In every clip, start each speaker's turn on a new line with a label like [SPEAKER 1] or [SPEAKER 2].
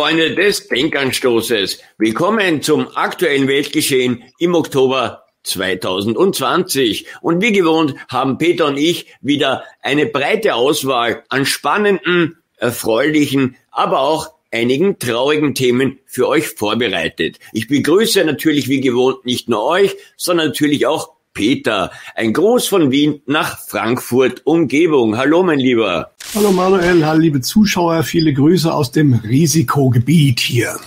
[SPEAKER 1] Freunde des Denkanstoßes, willkommen zum aktuellen Weltgeschehen im Oktober 2020. Und wie gewohnt haben Peter und ich wieder eine breite Auswahl an spannenden, erfreulichen, aber auch einigen traurigen Themen für euch vorbereitet. Ich begrüße natürlich wie gewohnt nicht nur euch, sondern natürlich auch Peter. Ein Gruß von Wien nach Frankfurt Umgebung. Hallo, mein Lieber.
[SPEAKER 2] Hallo Manuel, hallo liebe Zuschauer, viele Grüße aus dem Risikogebiet hier.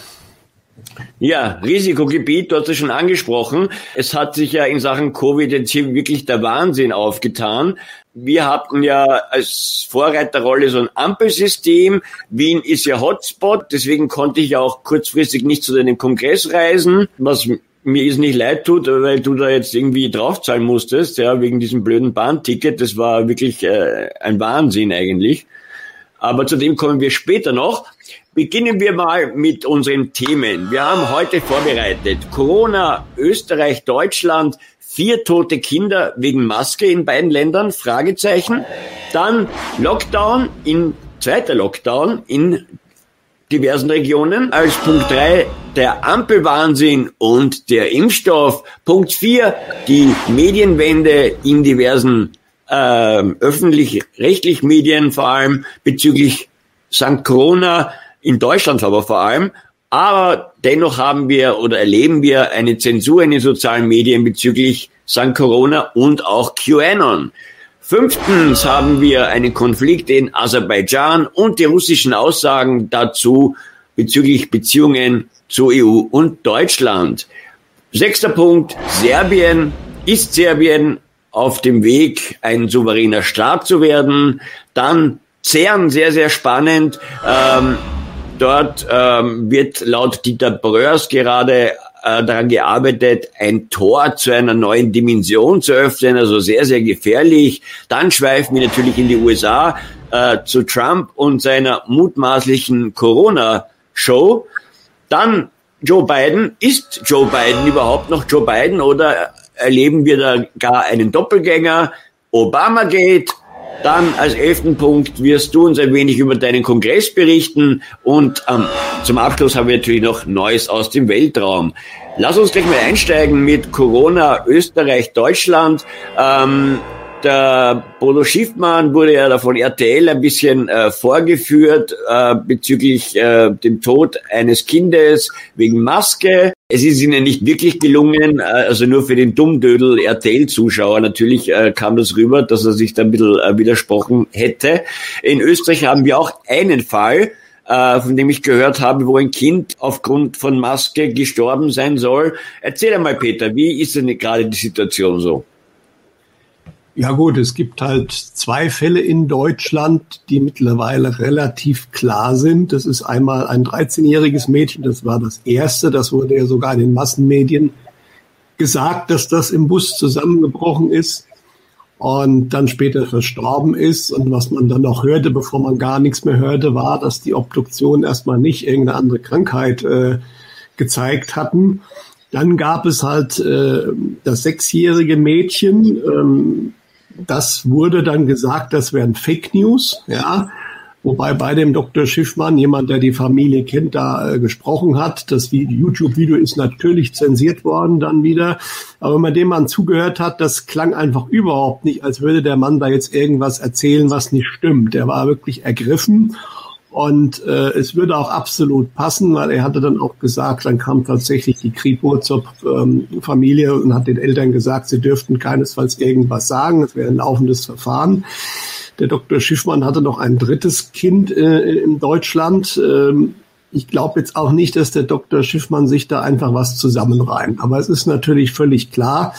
[SPEAKER 1] Ja, Risikogebiet, du hast es schon angesprochen. Es hat sich ja in Sachen Covid jetzt hier wirklich der Wahnsinn aufgetan. Wir hatten ja als Vorreiterrolle so ein Ampelsystem. Wien ist ja Hotspot, deswegen konnte ich auch kurzfristig nicht zu deinem Kongress reisen, was mir ist nicht leid tut, weil du da jetzt irgendwie draufzahlen musstest, ja, wegen diesem blöden Bahnticket. Das war wirklich äh, ein Wahnsinn eigentlich. Aber zu dem kommen wir später noch. Beginnen wir mal mit unseren Themen. Wir haben heute vorbereitet Corona, Österreich, Deutschland, vier tote Kinder wegen Maske in beiden Ländern, Fragezeichen. Dann Lockdown in, zweiter Lockdown in diversen Regionen. Als Punkt drei der Ampelwahnsinn und der Impfstoff. Punkt vier die Medienwende in diversen äh, öffentlich-rechtlichen Medien, vor allem bezüglich St. Corona, in Deutschland aber vor allem. Aber dennoch haben wir oder erleben wir eine Zensur in den sozialen Medien bezüglich St. Corona und auch QAnon. Fünftens haben wir einen Konflikt in Aserbaidschan und die russischen Aussagen dazu bezüglich Beziehungen zu EU und Deutschland. Sechster Punkt, Serbien. Ist Serbien auf dem Weg, ein souveräner Staat zu werden? Dann CERN, sehr, sehr spannend. Ähm, dort ähm, wird laut Dieter Bröers gerade äh, daran gearbeitet, ein Tor zu einer neuen Dimension zu öffnen, also sehr, sehr gefährlich. Dann schweifen wir natürlich in die USA äh, zu Trump und seiner mutmaßlichen Corona-Show. Dann Joe Biden. Ist Joe Biden überhaupt noch Joe Biden oder erleben wir da gar einen Doppelgänger? Obama geht. Dann als elften Punkt wirst du uns ein wenig über deinen Kongress berichten und ähm, zum Abschluss haben wir natürlich noch Neues aus dem Weltraum. Lass uns gleich mal einsteigen mit Corona Österreich, Deutschland. Ähm, der Bodo Schiffmann wurde ja da von RTL ein bisschen äh, vorgeführt äh, bezüglich äh, dem Tod eines Kindes wegen Maske. Es ist ihnen nicht wirklich gelungen, äh, also nur für den Dummdödel RTL-Zuschauer natürlich äh, kam das rüber, dass er sich da ein bisschen äh, widersprochen hätte. In Österreich haben wir auch einen Fall, äh, von dem ich gehört habe, wo ein Kind aufgrund von Maske gestorben sein soll. Erzähl einmal, Peter, wie ist denn gerade die Situation so?
[SPEAKER 2] Ja gut, es gibt halt zwei Fälle in Deutschland, die mittlerweile relativ klar sind. Das ist einmal ein 13-jähriges Mädchen, das war das erste, das wurde ja sogar in den Massenmedien gesagt, dass das im Bus zusammengebrochen ist und dann später verstorben ist. Und was man dann noch hörte, bevor man gar nichts mehr hörte, war, dass die Obduktion erstmal nicht irgendeine andere Krankheit äh, gezeigt hatten. Dann gab es halt äh, das sechsjährige Mädchen, ähm, das wurde dann gesagt, das wären Fake News, ja. Wobei bei dem Dr. Schiffmann, jemand, der die Familie kennt, da äh, gesprochen hat. Das YouTube-Video ist natürlich zensiert worden dann wieder. Aber wenn man dem Mann zugehört hat, das klang einfach überhaupt nicht, als würde der Mann da jetzt irgendwas erzählen, was nicht stimmt. Der war wirklich ergriffen und äh, es würde auch absolut passen, weil er hatte dann auch gesagt, dann kam tatsächlich die Kripo zur ähm, Familie und hat den Eltern gesagt, sie dürften keinesfalls irgendwas sagen. Es wäre ein laufendes Verfahren. Der Dr. Schiffmann hatte noch ein drittes Kind äh, in Deutschland. Ähm, ich glaube jetzt auch nicht, dass der Dr. Schiffmann sich da einfach was zusammenreimt. Aber es ist natürlich völlig klar,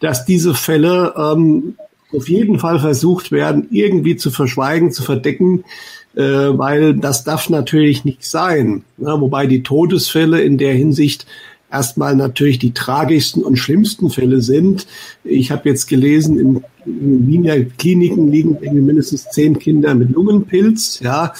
[SPEAKER 2] dass diese Fälle ähm, auf jeden Fall versucht werden, irgendwie zu verschweigen, zu verdecken äh, weil das darf natürlich nicht sein. Ja, wobei die Todesfälle in der Hinsicht erstmal natürlich die tragischsten und schlimmsten Fälle sind. Ich habe jetzt gelesen, in, in Wiener Kliniken liegen mindestens zehn Kinder mit Lungenpilz. Ja,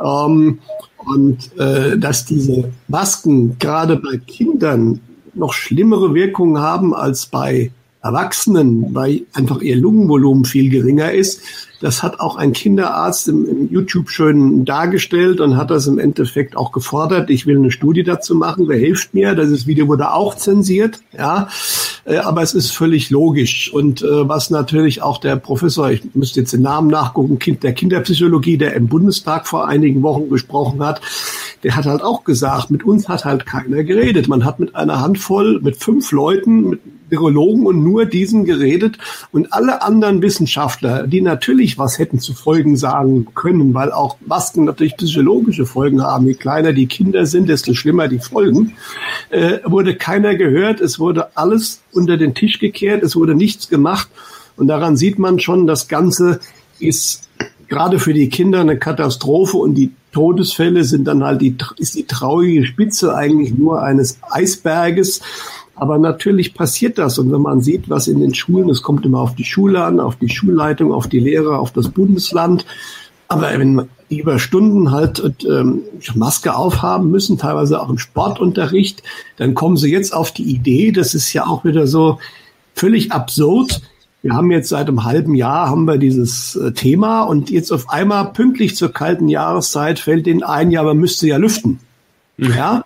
[SPEAKER 2] ähm, und äh, dass diese Masken gerade bei Kindern noch schlimmere Wirkungen haben als bei Erwachsenen, weil einfach ihr Lungenvolumen viel geringer ist. Das hat auch ein Kinderarzt im, im, YouTube schön dargestellt und hat das im Endeffekt auch gefordert. Ich will eine Studie dazu machen. Wer hilft mir? Das Video wurde auch zensiert. Ja, äh, aber es ist völlig logisch. Und äh, was natürlich auch der Professor, ich müsste jetzt den Namen nachgucken, kind, der Kinderpsychologie, der im Bundestag vor einigen Wochen gesprochen hat, der hat halt auch gesagt, mit uns hat halt keiner geredet. Man hat mit einer Handvoll, mit fünf Leuten, mit Virologen und nur diesen geredet und alle anderen Wissenschaftler, die natürlich was hätten zu Folgen sagen können, weil auch Masken natürlich physiologische Folgen haben. Je kleiner die Kinder sind, desto schlimmer die Folgen, äh, wurde keiner gehört. Es wurde alles unter den Tisch gekehrt. Es wurde nichts gemacht. Und daran sieht man schon, das Ganze ist gerade für die Kinder eine Katastrophe und die Todesfälle sind dann halt die, ist die traurige Spitze eigentlich nur eines Eisberges. Aber natürlich passiert das. Und wenn man sieht, was in den Schulen, es kommt immer auf die Schule an, auf die Schulleitung, auf die Lehrer, auf das Bundesland. Aber wenn die über Stunden halt ähm, Maske aufhaben müssen, teilweise auch im Sportunterricht, dann kommen sie jetzt auf die Idee, das ist ja auch wieder so völlig absurd, wir haben jetzt seit einem halben Jahr haben wir dieses äh, Thema und jetzt auf einmal pünktlich zur kalten Jahreszeit fällt ihnen ein, ja, man müsste ja lüften. Mhm. Ja.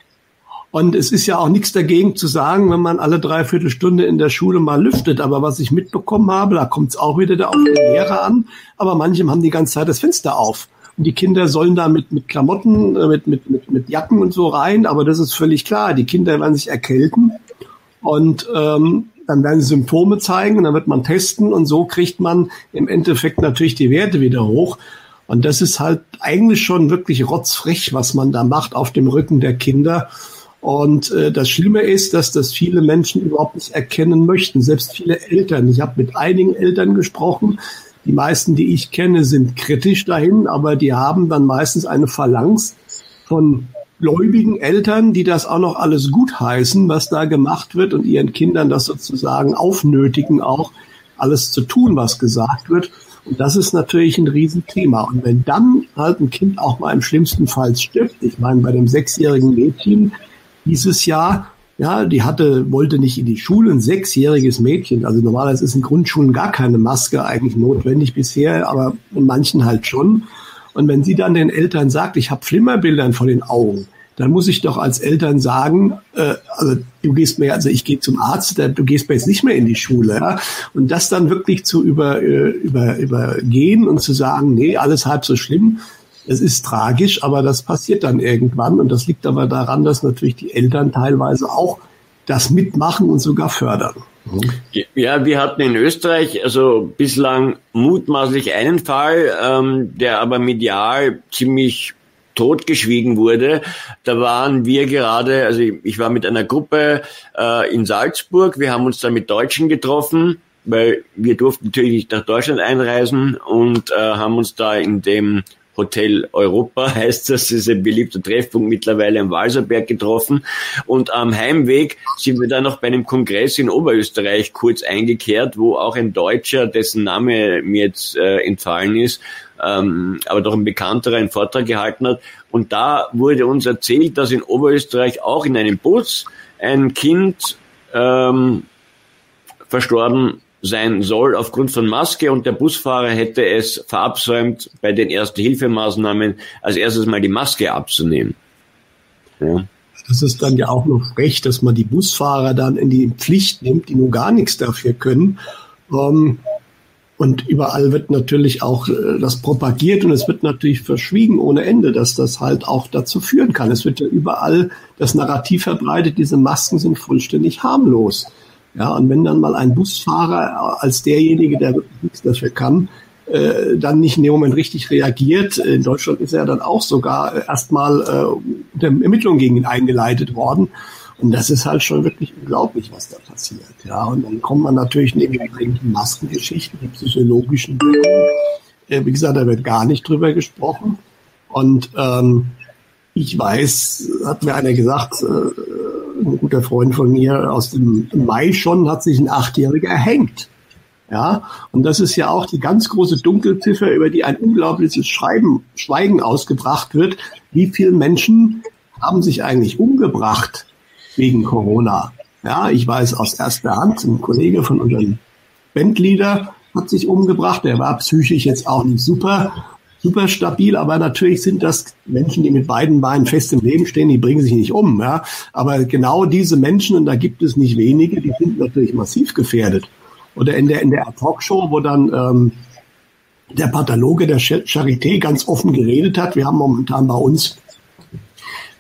[SPEAKER 2] Und es ist ja auch nichts dagegen zu sagen, wenn man alle dreiviertel Stunde in der Schule mal lüftet. Aber was ich mitbekommen habe, da kommt es auch wieder auf die Lehrer an. Aber manche haben die ganze Zeit das Fenster auf. Und die Kinder sollen da mit, mit Klamotten, äh, mit, mit, mit, mit Jacken und so rein. Aber das ist völlig klar. Die Kinder werden sich erkälten. Und ähm, dann werden sie Symptome zeigen und dann wird man testen und so kriegt man im Endeffekt natürlich die Werte wieder hoch. Und das ist halt eigentlich schon wirklich rotzfrech, was man da macht auf dem Rücken der Kinder. Und äh, das Schlimme ist, dass das viele Menschen überhaupt nicht erkennen möchten, selbst viele Eltern. Ich habe mit einigen Eltern gesprochen. Die meisten, die ich kenne, sind kritisch dahin, aber die haben dann meistens eine Phalanx von gläubigen Eltern, die das auch noch alles gutheißen, was da gemacht wird und ihren Kindern das sozusagen aufnötigen, auch alles zu tun, was gesagt wird. Und das ist natürlich ein Riesenthema. Und wenn dann halt ein Kind auch mal im schlimmsten Fall stirbt, ich meine, bei dem sechsjährigen Mädchen dieses Jahr, ja, die hatte, wollte nicht in die Schule, ein sechsjähriges Mädchen. Also normalerweise ist in Grundschulen gar keine Maske eigentlich notwendig bisher, aber in manchen halt schon. Und wenn sie dann den Eltern sagt, ich habe Flimmerbildern vor den Augen, dann muss ich doch als Eltern sagen, äh, also du gehst mir, also ich gehe zum Arzt, du gehst mir jetzt nicht mehr in die Schule. Ja? Und das dann wirklich zu über, äh, über, übergehen und zu sagen, nee, alles halb so schlimm, es ist tragisch, aber das passiert dann irgendwann. Und das liegt aber daran, dass natürlich die Eltern teilweise auch das mitmachen und sogar fördern.
[SPEAKER 1] Ja, wir hatten in Österreich also bislang mutmaßlich einen Fall, ähm, der aber medial ziemlich totgeschwiegen wurde. Da waren wir gerade, also ich war mit einer Gruppe äh, in Salzburg, wir haben uns da mit Deutschen getroffen, weil wir durften natürlich nicht nach Deutschland einreisen und äh, haben uns da in dem Hotel Europa heißt das, das ist ein beliebter Treffpunkt mittlerweile am Walserberg getroffen. Und am Heimweg sind wir dann noch bei einem Kongress in Oberösterreich kurz eingekehrt, wo auch ein Deutscher, dessen Name mir jetzt äh, entfallen ist, ähm, aber doch ein bekannterer einen Vortrag gehalten hat. Und da wurde uns erzählt, dass in Oberösterreich auch in einem Bus ein Kind ähm, verstorben sein soll aufgrund von Maske und der Busfahrer hätte es verabsäumt, bei den Erste-Hilfemaßnahmen als erstes mal die Maske abzunehmen.
[SPEAKER 2] Ja. Das ist dann ja auch noch recht, dass man die Busfahrer dann in die Pflicht nimmt, die nun gar nichts dafür können. Ähm, und überall wird natürlich auch äh, das propagiert und es wird natürlich verschwiegen ohne Ende, dass das halt auch dazu führen kann. Es wird ja überall das Narrativ verbreitet, diese Masken sind vollständig harmlos. Ja, und wenn dann mal ein Busfahrer als derjenige, der wirklich nichts dafür kann, äh, dann nicht in dem Moment richtig reagiert. In Deutschland ist er dann auch sogar erstmal äh, Ermittlungen gegen ihn eingeleitet worden. Und das ist halt schon wirklich unglaublich, was da passiert. Ja, und dann kommt man natürlich neben den Maskengeschichten, die psychologischen. Äh, wie gesagt, da wird gar nicht drüber gesprochen. Und ähm, ich weiß, hat mir einer gesagt, äh, ein guter Freund von mir aus dem Mai schon, hat sich ein Achtjähriger erhängt. Ja, und das ist ja auch die ganz große Dunkelziffer, über die ein unglaubliches Schreiben, Schweigen ausgebracht wird. Wie viele Menschen haben sich eigentlich umgebracht wegen Corona? Ja, ich weiß aus erster Hand, ein Kollege von unserem Bandleader hat sich umgebracht. Der war psychisch jetzt auch nicht super, super stabil, aber natürlich sind das Menschen, die mit beiden Beinen fest im Leben stehen, die bringen sich nicht um. Ja? Aber genau diese Menschen, und da gibt es nicht wenige, die sind natürlich massiv gefährdet. Oder in der, in der Talkshow, wo dann ähm, der Pathologe der Charité ganz offen geredet hat. Wir haben momentan bei uns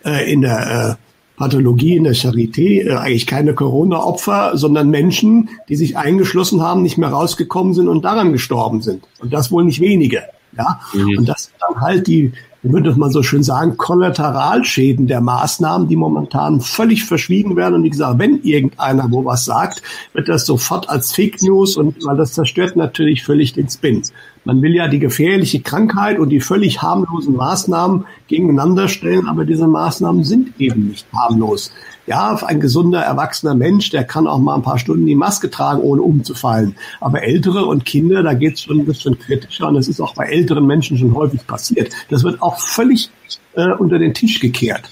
[SPEAKER 2] äh, in der äh, Pathologie in der Charité äh, eigentlich keine Corona-Opfer, sondern Menschen, die sich eingeschlossen haben, nicht mehr rausgekommen sind und daran gestorben sind. Und das wohl nicht wenige. Ja, mhm. und das sind dann halt die, wie würde man so schön sagen, Kollateralschäden der Maßnahmen, die momentan völlig verschwiegen werden. Und wie gesagt, wenn irgendeiner wo was sagt, wird das sofort als Fake News und weil das zerstört natürlich völlig den Spin. Man will ja die gefährliche Krankheit und die völlig harmlosen Maßnahmen gegeneinander stellen, aber diese Maßnahmen sind eben nicht harmlos. Ja, ein gesunder, erwachsener Mensch, der kann auch mal ein paar Stunden die Maske tragen, ohne umzufallen. Aber Ältere und Kinder, da geht es schon ein bisschen kritischer und das ist auch bei älteren Menschen schon häufig passiert. Das wird auch völlig äh, unter den Tisch gekehrt.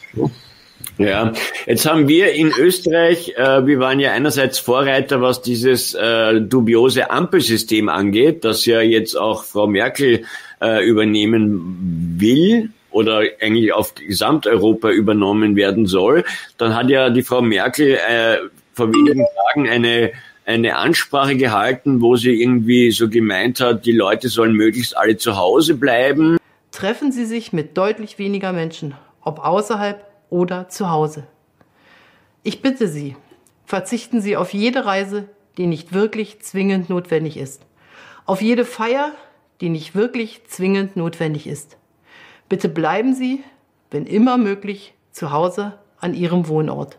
[SPEAKER 1] Ja, jetzt haben wir in Österreich, äh, wir waren ja einerseits Vorreiter, was dieses äh, dubiose Ampelsystem angeht, das ja jetzt auch Frau Merkel äh, übernehmen will oder eigentlich auf Gesamteuropa übernommen werden soll. Dann hat ja die Frau Merkel äh, vor wenigen Tagen eine eine Ansprache gehalten, wo sie irgendwie so gemeint hat, die Leute sollen möglichst alle zu Hause bleiben.
[SPEAKER 3] Treffen Sie sich mit deutlich weniger Menschen, ob außerhalb oder zu Hause. Ich bitte Sie, verzichten Sie auf jede Reise, die nicht wirklich zwingend notwendig ist. Auf jede Feier, die nicht wirklich zwingend notwendig ist. Bitte bleiben Sie, wenn immer möglich, zu Hause an Ihrem Wohnort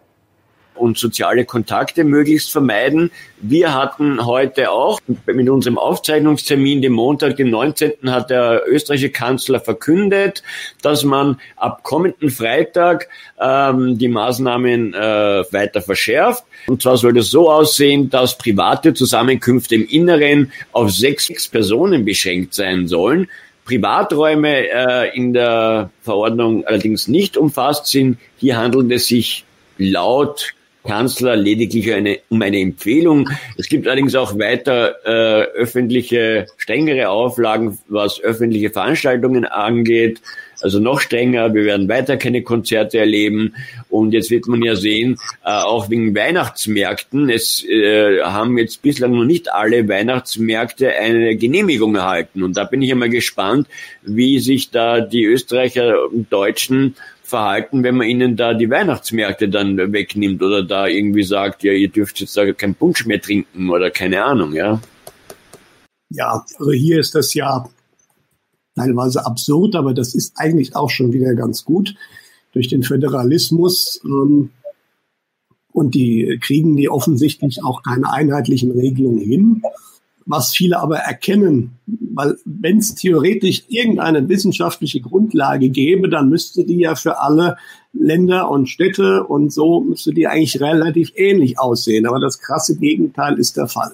[SPEAKER 1] und soziale Kontakte möglichst vermeiden. Wir hatten heute auch mit unserem Aufzeichnungstermin, dem Montag, dem 19. hat der österreichische Kanzler verkündet, dass man ab kommenden Freitag ähm, die Maßnahmen äh, weiter verschärft. Und zwar soll das so aussehen, dass private Zusammenkünfte im Inneren auf sechs Personen beschränkt sein sollen. Privaträume äh, in der Verordnung allerdings nicht umfasst sind. Hier handelt es sich laut Kanzler lediglich eine, um eine Empfehlung. Es gibt allerdings auch weiter äh, öffentliche, strengere Auflagen, was öffentliche Veranstaltungen angeht. Also noch strenger. Wir werden weiter keine Konzerte erleben. Und jetzt wird man ja sehen, äh, auch wegen Weihnachtsmärkten, es äh, haben jetzt bislang noch nicht alle Weihnachtsmärkte eine Genehmigung erhalten. Und da bin ich einmal gespannt, wie sich da die Österreicher und Deutschen verhalten, wenn man ihnen da die Weihnachtsmärkte dann wegnimmt oder da irgendwie sagt, ja, ihr dürft jetzt da kein Punsch mehr trinken oder keine Ahnung, ja.
[SPEAKER 2] Ja, also hier ist das ja teilweise absurd, aber das ist eigentlich auch schon wieder ganz gut. Durch den Föderalismus ähm, und die kriegen die offensichtlich auch keine einheitlichen Regelungen hin was viele aber erkennen, weil wenn es theoretisch irgendeine wissenschaftliche Grundlage gäbe, dann müsste die ja für alle Länder und Städte und so müsste die eigentlich relativ ähnlich aussehen. Aber das krasse Gegenteil ist der Fall.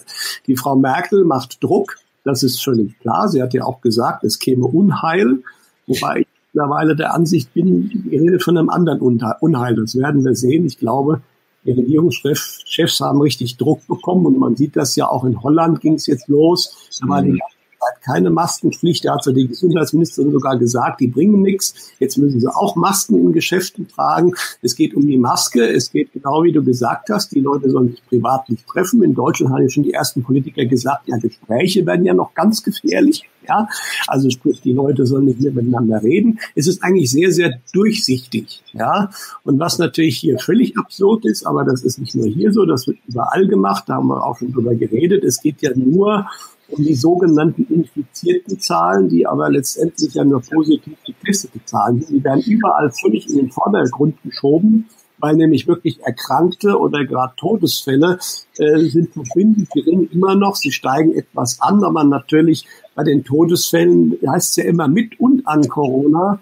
[SPEAKER 2] Die Frau Merkel macht Druck, das ist völlig klar. Sie hat ja auch gesagt, es käme Unheil, wobei ich mittlerweile der Ansicht bin, ihr redet von einem anderen Unheil. Das werden wir sehen. Ich glaube, die Regierungschefs haben richtig Druck bekommen und man sieht das ja auch in Holland ging es jetzt los. Da war die Zeit keine Maskenpflicht. Da hat so die Gesundheitsministerin sogar gesagt, die bringen nichts. Jetzt müssen sie auch Masken in Geschäften tragen. Es geht um die Maske. Es geht genau wie du gesagt hast. Die Leute sollen sich privat nicht treffen. In Deutschland haben ja schon die ersten Politiker gesagt, ja, Gespräche werden ja noch ganz gefährlich. Ja, also sprich, die Leute sollen nicht mehr miteinander reden. Es ist eigentlich sehr, sehr durchsichtig. Ja, und was natürlich hier völlig absurd ist, aber das ist nicht nur hier so, das wird überall gemacht. Da haben wir auch schon drüber geredet. Es geht ja nur um die sogenannten infizierten Zahlen, die aber letztendlich ja nur positiv getestete Zahlen sind. Die werden überall völlig in den Vordergrund geschoben, weil nämlich wirklich Erkrankte oder gerade Todesfälle äh, sind verschwindend gering immer noch. Sie steigen etwas an, aber natürlich bei den Todesfällen heißt es ja immer mit und an Corona.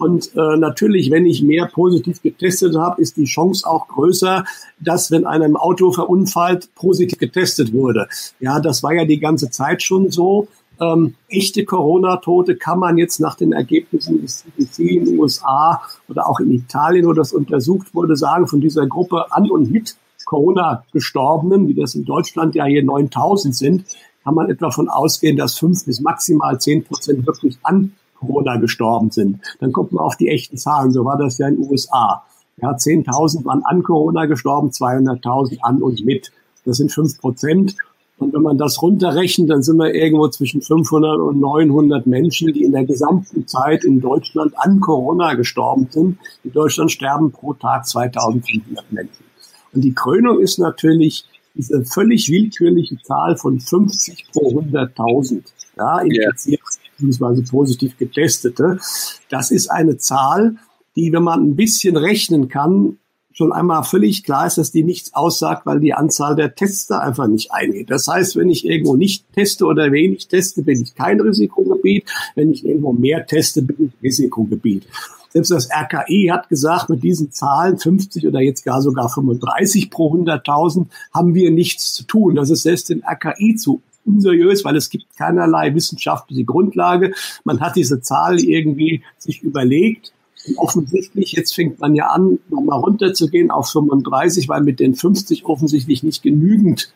[SPEAKER 2] Und äh, natürlich, wenn ich mehr positiv getestet habe, ist die Chance auch größer, dass, wenn einer im Auto verunfallt, positiv getestet wurde. Ja, das war ja die ganze Zeit schon so. Ähm, echte Corona-Tote kann man jetzt nach den Ergebnissen des CDC in den USA oder auch in Italien, wo das untersucht wurde, sagen, von dieser Gruppe an und mit Corona-Gestorbenen, wie das in Deutschland ja hier 9000 sind, kann man etwa von ausgehen, dass fünf bis maximal zehn Prozent wirklich an Corona gestorben sind. Dann kommt man auf die echten Zahlen. So war das ja in den USA. Ja, 10.000 waren an Corona gestorben, 200.000 an und mit. Das sind fünf Prozent. Und wenn man das runterrechnet, dann sind wir irgendwo zwischen 500 und 900 Menschen, die in der gesamten Zeit in Deutschland an Corona gestorben sind. In Deutschland sterben pro Tag 2500 Menschen. Und die Krönung ist natürlich diese völlig willkürliche Zahl von 50 pro 100.000. Ja, infizierte bzw. positiv getestete. Das ist eine Zahl, die, wenn man ein bisschen rechnen kann, schon einmal völlig klar ist, dass die nichts aussagt, weil die Anzahl der Tests da einfach nicht eingeht. Das heißt, wenn ich irgendwo nicht teste oder wenig teste, bin ich kein Risikogebiet. Wenn ich irgendwo mehr teste, bin ich Risikogebiet. Selbst das RKI hat gesagt, mit diesen Zahlen 50 oder jetzt gar sogar 35 pro 100.000 haben wir nichts zu tun. Das ist selbst dem RKI zu unseriös, weil es gibt keinerlei wissenschaftliche Grundlage. Man hat diese Zahl irgendwie sich überlegt offensichtlich, jetzt fängt man ja an, nochmal runterzugehen auf 35, weil mit den 50 offensichtlich nicht genügend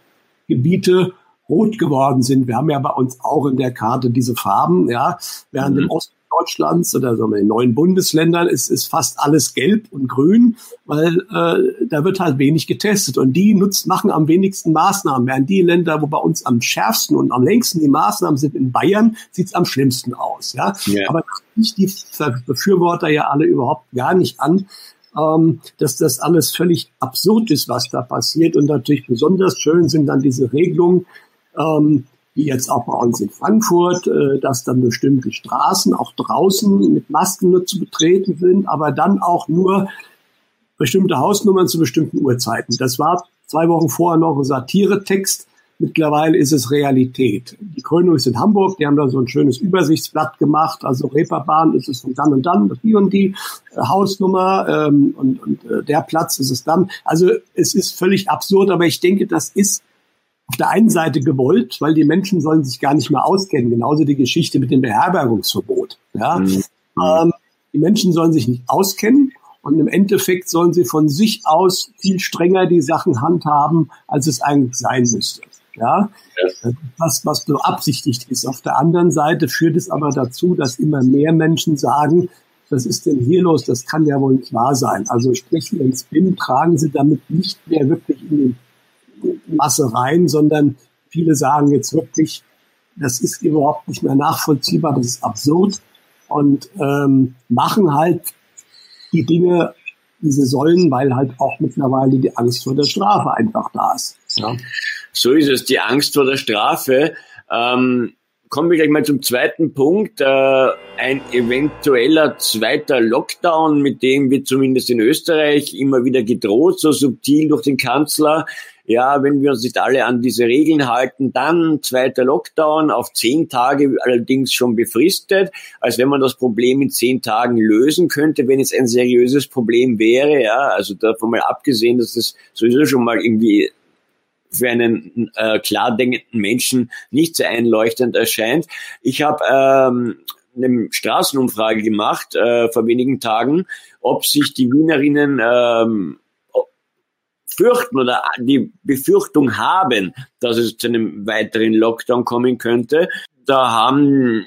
[SPEAKER 2] Gebiete rot geworden sind. Wir haben ja bei uns auch in der Karte diese Farben, ja, während mhm. im Osten Deutschlands oder so in den neuen Bundesländern ist, ist fast alles gelb und grün, weil äh, da wird halt wenig getestet und die nutzt, machen am wenigsten Maßnahmen. Während die Länder, wo bei uns am schärfsten und am längsten die Maßnahmen sind, in Bayern, sieht es am schlimmsten aus. Ja? ja. Aber ich die Befürworter ja alle überhaupt gar nicht an, ähm, dass das alles völlig absurd ist, was da passiert. Und natürlich besonders schön sind dann diese Regelungen, ähm, wie jetzt auch bei uns in Frankfurt, äh, dass dann bestimmte Straßen auch draußen mit Masken nur zu betreten sind, aber dann auch nur bestimmte Hausnummern zu bestimmten Uhrzeiten. Das war zwei Wochen vorher noch ein Satiretext. Mittlerweile ist es Realität. Die Krönung ist in Hamburg, die haben da so ein schönes Übersichtsblatt gemacht. Also Reeperbahn ist es von dann und dann, die und die äh, Hausnummer ähm, und, und äh, der Platz ist es dann. Also es ist völlig absurd, aber ich denke, das ist auf der einen Seite gewollt, weil die Menschen sollen sich gar nicht mehr auskennen. Genauso die Geschichte mit dem Beherbergungsverbot. Ja? Mhm. Ähm, die Menschen sollen sich nicht auskennen und im Endeffekt sollen sie von sich aus viel strenger die Sachen handhaben, als es eigentlich sein müsste. Ja, was, was beabsichtigt ist. Auf der anderen Seite führt es aber dazu, dass immer mehr Menschen sagen, was ist denn hier los? Das kann ja wohl nicht wahr sein. Also sprich, ihren Spin tragen sie damit nicht mehr wirklich in den Masse rein, sondern viele sagen jetzt wirklich, das ist überhaupt nicht mehr nachvollziehbar, das ist absurd und ähm, machen halt die Dinge, die sie sollen, weil halt auch mittlerweile die Angst vor der Strafe einfach da ist. Ja.
[SPEAKER 1] So ist es, die Angst vor der Strafe. Ähm, kommen wir gleich mal zum zweiten Punkt. Äh, ein eventueller zweiter Lockdown, mit dem wird zumindest in Österreich immer wieder gedroht, so subtil durch den Kanzler ja, wenn wir uns nicht alle an diese Regeln halten, dann zweiter Lockdown auf zehn Tage allerdings schon befristet, als wenn man das Problem in zehn Tagen lösen könnte, wenn es ein seriöses Problem wäre. Ja, also davon mal abgesehen, dass das sowieso schon mal irgendwie für einen äh, klar denkenden Menschen nicht sehr einleuchtend erscheint. Ich habe ähm, eine Straßenumfrage gemacht äh, vor wenigen Tagen, ob sich die Wienerinnen ähm, fürchten oder die Befürchtung haben, dass es zu einem weiteren Lockdown kommen könnte. Da haben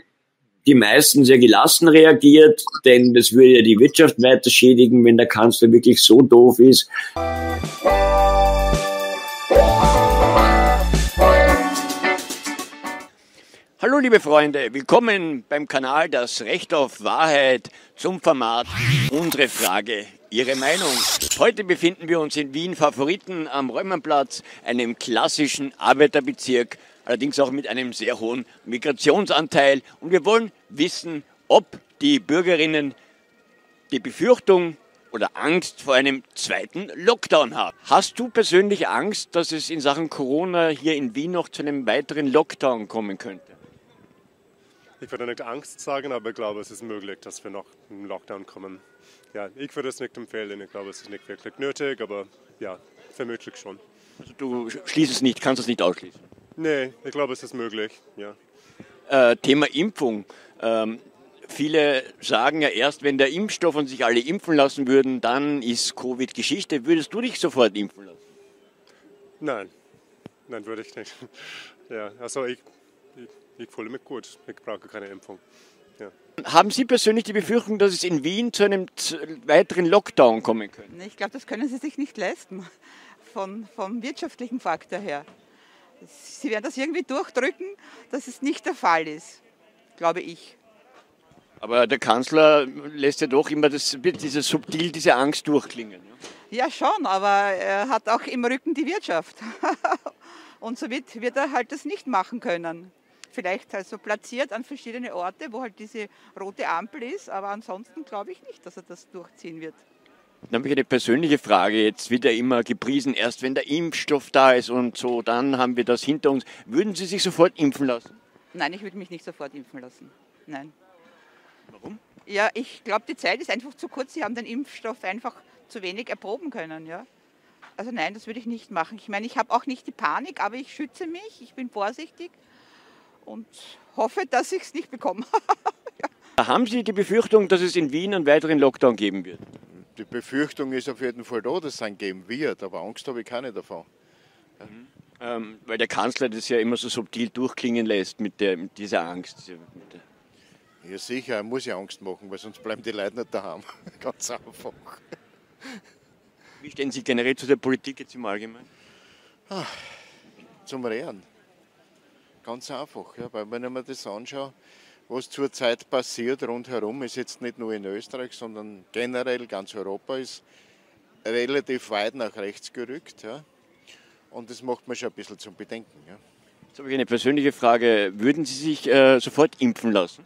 [SPEAKER 1] die meisten sehr gelassen reagiert, denn das würde ja die Wirtschaft weiter schädigen, wenn der Kanzler wirklich so doof ist. Hallo liebe Freunde, willkommen beim Kanal Das Recht auf Wahrheit zum Format Unsere Frage Ihre Meinung. Heute befinden wir uns in Wien Favoriten am Räumannplatz, einem klassischen Arbeiterbezirk, allerdings auch mit einem sehr hohen Migrationsanteil. Und wir wollen wissen, ob die Bürgerinnen die Befürchtung oder Angst vor einem zweiten Lockdown haben. Hast du persönlich Angst, dass es in Sachen Corona hier in Wien noch zu einem weiteren Lockdown kommen könnte?
[SPEAKER 4] Ich würde nicht Angst sagen, aber ich glaube, es ist möglich, dass wir noch einen Lockdown kommen ja, ich würde es nicht empfehlen. Ich glaube, es ist nicht wirklich nötig, aber ja, vermutlich schon.
[SPEAKER 1] Also du schließt es nicht, kannst es nicht ausschließen?
[SPEAKER 4] Nee, ich glaube, es ist möglich, ja.
[SPEAKER 1] Äh, Thema Impfung. Ähm, viele sagen ja erst, wenn der Impfstoff und sich alle impfen lassen würden, dann ist Covid Geschichte. Würdest du dich sofort impfen lassen?
[SPEAKER 4] Nein, nein, würde ich nicht. Ja, also ich, ich, ich fühle mich gut. Ich brauche keine Impfung.
[SPEAKER 5] Haben Sie persönlich die Befürchtung, dass es in Wien zu einem weiteren Lockdown kommen könnte?
[SPEAKER 6] Ich glaube, das können Sie sich nicht leisten, von, vom wirtschaftlichen Faktor her. Sie werden das irgendwie durchdrücken, dass es nicht der Fall ist, glaube ich.
[SPEAKER 5] Aber der Kanzler lässt ja doch immer das, diese subtil diese Angst durchklingen.
[SPEAKER 6] Ja? ja, schon, aber er hat auch im Rücken die Wirtschaft. Und somit wird er halt das nicht machen können. Vielleicht also platziert an verschiedene Orte, wo halt diese rote Ampel ist, aber ansonsten glaube ich nicht, dass er das durchziehen wird.
[SPEAKER 5] Dann habe ich eine persönliche Frage. Jetzt wird ja immer gepriesen, erst wenn der Impfstoff da ist und so, dann haben wir das hinter uns. Würden Sie sich sofort impfen lassen?
[SPEAKER 6] Nein, ich würde mich nicht sofort impfen lassen. Nein.
[SPEAKER 5] Warum?
[SPEAKER 6] Ja, ich glaube, die Zeit ist einfach zu kurz. Sie haben den Impfstoff einfach zu wenig erproben können. Ja? Also nein, das würde ich nicht machen. Ich meine, ich habe auch nicht die Panik, aber ich schütze mich, ich bin vorsichtig und hoffe, dass ich es nicht bekomme.
[SPEAKER 5] ja. Haben Sie die Befürchtung, dass es in Wien einen weiteren Lockdown geben wird?
[SPEAKER 7] Die Befürchtung ist auf jeden Fall da, dass es einen geben wird, aber Angst habe ich keine davon.
[SPEAKER 5] Ja. Mhm. Ähm, weil der Kanzler das ja immer so subtil durchklingen lässt mit, der, mit dieser Angst.
[SPEAKER 7] Ja sicher, er muss ja Angst machen, weil sonst bleiben die Leute nicht daheim. Ganz einfach.
[SPEAKER 5] Wie stehen Sie generell zu der Politik jetzt im Allgemeinen?
[SPEAKER 7] Ach, zum Rehren. Ganz einfach, ja, weil wenn ich mir das anschaue, was zurzeit passiert rundherum, ist jetzt nicht nur in Österreich, sondern generell ganz Europa ist relativ weit nach rechts gerückt. Ja. Und das macht mir schon ein bisschen zum Bedenken. Ja.
[SPEAKER 5] Jetzt habe ich eine persönliche Frage. Würden Sie sich äh, sofort impfen lassen?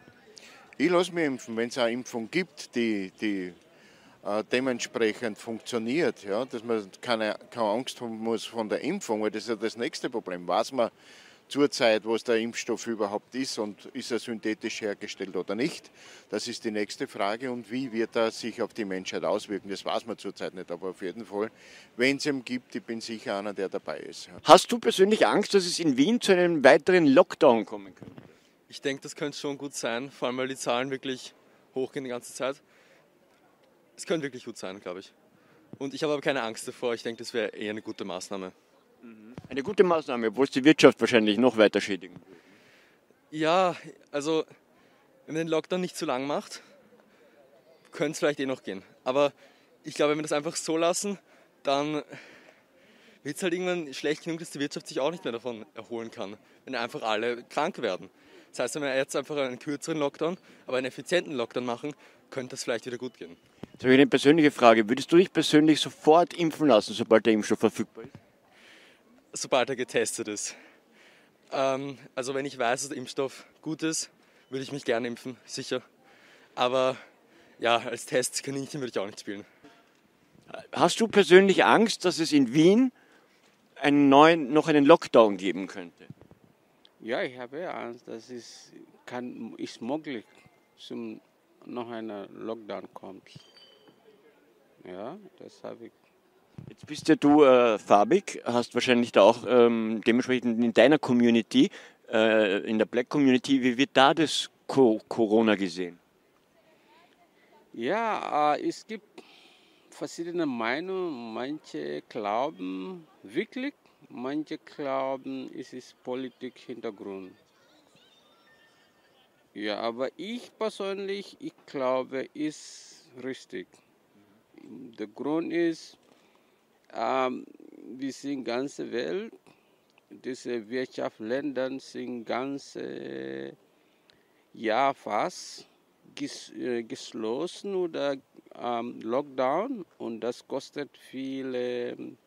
[SPEAKER 7] Ich lasse mich impfen, wenn es eine Impfung gibt, die, die äh, dementsprechend funktioniert, ja, dass man keine, keine Angst haben muss von der Impfung, weil das ist ja das nächste Problem. Weiß man zurzeit, was der Impfstoff überhaupt ist und ist er synthetisch hergestellt oder nicht? Das ist die nächste Frage und wie wird er sich auf die Menschheit auswirken? Das weiß man zurzeit nicht, aber auf jeden Fall, wenn es ihn gibt, ich bin sicher einer, der dabei ist.
[SPEAKER 5] Hast du persönlich Angst, dass es in Wien zu einem weiteren Lockdown kommen könnte?
[SPEAKER 8] Ich denke, das könnte schon gut sein, vor allem weil die Zahlen wirklich hochgehen die ganze Zeit. Es könnte wirklich gut sein, glaube ich. Und ich habe aber keine Angst davor. Ich denke, das wäre eher eine gute Maßnahme.
[SPEAKER 5] Eine gute Maßnahme, obwohl es die Wirtschaft wahrscheinlich noch weiter schädigen würde.
[SPEAKER 8] Ja, also wenn man den Lockdown nicht zu lang macht, könnte es vielleicht eh noch gehen. Aber ich glaube, wenn wir das einfach so lassen, dann wird es halt irgendwann schlecht genug, dass die Wirtschaft sich auch nicht mehr davon erholen kann, wenn einfach alle krank werden. Das heißt, wenn wir jetzt einfach einen kürzeren Lockdown, aber einen effizienten Lockdown machen, könnte das vielleicht wieder gut gehen.
[SPEAKER 5] Jetzt habe ich eine persönliche Frage. Würdest du dich persönlich sofort impfen lassen, sobald der Impfstoff verfügbar ist?
[SPEAKER 8] Sobald er getestet ist. Ähm, also wenn ich weiß, dass der Impfstoff gut ist, würde ich mich gerne impfen, sicher. Aber ja, als Testkaninchen würde ich auch nicht spielen.
[SPEAKER 5] Hast du persönlich Angst, dass es in Wien einen neuen, noch einen Lockdown geben könnte?
[SPEAKER 9] Ja, ich habe Angst, dass es kann, ist möglich, zum noch einer Lockdown kommt. Ja, das habe ich.
[SPEAKER 5] Jetzt bist ja du äh, farbig, hast wahrscheinlich da auch ähm, dementsprechend in deiner Community, äh, in der Black Community, wie wird da das Co Corona gesehen?
[SPEAKER 9] Ja, äh, es gibt verschiedene Meinungen. Manche glauben wirklich, Manche glauben, es ist Politik-Hintergrund. Ja, aber ich persönlich, ich glaube, ist richtig. Der Grund ist, ähm, wir sind ganze Welt, diese Wirtschaftsländer sind ganze Jahr fast ges, äh, geschlossen oder ähm, Lockdown und das kostet viele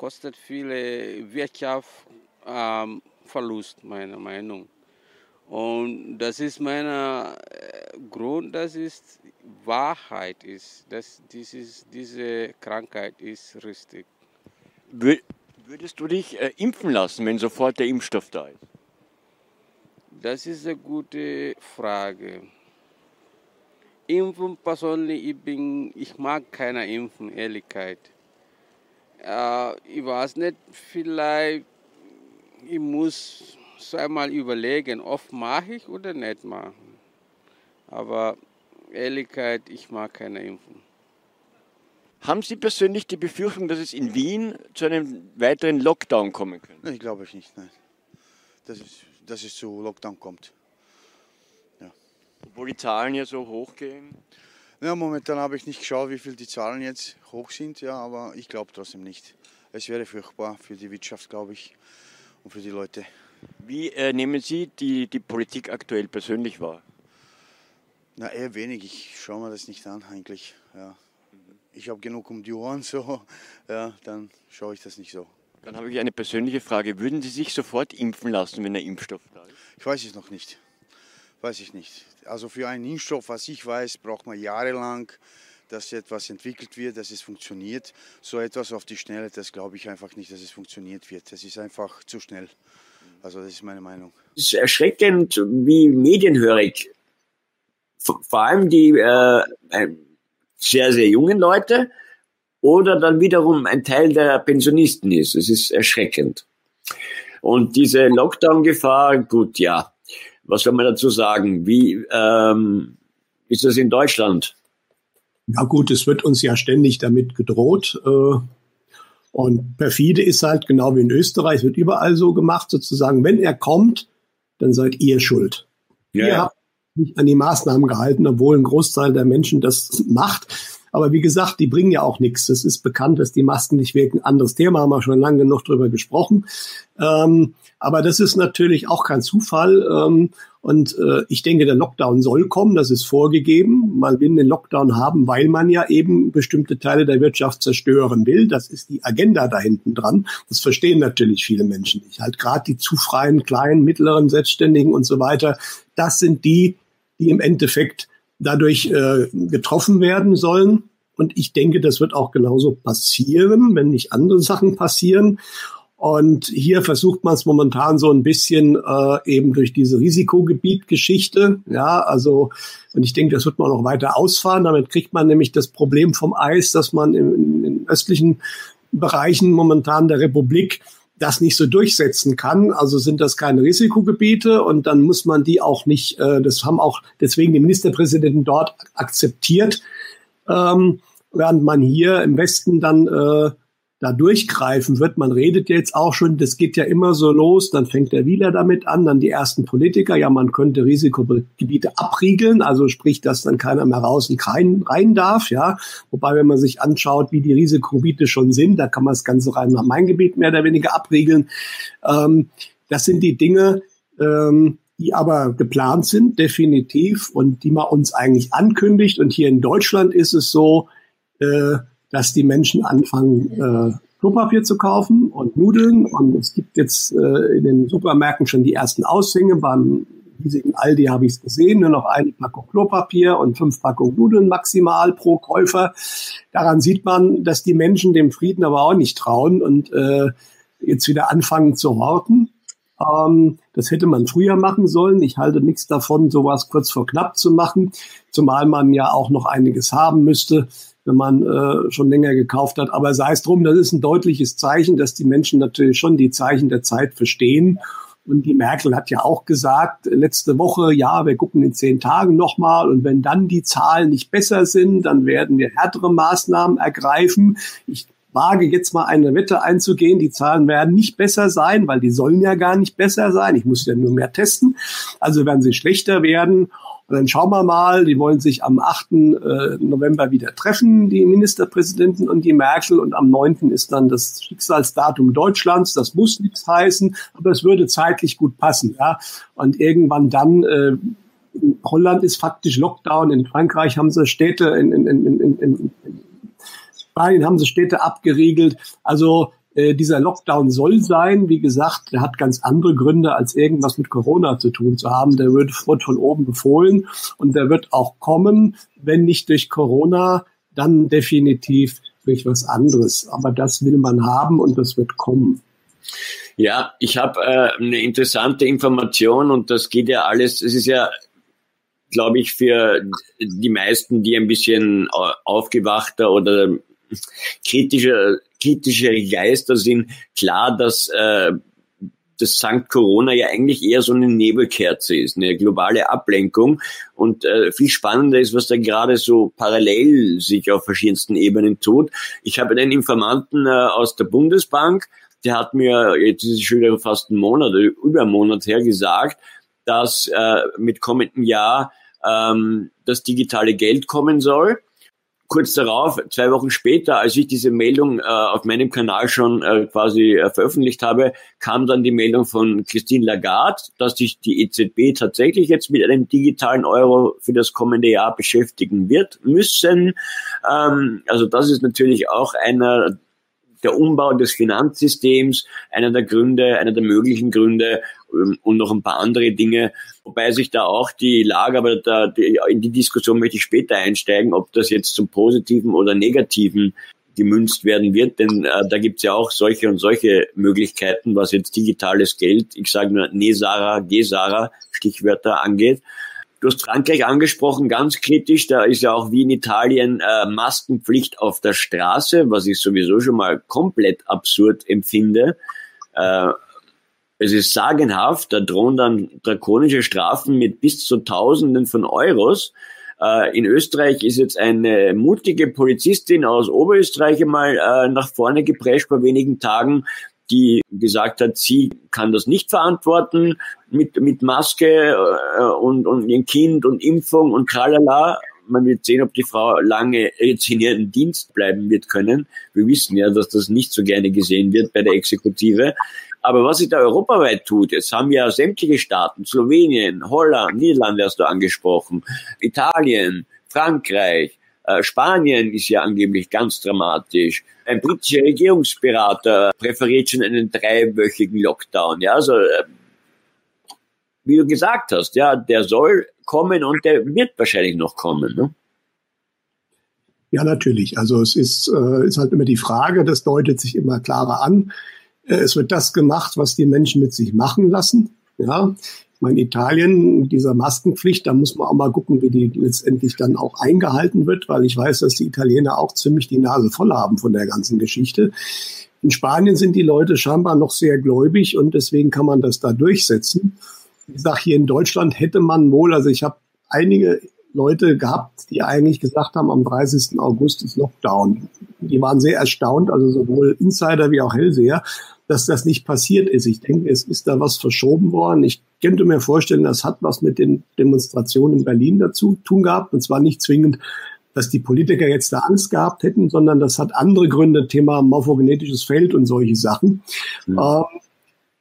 [SPEAKER 9] kostet viele Wirtschaftsverlust, ähm, meiner Meinung. Und das ist mein äh, Grund, dass es Wahrheit ist, dass dieses, diese Krankheit ist richtig.
[SPEAKER 5] Würdest du dich äh, impfen lassen, wenn sofort der Impfstoff da ist?
[SPEAKER 9] Das ist eine gute Frage. Impfen persönlich, ich, bin, ich mag keine Impfen, Ehrlichkeit. Äh, ich weiß nicht, vielleicht, ich muss so einmal überlegen, oft mache ich oder nicht machen. Aber Ehrlichkeit, ich mag keine Impfung.
[SPEAKER 1] Haben Sie persönlich die Befürchtung, dass es in Wien zu einem weiteren Lockdown kommen könnte?
[SPEAKER 10] Nein, glaube ich nicht. Nein. Dass, es, dass es zu Lockdown kommt.
[SPEAKER 1] Ja. Obwohl die Zahlen ja so hoch gehen?
[SPEAKER 10] Ja, momentan habe ich nicht geschaut, wie viel die Zahlen jetzt hoch sind, ja, aber ich glaube trotzdem nicht. Es wäre furchtbar für die Wirtschaft, glaube ich, und für die Leute.
[SPEAKER 1] Wie äh, nehmen Sie die, die Politik aktuell persönlich wahr?
[SPEAKER 10] Na, eher wenig. Ich schaue mir das nicht an, eigentlich. Ja ich habe genug um die Ohren, so, ja, dann schaue ich das nicht so.
[SPEAKER 1] Dann habe ich eine persönliche Frage. Würden Sie sich sofort impfen lassen, wenn der Impfstoff da ist?
[SPEAKER 10] Ich weiß es noch nicht. Weiß ich nicht. Also für einen Impfstoff, was ich weiß, braucht man jahrelang, dass etwas entwickelt wird, dass es funktioniert. So etwas auf die Schnelle, das glaube ich einfach nicht, dass es funktioniert wird. Das ist einfach zu schnell. Also das ist meine Meinung.
[SPEAKER 1] Es ist erschreckend, wie medienhörig vor allem die äh, sehr, sehr jungen Leute oder dann wiederum ein Teil der Pensionisten ist. Es ist erschreckend. Und diese Lockdown-Gefahr, gut, ja, was soll man dazu sagen? Wie ähm, ist das in Deutschland?
[SPEAKER 2] Ja gut, es wird uns ja ständig damit gedroht. Äh, und perfide ist halt genau wie in Österreich, wird überall so gemacht, sozusagen, wenn er kommt, dann seid ihr schuld. Ja, ihr habt nicht an die Maßnahmen gehalten, obwohl ein Großteil der Menschen das macht. Aber wie gesagt, die bringen ja auch nichts. Es ist bekannt, dass die Masken nicht wirken. Anderes Thema, haben wir schon lange genug drüber gesprochen. Ähm, aber das ist natürlich auch kein Zufall. Ähm, und äh, ich denke, der Lockdown soll kommen, das ist vorgegeben. Man will den Lockdown haben, weil man ja eben bestimmte Teile der Wirtschaft zerstören will. Das ist die Agenda da hinten dran. Das verstehen natürlich viele Menschen nicht. Halt gerade die zu freien, kleinen, mittleren, Selbstständigen und so weiter, das sind die, die im Endeffekt dadurch äh, getroffen werden sollen. Und ich denke, das wird auch genauso passieren, wenn nicht andere Sachen passieren. Und hier versucht man es momentan so ein bisschen äh, eben durch diese Risikogebietgeschichte. Ja, also, und ich denke, das wird man auch weiter ausfahren. Damit kriegt man nämlich das Problem vom Eis, dass man in, in östlichen Bereichen momentan der Republik das nicht so durchsetzen kann. Also sind das keine Risikogebiete und dann muss man die auch nicht, äh, das haben auch deswegen die Ministerpräsidenten dort akzeptiert, ähm, während man hier im Westen dann äh, da durchgreifen wird. Man redet jetzt auch schon, das geht ja immer so los, dann fängt der Wieler damit an, dann die ersten Politiker, ja, man könnte Risikogebiete abriegeln, also sprich, dass dann keiner mehr raus und rein, rein darf, ja. Wobei, wenn man sich anschaut, wie die Risikogebiete schon sind, da kann man das ganze rein nach main Gebiet mehr oder weniger abriegeln. Ähm, das sind die Dinge, ähm, die aber geplant sind, definitiv, und die man uns eigentlich ankündigt. Und hier in Deutschland ist es so, äh, dass die Menschen anfangen, äh, Klopapier zu kaufen und Nudeln. Und es gibt jetzt äh, in den Supermärkten schon die ersten Aushänge. Beim riesigen Aldi habe ich es gesehen, nur noch eine Packung Klopapier und fünf Packungen Nudeln maximal pro Käufer. Daran sieht man, dass die Menschen dem Frieden aber auch nicht trauen und äh, jetzt wieder anfangen zu horten. Ähm, das hätte man früher machen sollen. Ich halte nichts davon, sowas kurz vor knapp zu machen, zumal man ja auch noch einiges haben müsste wenn man äh, schon länger gekauft hat. Aber sei es drum, das ist ein deutliches Zeichen, dass die Menschen natürlich schon die Zeichen der Zeit verstehen. Und die Merkel hat ja auch gesagt, letzte Woche, ja, wir gucken in zehn Tagen nochmal. Und wenn dann die Zahlen nicht besser sind, dann werden wir härtere Maßnahmen ergreifen. Ich wage jetzt mal eine Wette einzugehen, die Zahlen werden nicht besser sein, weil die sollen ja gar nicht besser sein. Ich muss ja nur mehr testen. Also werden sie schlechter werden. Und dann schauen wir mal, die wollen sich am 8. Äh, November wieder treffen, die Ministerpräsidenten und die Merkel. Und am 9. ist dann das Schicksalsdatum Deutschlands. Das muss nichts heißen, aber es würde zeitlich gut passen. Ja? Und irgendwann dann, äh, Holland ist faktisch Lockdown, in Frankreich haben sie Städte, in, in, in, in, in Spanien haben sie Städte abgeriegelt. Also äh, dieser Lockdown soll sein. Wie gesagt, der hat ganz andere Gründe, als irgendwas mit Corona zu tun zu haben. Der wird, wird von oben befohlen und der wird auch kommen, wenn nicht durch Corona, dann definitiv durch was anderes. Aber das will man haben und das wird kommen.
[SPEAKER 1] Ja, ich habe äh, eine interessante Information und das geht ja alles, es ist ja, glaube ich, für die meisten, die ein bisschen aufgewachter oder kritischer kritische Geister sind klar, dass äh, dass Sankt Corona ja eigentlich eher so eine Nebelkerze ist, eine globale Ablenkung. Und äh, viel spannender ist, was da gerade so parallel sich auf verschiedensten Ebenen tut. Ich habe einen Informanten äh, aus der Bundesbank, der hat mir, jetzt ist es schon wieder fast ein Monat, über einen Monat her gesagt, dass äh, mit kommendem Jahr ähm, das digitale Geld kommen soll kurz darauf, zwei Wochen später, als ich diese Meldung äh, auf meinem Kanal schon äh, quasi äh, veröffentlicht habe, kam dann die Meldung von Christine Lagarde, dass sich die EZB tatsächlich jetzt mit einem digitalen Euro für das kommende Jahr beschäftigen wird müssen. Ähm, also das ist natürlich auch einer der Umbau des Finanzsystems, einer der Gründe, einer der möglichen Gründe und noch ein paar andere Dinge, wobei sich da auch die Lage, aber da, die, in die Diskussion möchte ich später einsteigen, ob das jetzt zum Positiven oder Negativen gemünzt werden wird, denn äh, da gibt's ja auch solche und solche Möglichkeiten, was jetzt digitales Geld, ich sage nur Nesara, Gesara, Stichwörter angeht. Du hast Frankreich angesprochen, ganz kritisch. Da ist ja auch wie in Italien äh, Maskenpflicht auf der Straße, was ich sowieso schon mal komplett absurd empfinde. Äh, es ist sagenhaft, da drohen dann drakonische Strafen mit bis zu Tausenden von Euros. Äh, in Österreich ist jetzt eine mutige Polizistin aus Oberösterreich mal äh, nach vorne geprescht vor wenigen Tagen, die gesagt hat, sie kann das nicht verantworten mit, mit Maske äh, und, und ihr Kind und Impfung und tralala. Man wird sehen, ob die Frau lange jetzt in ihrem Dienst bleiben wird können. Wir wissen ja, dass das nicht so gerne gesehen wird bei der Exekutive. Aber was sich da europaweit tut, jetzt haben ja sämtliche Staaten, Slowenien, Holland, Niederlande hast du angesprochen, Italien, Frankreich, äh, Spanien ist ja angeblich ganz dramatisch. Ein britischer Regierungsberater präferiert schon einen dreiwöchigen Lockdown. Ja, also äh, wie du gesagt hast, ja, der soll kommen und der wird wahrscheinlich noch kommen. Ne?
[SPEAKER 2] Ja, natürlich. Also es ist, äh, ist halt immer die Frage, das deutet sich immer klarer an. Äh, es wird das gemacht, was die Menschen mit sich machen lassen. Ja, meine, Italien, dieser Maskenpflicht, da muss man auch mal gucken, wie die letztendlich dann auch eingehalten wird, weil ich weiß, dass die Italiener auch ziemlich die Nase voll haben von der ganzen Geschichte. In Spanien sind die Leute scheinbar noch sehr gläubig und deswegen kann man das da durchsetzen. Ich sage, hier in Deutschland hätte man wohl, also ich habe einige Leute gehabt, die eigentlich gesagt haben, am 30. August ist Lockdown. Die waren sehr erstaunt, also sowohl Insider wie auch Hellseher, dass das nicht passiert ist. Ich denke, es ist da was verschoben worden. Ich könnte mir vorstellen, das hat was mit den Demonstrationen in Berlin dazu tun gehabt. Und zwar nicht zwingend, dass die Politiker jetzt da Angst gehabt hätten, sondern das hat andere Gründe, Thema morphogenetisches Feld und solche Sachen. Mhm.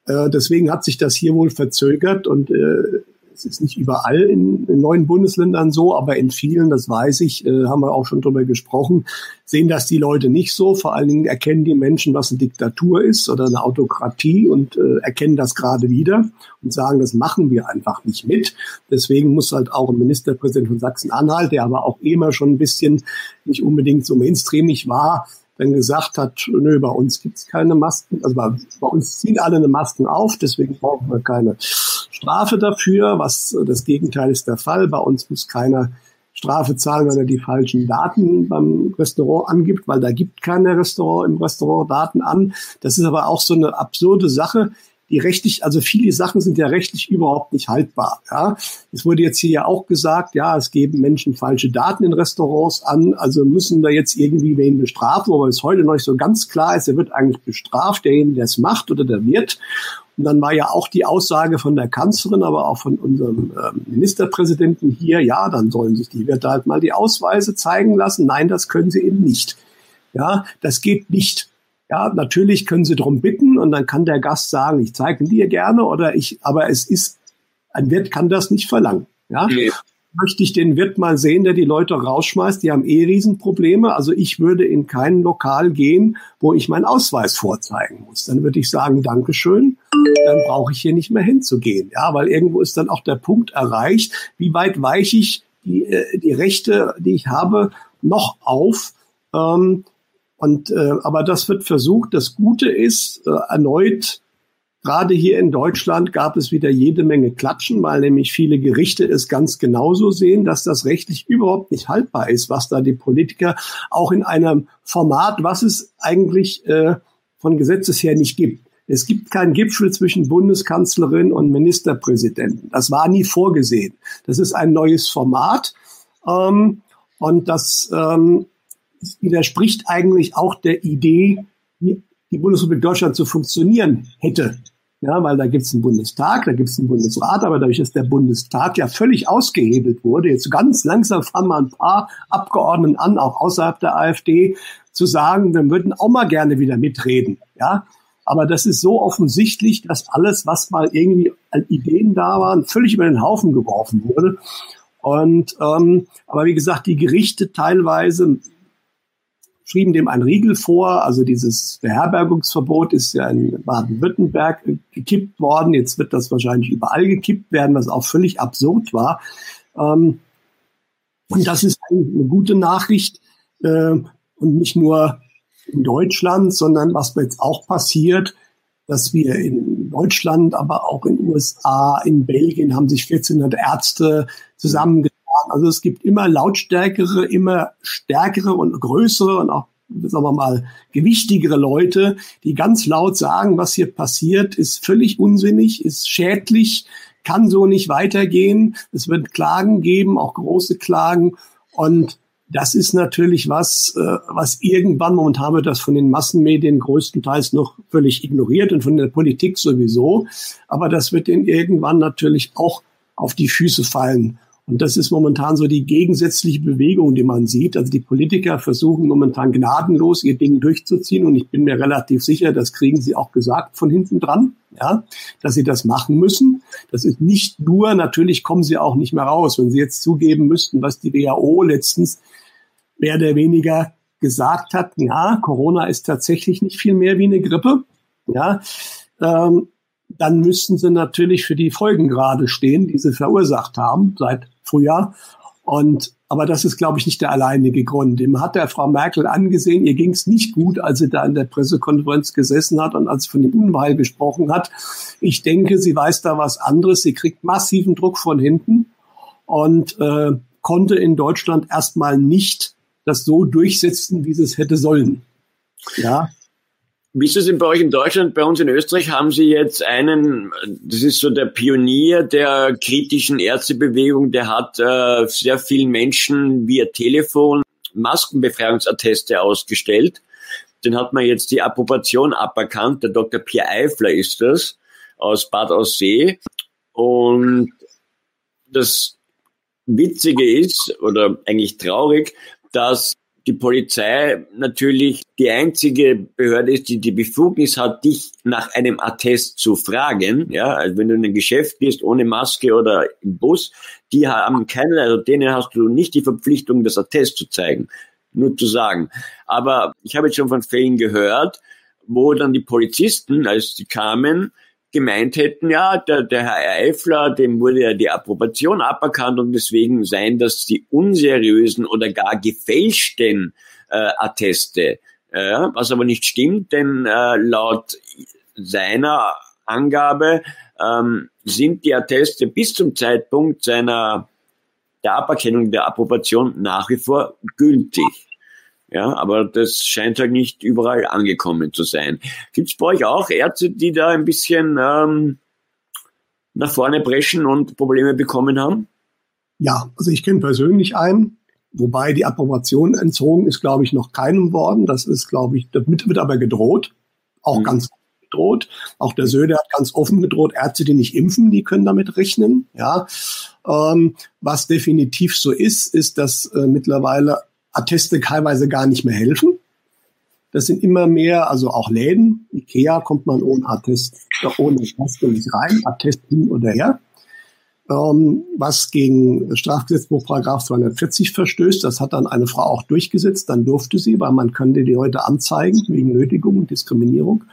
[SPEAKER 2] äh, deswegen hat sich das hier wohl verzögert und äh, es ist nicht überall in, in, neuen Bundesländern so, aber in vielen, das weiß ich, äh, haben wir auch schon drüber gesprochen, sehen das die Leute nicht so. Vor allen Dingen erkennen die Menschen, was eine Diktatur ist oder eine Autokratie und äh, erkennen das gerade wieder und sagen, das machen wir einfach nicht mit. Deswegen muss halt auch ein Ministerpräsident von Sachsen-Anhalt, der aber auch immer schon ein bisschen nicht unbedingt so mainstreamig war, dann gesagt hat, nö, bei uns gibt's keine Masken, also bei, bei, uns ziehen alle eine Masken auf, deswegen brauchen wir keine Strafe dafür, was das Gegenteil ist der Fall. Bei uns muss keiner Strafe zahlen, wenn er die falschen Daten beim Restaurant angibt, weil da gibt keine Restaurant im Restaurant Daten an. Das ist aber auch so eine absurde Sache die rechtlich, also viele Sachen sind ja rechtlich überhaupt nicht haltbar. Ja, es wurde jetzt hier ja auch gesagt, ja, es geben Menschen falsche Daten in Restaurants an, also müssen wir jetzt irgendwie wen bestrafen, aber es heute noch nicht so ganz klar ist, er wird eigentlich bestraft, derjenige, der es macht oder der wird. Und dann war ja auch die Aussage von der Kanzlerin, aber auch von unserem ähm, Ministerpräsidenten hier, ja, dann sollen sich die Wirte halt mal die Ausweise zeigen lassen. Nein, das können sie eben nicht. Ja, das geht nicht. Ja, natürlich können Sie darum bitten und dann kann der Gast sagen, ich zeige dir gerne oder ich, aber es ist, ein Wirt kann das nicht verlangen. Ja. Nee. Möchte ich den Wirt mal sehen, der die Leute rausschmeißt, die haben eh Riesenprobleme. Also ich würde in kein Lokal gehen, wo ich meinen Ausweis vorzeigen muss. Dann würde ich sagen, Dankeschön, dann brauche ich hier nicht mehr hinzugehen. Ja, weil irgendwo ist dann auch der Punkt erreicht, wie weit weiche ich die, äh, die Rechte, die ich habe, noch auf, ähm, und äh, aber das wird versucht. Das Gute ist äh, erneut. Gerade hier in Deutschland gab es wieder jede Menge Klatschen, weil nämlich viele Gerichte es ganz genauso sehen, dass das rechtlich überhaupt nicht haltbar ist, was da die Politiker auch in einem Format, was es eigentlich äh, von Gesetzes her nicht gibt. Es gibt keinen Gipfel zwischen Bundeskanzlerin und Ministerpräsidenten. Das war nie vorgesehen. Das ist ein neues Format. Ähm, und das ähm, widerspricht eigentlich auch der Idee, wie die Bundesrepublik Deutschland zu funktionieren hätte. Ja, weil da gibt es einen Bundestag, da gibt es einen Bundesrat, aber dadurch, dass der Bundestag ja völlig ausgehebelt wurde, jetzt ganz langsam fangen mal ein paar Abgeordneten an, auch außerhalb der AfD, zu sagen, wir würden auch mal gerne wieder mitreden. Ja, aber das ist so offensichtlich, dass alles, was mal irgendwie an Ideen da waren, völlig über den Haufen geworfen wurde. Und ähm, aber wie gesagt, die Gerichte teilweise schrieben dem ein Riegel vor. Also dieses Beherbergungsverbot ist ja in Baden-Württemberg gekippt worden. Jetzt wird das wahrscheinlich überall gekippt werden, was auch völlig absurd war. Ähm, und das ist eine gute Nachricht. Äh, und nicht nur in Deutschland, sondern was jetzt auch passiert, dass wir in Deutschland, aber auch in USA, in Belgien haben sich 1400 Ärzte zusammengetan. Also es gibt immer lautstärkere, immer stärkere und größere und auch sagen wir mal, gewichtigere Leute, die ganz laut sagen, was hier passiert, ist völlig unsinnig, ist schädlich, kann so nicht weitergehen. Es wird Klagen geben, auch große Klagen. Und das ist natürlich was, äh, was irgendwann, momentan wird das von den Massenmedien größtenteils noch völlig ignoriert und von der Politik sowieso. Aber das wird ihnen irgendwann natürlich auch auf die Füße fallen. Und das ist momentan so die gegensätzliche Bewegung, die man sieht. Also die Politiker versuchen momentan gnadenlos ihr Ding durchzuziehen. Und ich bin mir relativ sicher, das kriegen sie auch gesagt von hinten dran, ja, dass sie das machen müssen. Das ist nicht nur, natürlich kommen sie auch nicht mehr raus. Wenn sie jetzt zugeben müssten, was die WHO letztens mehr oder weniger gesagt hat, ja, Corona ist tatsächlich nicht viel mehr wie eine Grippe, ja, ähm, dann müssten sie natürlich für die Folgen gerade stehen, die sie verursacht haben seit Frühjahr. Und aber das ist, glaube ich, nicht der alleinige Grund. Dem hat der Frau Merkel angesehen, ihr ging es nicht gut, als sie da in der Pressekonferenz gesessen hat und als sie von dem Unheil gesprochen hat. Ich denke, sie weiß da was anderes. Sie kriegt massiven Druck von hinten und äh, konnte in Deutschland erstmal nicht das so durchsetzen, wie sie es hätte sollen. Ja,
[SPEAKER 1] wie ist es bei euch in Deutschland? Bei uns in Österreich haben Sie jetzt einen, das ist so der Pionier der kritischen Ärztebewegung, der hat äh, sehr vielen Menschen via Telefon Maskenbefreiungsatteste ausgestellt. Den hat man jetzt die Approbation aberkannt. Der Dr. Pierre Eifler ist das aus Bad Aussee. Und das Witzige ist, oder eigentlich traurig, dass die Polizei natürlich die einzige Behörde ist, die die Befugnis hat, dich nach einem Attest zu fragen. Ja, also wenn du in ein Geschäft gehst ohne Maske oder im Bus, die haben keine, also denen hast du nicht die Verpflichtung, das Attest zu zeigen. Nur zu sagen. Aber ich habe jetzt schon von Fällen gehört, wo dann die Polizisten, als sie kamen, gemeint hätten, ja, der, der Herr Eifler, dem wurde ja die Approbation aberkannt und deswegen seien das die unseriösen oder gar gefälschten äh, Atteste. Äh, was aber nicht stimmt, denn äh, laut seiner Angabe ähm, sind die Atteste bis zum Zeitpunkt seiner der Aberkennung der Approbation nach wie vor gültig. Ja, aber das scheint halt nicht überall angekommen zu sein. Gibt es bei euch auch Ärzte, die da ein bisschen ähm, nach vorne brechen und Probleme bekommen haben?
[SPEAKER 2] Ja, also ich kenne persönlich einen, wobei die Approbation entzogen ist, glaube ich, noch keinem worden. Das ist, glaube ich, damit wird aber gedroht, auch mhm. ganz gedroht. Auch der Söder hat ganz offen gedroht, Ärzte, die nicht impfen, die können damit rechnen. Ja, ähm, was definitiv so ist, ist, dass äh, mittlerweile Atteste teilweise gar nicht mehr helfen. Das sind immer mehr, also auch Läden. Ikea kommt man ohne Attest, ohne Maske nicht rein, Attest hin oder her. Ähm, was gegen Strafgesetzbuch Paragraph 240 verstößt, das hat dann eine Frau auch durchgesetzt, dann durfte sie, weil man könnte die heute anzeigen wegen Nötigung und Diskriminierung.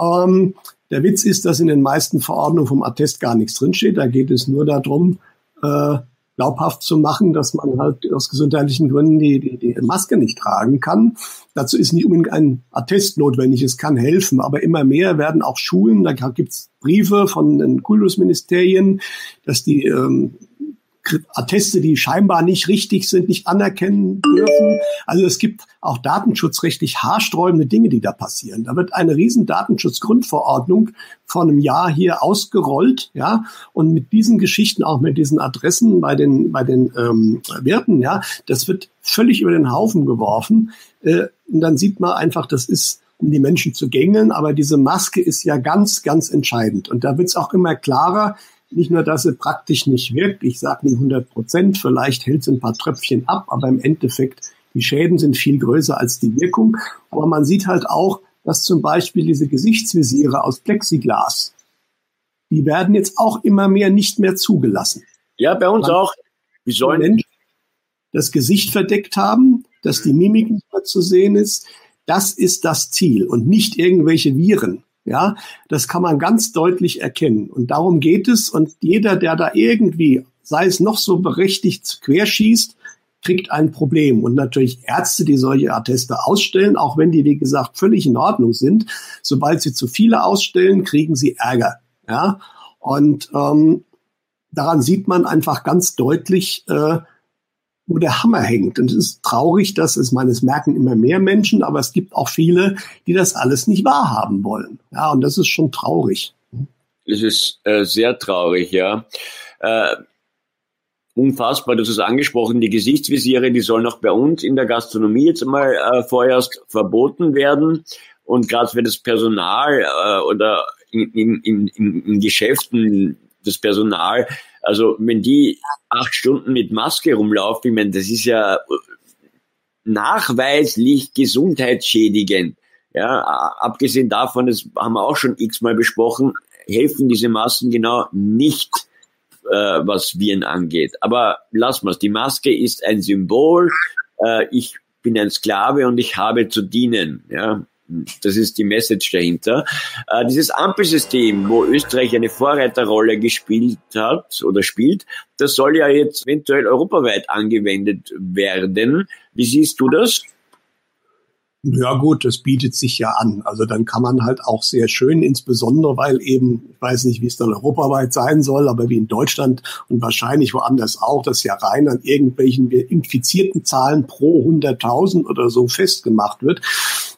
[SPEAKER 2] Ähm, der Witz ist, dass in den meisten Verordnungen vom Attest gar nichts drinsteht. Da geht es nur darum, äh, glaubhaft zu machen, dass man halt aus gesundheitlichen Gründen die, die, die Maske nicht tragen kann. Dazu ist nicht unbedingt ein Attest notwendig, es kann helfen, aber immer mehr werden auch Schulen, da gibt's Briefe von den Kultusministerien, dass die ähm, Atteste, die scheinbar nicht richtig sind, nicht anerkennen dürfen. Also es gibt auch datenschutzrechtlich haarsträubende Dinge, die da passieren. Da wird eine riesen Datenschutzgrundverordnung vor einem Jahr hier ausgerollt, ja, und mit diesen Geschichten, auch mit diesen Adressen bei den bei den ähm, Wirten, ja, das wird völlig über den Haufen geworfen. Äh, und dann sieht man einfach, das ist um die Menschen zu gängeln, aber diese Maske ist ja ganz, ganz entscheidend. Und da wird es auch immer klarer, nicht nur, dass sie praktisch nicht wirkt, ich sage nicht 100 Prozent, vielleicht hält sie ein paar Tröpfchen ab, aber im Endeffekt, die Schäden sind viel größer als die Wirkung. Aber man sieht halt auch, dass zum Beispiel diese Gesichtsvisiere aus Plexiglas, die werden jetzt auch immer mehr nicht mehr zugelassen.
[SPEAKER 1] Ja, bei uns man, auch.
[SPEAKER 2] Wie sollen Menschen das Gesicht verdeckt haben, dass die Mimik nicht mehr zu sehen ist. Das ist das Ziel und nicht irgendwelche Viren. Ja, das kann man ganz deutlich erkennen. Und darum geht es. Und jeder, der da irgendwie, sei es noch so berechtigt, querschießt, kriegt ein Problem. Und natürlich Ärzte, die solche Atteste ausstellen, auch wenn die, wie gesagt, völlig in Ordnung sind, sobald sie zu viele ausstellen, kriegen sie Ärger. Ja, und ähm, daran sieht man einfach ganz deutlich, äh, wo der Hammer hängt. Und es ist traurig, dass es, meines merken immer mehr Menschen, aber es gibt auch viele, die das alles nicht wahrhaben wollen. Ja, und das ist schon traurig.
[SPEAKER 1] Es ist äh, sehr traurig, ja. Äh, unfassbar, hast es angesprochen, die Gesichtsvisiere, die sollen auch bei uns in der Gastronomie jetzt mal äh, vorerst verboten werden. Und gerade für das Personal äh, oder in, in, in, in Geschäften, das Personal, also wenn die acht Stunden mit Maske rumlaufen, ich meine, das ist ja nachweislich gesundheitsschädigend. Ja, abgesehen davon, das haben wir auch schon x-mal besprochen, helfen diese Masken genau nicht, äh, was Viren angeht. Aber wir es. Die Maske ist ein Symbol. Äh, ich bin ein Sklave und ich habe zu dienen. Ja, das ist die Message dahinter. Äh, dieses Ampelsystem, wo Österreich eine Vorreiterrolle gespielt hat oder spielt, das soll ja jetzt eventuell europaweit angewendet werden. Wie siehst du das?
[SPEAKER 2] Ja gut, das bietet sich ja an. Also dann kann man halt auch sehr schön, insbesondere weil eben, ich weiß nicht, wie es dann europaweit sein soll, aber wie in Deutschland und wahrscheinlich woanders auch, das ja rein an irgendwelchen infizierten Zahlen pro 100.000 oder so festgemacht wird,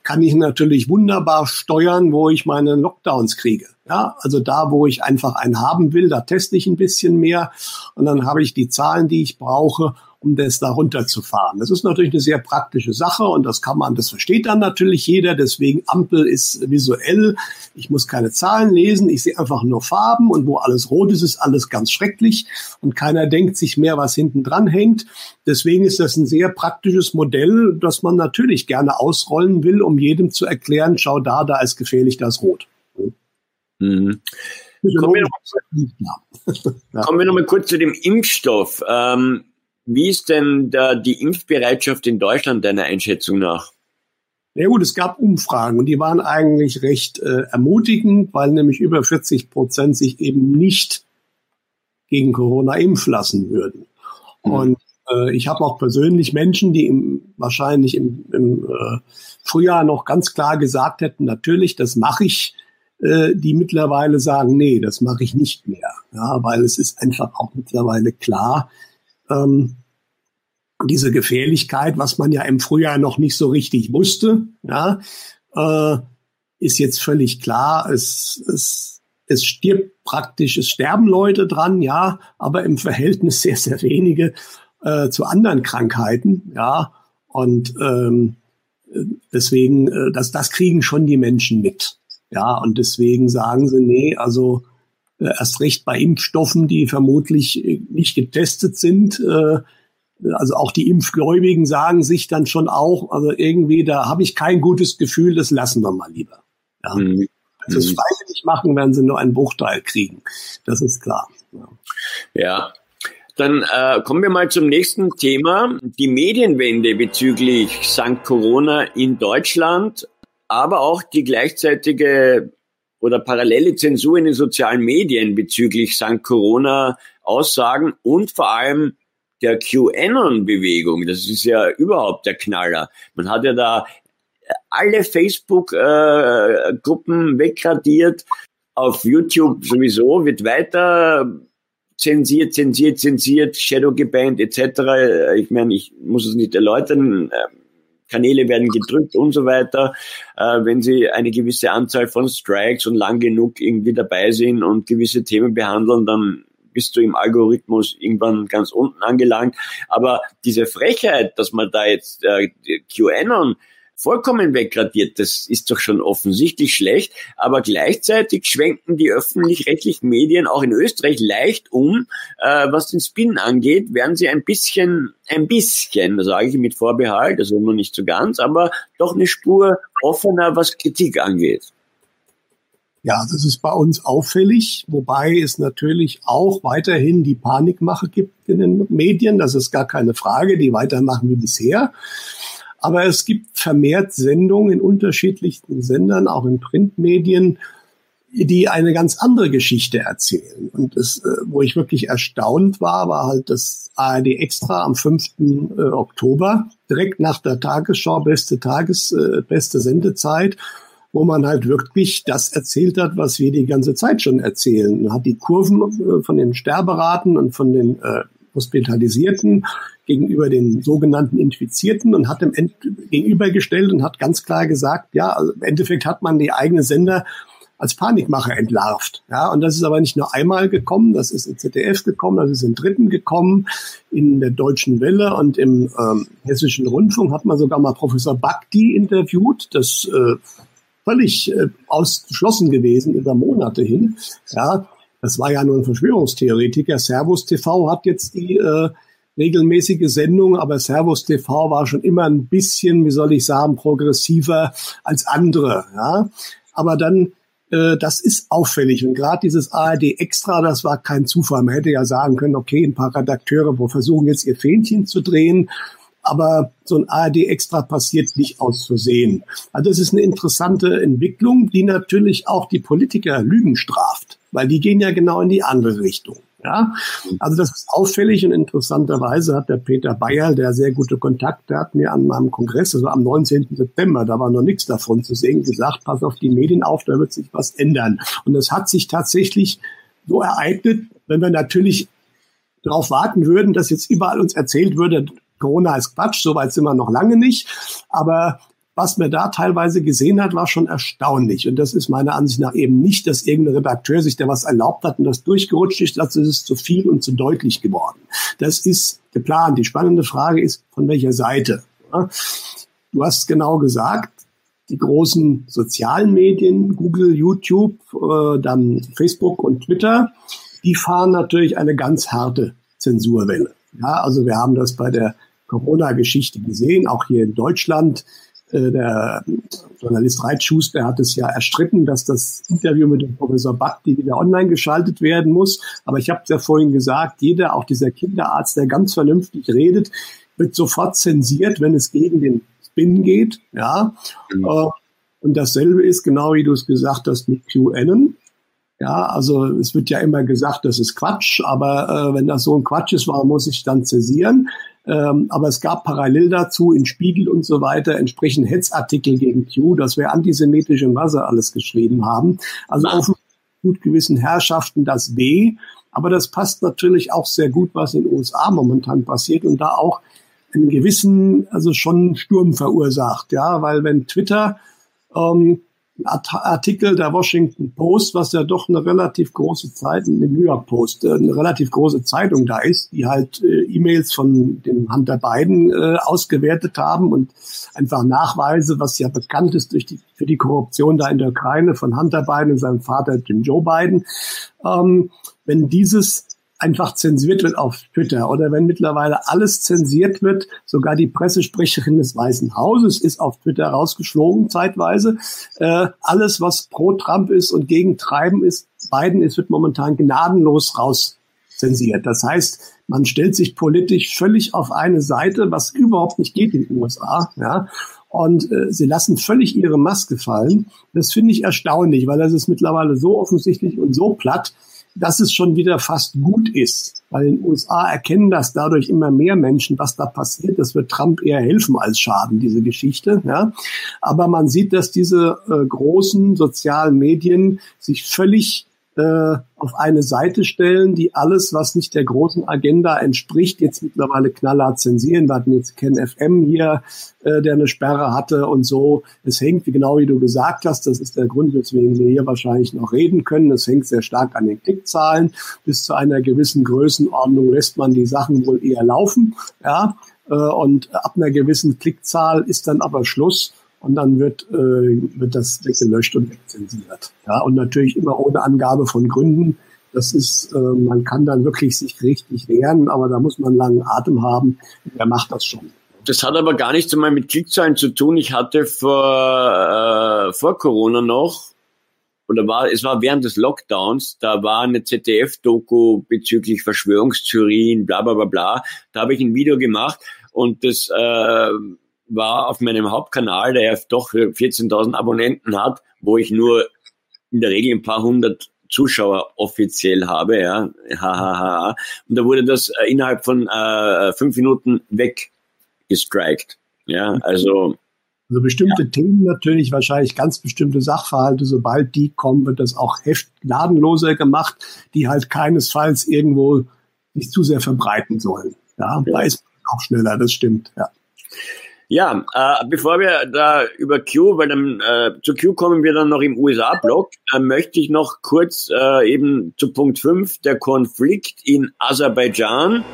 [SPEAKER 2] kann ich natürlich wunderbar steuern, wo ich meine Lockdowns kriege. Ja, also da, wo ich einfach einen haben will, da teste ich ein bisschen mehr und dann habe ich die Zahlen, die ich brauche um das da runterzufahren. Das ist natürlich eine sehr praktische Sache und das kann man, das versteht dann natürlich jeder. Deswegen Ampel ist visuell. Ich muss keine Zahlen lesen. Ich sehe einfach nur Farben und wo alles rot ist, ist alles ganz schrecklich und keiner denkt sich mehr, was hinten dran hängt. Deswegen ist das ein sehr praktisches Modell, das man natürlich gerne ausrollen will, um jedem zu erklären, schau da, da ist gefährlich, da ist rot.
[SPEAKER 1] Mhm. Kommen wir, noch, kommen wir noch mal kurz zu dem Impfstoff. Ähm, wie ist denn da die Impfbereitschaft in Deutschland deiner Einschätzung nach?
[SPEAKER 2] Ja gut, es gab Umfragen und die waren eigentlich recht äh, ermutigend, weil nämlich über 40 Prozent sich eben nicht gegen Corona impfen lassen würden. Mhm. Und äh, ich habe auch persönlich Menschen, die im, wahrscheinlich im, im äh, Frühjahr noch ganz klar gesagt hätten, natürlich, das mache ich, äh, die mittlerweile sagen, nee, das mache ich nicht mehr. Ja, weil es ist einfach auch mittlerweile klar, ähm, diese Gefährlichkeit, was man ja im Frühjahr noch nicht so richtig wusste, ja, äh, ist jetzt völlig klar. Es, es, es stirbt praktisch, es sterben Leute dran, ja, aber im Verhältnis sehr, sehr wenige äh, zu anderen Krankheiten, ja. Und ähm, deswegen, äh, das, das kriegen schon die Menschen mit. Ja, und deswegen sagen sie, nee, also erst recht bei Impfstoffen, die vermutlich äh, nicht getestet sind. Äh, also auch die Impfgläubigen sagen sich dann schon auch, also irgendwie, da habe ich kein gutes Gefühl, das lassen wir mal lieber. Ja. Mhm. Wenn sie es mhm. freiwillig machen, werden sie nur einen Bruchteil kriegen. Das ist klar.
[SPEAKER 1] Ja. ja. Dann äh, kommen wir mal zum nächsten Thema. Die Medienwende bezüglich St. Corona in Deutschland, aber auch die gleichzeitige oder parallele Zensur in den sozialen Medien bezüglich St. Corona Aussagen und vor allem der QAnon-Bewegung. Das ist ja überhaupt der Knaller. Man hat ja da alle Facebook-Gruppen äh, wegradiert. Auf YouTube sowieso wird weiter zensiert, zensiert, zensiert, Shadow gebannt etc. Ich meine, ich muss es nicht erläutern. Kanäle werden gedrückt und so weiter. Äh, wenn sie eine gewisse Anzahl von Strikes und lang genug irgendwie dabei sind und gewisse Themen behandeln, dann bist du im Algorithmus irgendwann ganz unten angelangt. Aber diese Frechheit, dass man da jetzt äh, QAnon vollkommen wegradiert. Das ist doch schon offensichtlich schlecht. Aber gleichzeitig schwenken die öffentlich-rechtlichen Medien auch in Österreich leicht um. Äh, was den Spin angeht, werden sie ein bisschen, ein bisschen, sage ich mit Vorbehalt, also nur nicht so ganz, aber doch eine Spur offener, was Kritik angeht.
[SPEAKER 2] Ja, das ist bei uns auffällig, wobei es natürlich auch weiterhin die Panikmache gibt in den Medien. Das ist gar keine Frage, die weitermachen wie bisher. Aber es gibt vermehrt Sendungen in unterschiedlichsten Sendern, auch in Printmedien, die eine ganz andere Geschichte erzählen. Und das, äh, wo ich wirklich erstaunt war, war halt das ARD Extra am 5. Äh, Oktober, direkt nach der Tagesschau, beste Tages, äh, beste Sendezeit, wo man halt wirklich das erzählt hat, was wir die ganze Zeit schon erzählen. Man hat die Kurven von den Sterberaten und von den Hospitalisierten gegenüber den sogenannten Infizierten und hat dem End gegenübergestellt und hat ganz klar gesagt, ja, also im Endeffekt hat man die eigene Sender als Panikmacher entlarvt. Ja, und das ist aber nicht nur einmal gekommen, das ist in ZDF gekommen, das ist in Dritten gekommen, in der Deutschen Welle und im ähm, Hessischen Rundfunk hat man sogar mal Professor Bakti interviewt, das äh, völlig äh, ausgeschlossen gewesen über Monate hin. Ja, das war ja nur ein Verschwörungstheoretiker. Servus TV hat jetzt die äh, regelmäßige Sendung, aber Servus TV war schon immer ein bisschen, wie soll ich sagen, progressiver als andere. Ja? Aber dann, äh, das ist auffällig. Und gerade dieses ARD Extra, das war kein Zufall. Man hätte ja sagen können, okay, ein paar Redakteure wo versuchen jetzt ihr Fähnchen zu drehen. Aber so ein ARD Extra passiert nicht aus Versehen. Also das ist eine interessante Entwicklung, die natürlich auch die Politiker Lügen straft, weil die gehen ja genau in die andere Richtung. Ja, also das ist auffällig und interessanterweise hat der Peter Bayer, der sehr gute Kontakte hat, mir an meinem Kongress, also am 19. September, da war noch nichts davon zu sehen, gesagt, pass auf die Medien auf, da wird sich was ändern. Und das hat sich tatsächlich so ereignet, wenn wir natürlich darauf warten würden, dass jetzt überall uns erzählt würde, Corona ist Quatsch, soweit sind wir noch lange nicht. Aber was man da teilweise gesehen hat, war schon erstaunlich. Und das ist meiner Ansicht nach eben nicht, dass irgendein Redakteur sich da was erlaubt hat und das durchgerutscht ist. Das ist zu viel und zu deutlich geworden. Das ist geplant. Die spannende Frage ist, von welcher Seite? Du hast genau gesagt, die großen sozialen Medien, Google, YouTube, äh, dann Facebook und Twitter, die fahren natürlich eine ganz harte Zensurwelle. Ja, also wir haben das bei der Corona-Geschichte gesehen, auch hier in Deutschland. Äh, der Journalist Reitschuster hat es ja erstritten, dass das Interview mit dem Professor Bakti wieder online geschaltet werden muss. Aber ich habe es ja vorhin gesagt, jeder, auch dieser Kinderarzt, der ganz vernünftig redet, wird sofort zensiert, wenn es gegen den Spin geht. Ja. Mhm. Und dasselbe ist genau wie du es gesagt hast mit QAnon. Ja, also es wird ja immer gesagt, das ist Quatsch, aber äh, wenn das so ein Quatsch ist, warum muss ich dann zensieren? Ähm, aber es gab parallel dazu in Spiegel und so weiter entsprechend Hetzartikel gegen Q, dass wir antisemitische Wasser alles geschrieben haben. Also auf gut gewissen Herrschaften das weh. Aber das passt natürlich auch sehr gut, was in den USA momentan passiert und da auch einen gewissen, also schon Sturm verursacht. Ja, weil wenn Twitter ähm, Artikel der Washington Post, was ja doch eine relativ große Zeit, eine New York Post, äh, eine relativ große Zeitung da ist, die halt äh, E-Mails von dem Hunter Biden äh, ausgewertet haben und einfach Nachweise, was ja bekannt ist durch die, für die Korruption da in der Ukraine von Hunter Biden und seinem Vater Jim Joe Biden. Ähm, wenn dieses einfach zensiert wird auf Twitter oder wenn mittlerweile alles zensiert wird, sogar die Pressesprecherin des Weißen Hauses ist auf Twitter rausgeflogen zeitweise. Äh, alles, was pro Trump ist und gegen Treiben ist, Biden ist, wird momentan gnadenlos raus zensiert. Das heißt, man stellt sich politisch völlig auf eine Seite, was überhaupt nicht geht in den USA. Ja? Und äh, sie lassen völlig ihre Maske fallen. Das finde ich erstaunlich, weil das ist mittlerweile so offensichtlich und so platt, dass es schon wieder fast gut ist. Weil in den USA erkennen das dadurch immer mehr Menschen, was da passiert. Das wird Trump eher helfen als schaden, diese Geschichte. Ja. Aber man sieht, dass diese äh, großen sozialen Medien sich völlig äh, auf eine Seite stellen, die alles, was nicht der großen Agenda entspricht, jetzt mittlerweile knallhart zensieren. Wir hatten jetzt Ken FM hier, äh, der eine Sperre hatte und so. Es hängt, wie genau wie du gesagt hast, das ist der Grund, weswegen wir hier wahrscheinlich noch reden können. Es hängt sehr stark an den Klickzahlen. Bis zu einer gewissen Größenordnung lässt man die Sachen wohl eher laufen. Ja, äh, und ab einer gewissen Klickzahl ist dann aber Schluss und dann wird, äh, wird das weggelöscht und wegzensiert. Ja, und natürlich immer ohne Angabe von Gründen. Das ist, äh, man kann dann wirklich sich richtig wehren, aber da muss man langen Atem haben. Wer macht das schon?
[SPEAKER 1] Das hat aber gar nichts einmal mit Klickzahlen zu tun. Ich hatte vor, äh, vor Corona noch, oder war, es war während des Lockdowns, da war eine ZDF-Doku bezüglich Verschwörungstheorien, bla bla bla bla. Da habe ich ein Video gemacht und das äh, war auf meinem Hauptkanal, der ja doch 14.000 Abonnenten hat, wo ich nur in der Regel ein paar hundert Zuschauer offiziell habe, ja, hahaha. Und da wurde das äh, innerhalb von äh, fünf Minuten weggestrikt, ja, also.
[SPEAKER 2] Also bestimmte ja. Themen natürlich, wahrscheinlich ganz bestimmte Sachverhalte, sobald die kommen, wird das auch heft ladenloser gemacht, die halt keinesfalls irgendwo nicht zu sehr verbreiten sollen. Ja, ja. da ist man auch schneller, das stimmt, ja.
[SPEAKER 1] Ja, äh, bevor wir da über Q, weil dann äh, zu Q kommen wir dann noch im USA-Block, äh, möchte ich noch kurz äh, eben zu Punkt 5, der Konflikt in Aserbaidschan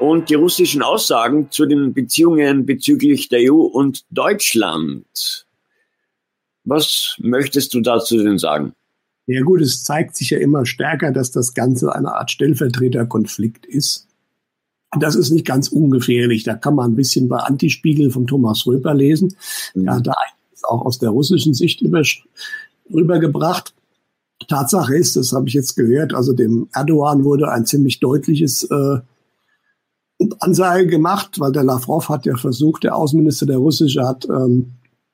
[SPEAKER 1] und die russischen Aussagen zu den Beziehungen bezüglich der EU und Deutschland. Was möchtest du dazu denn sagen?
[SPEAKER 2] Ja gut, es zeigt sich ja immer stärker, dass das Ganze eine Art Stellvertreterkonflikt ist. Das ist nicht ganz ungefährlich. Da kann man ein bisschen bei Antispiegel von Thomas Röper lesen. Mhm. Er hat da auch aus der russischen Sicht über, rübergebracht. Tatsache ist, das habe ich jetzt gehört, also dem Erdogan wurde ein ziemlich deutliches äh, Ansage gemacht, weil der Lavrov hat ja versucht, der Außenminister der russische hat ähm,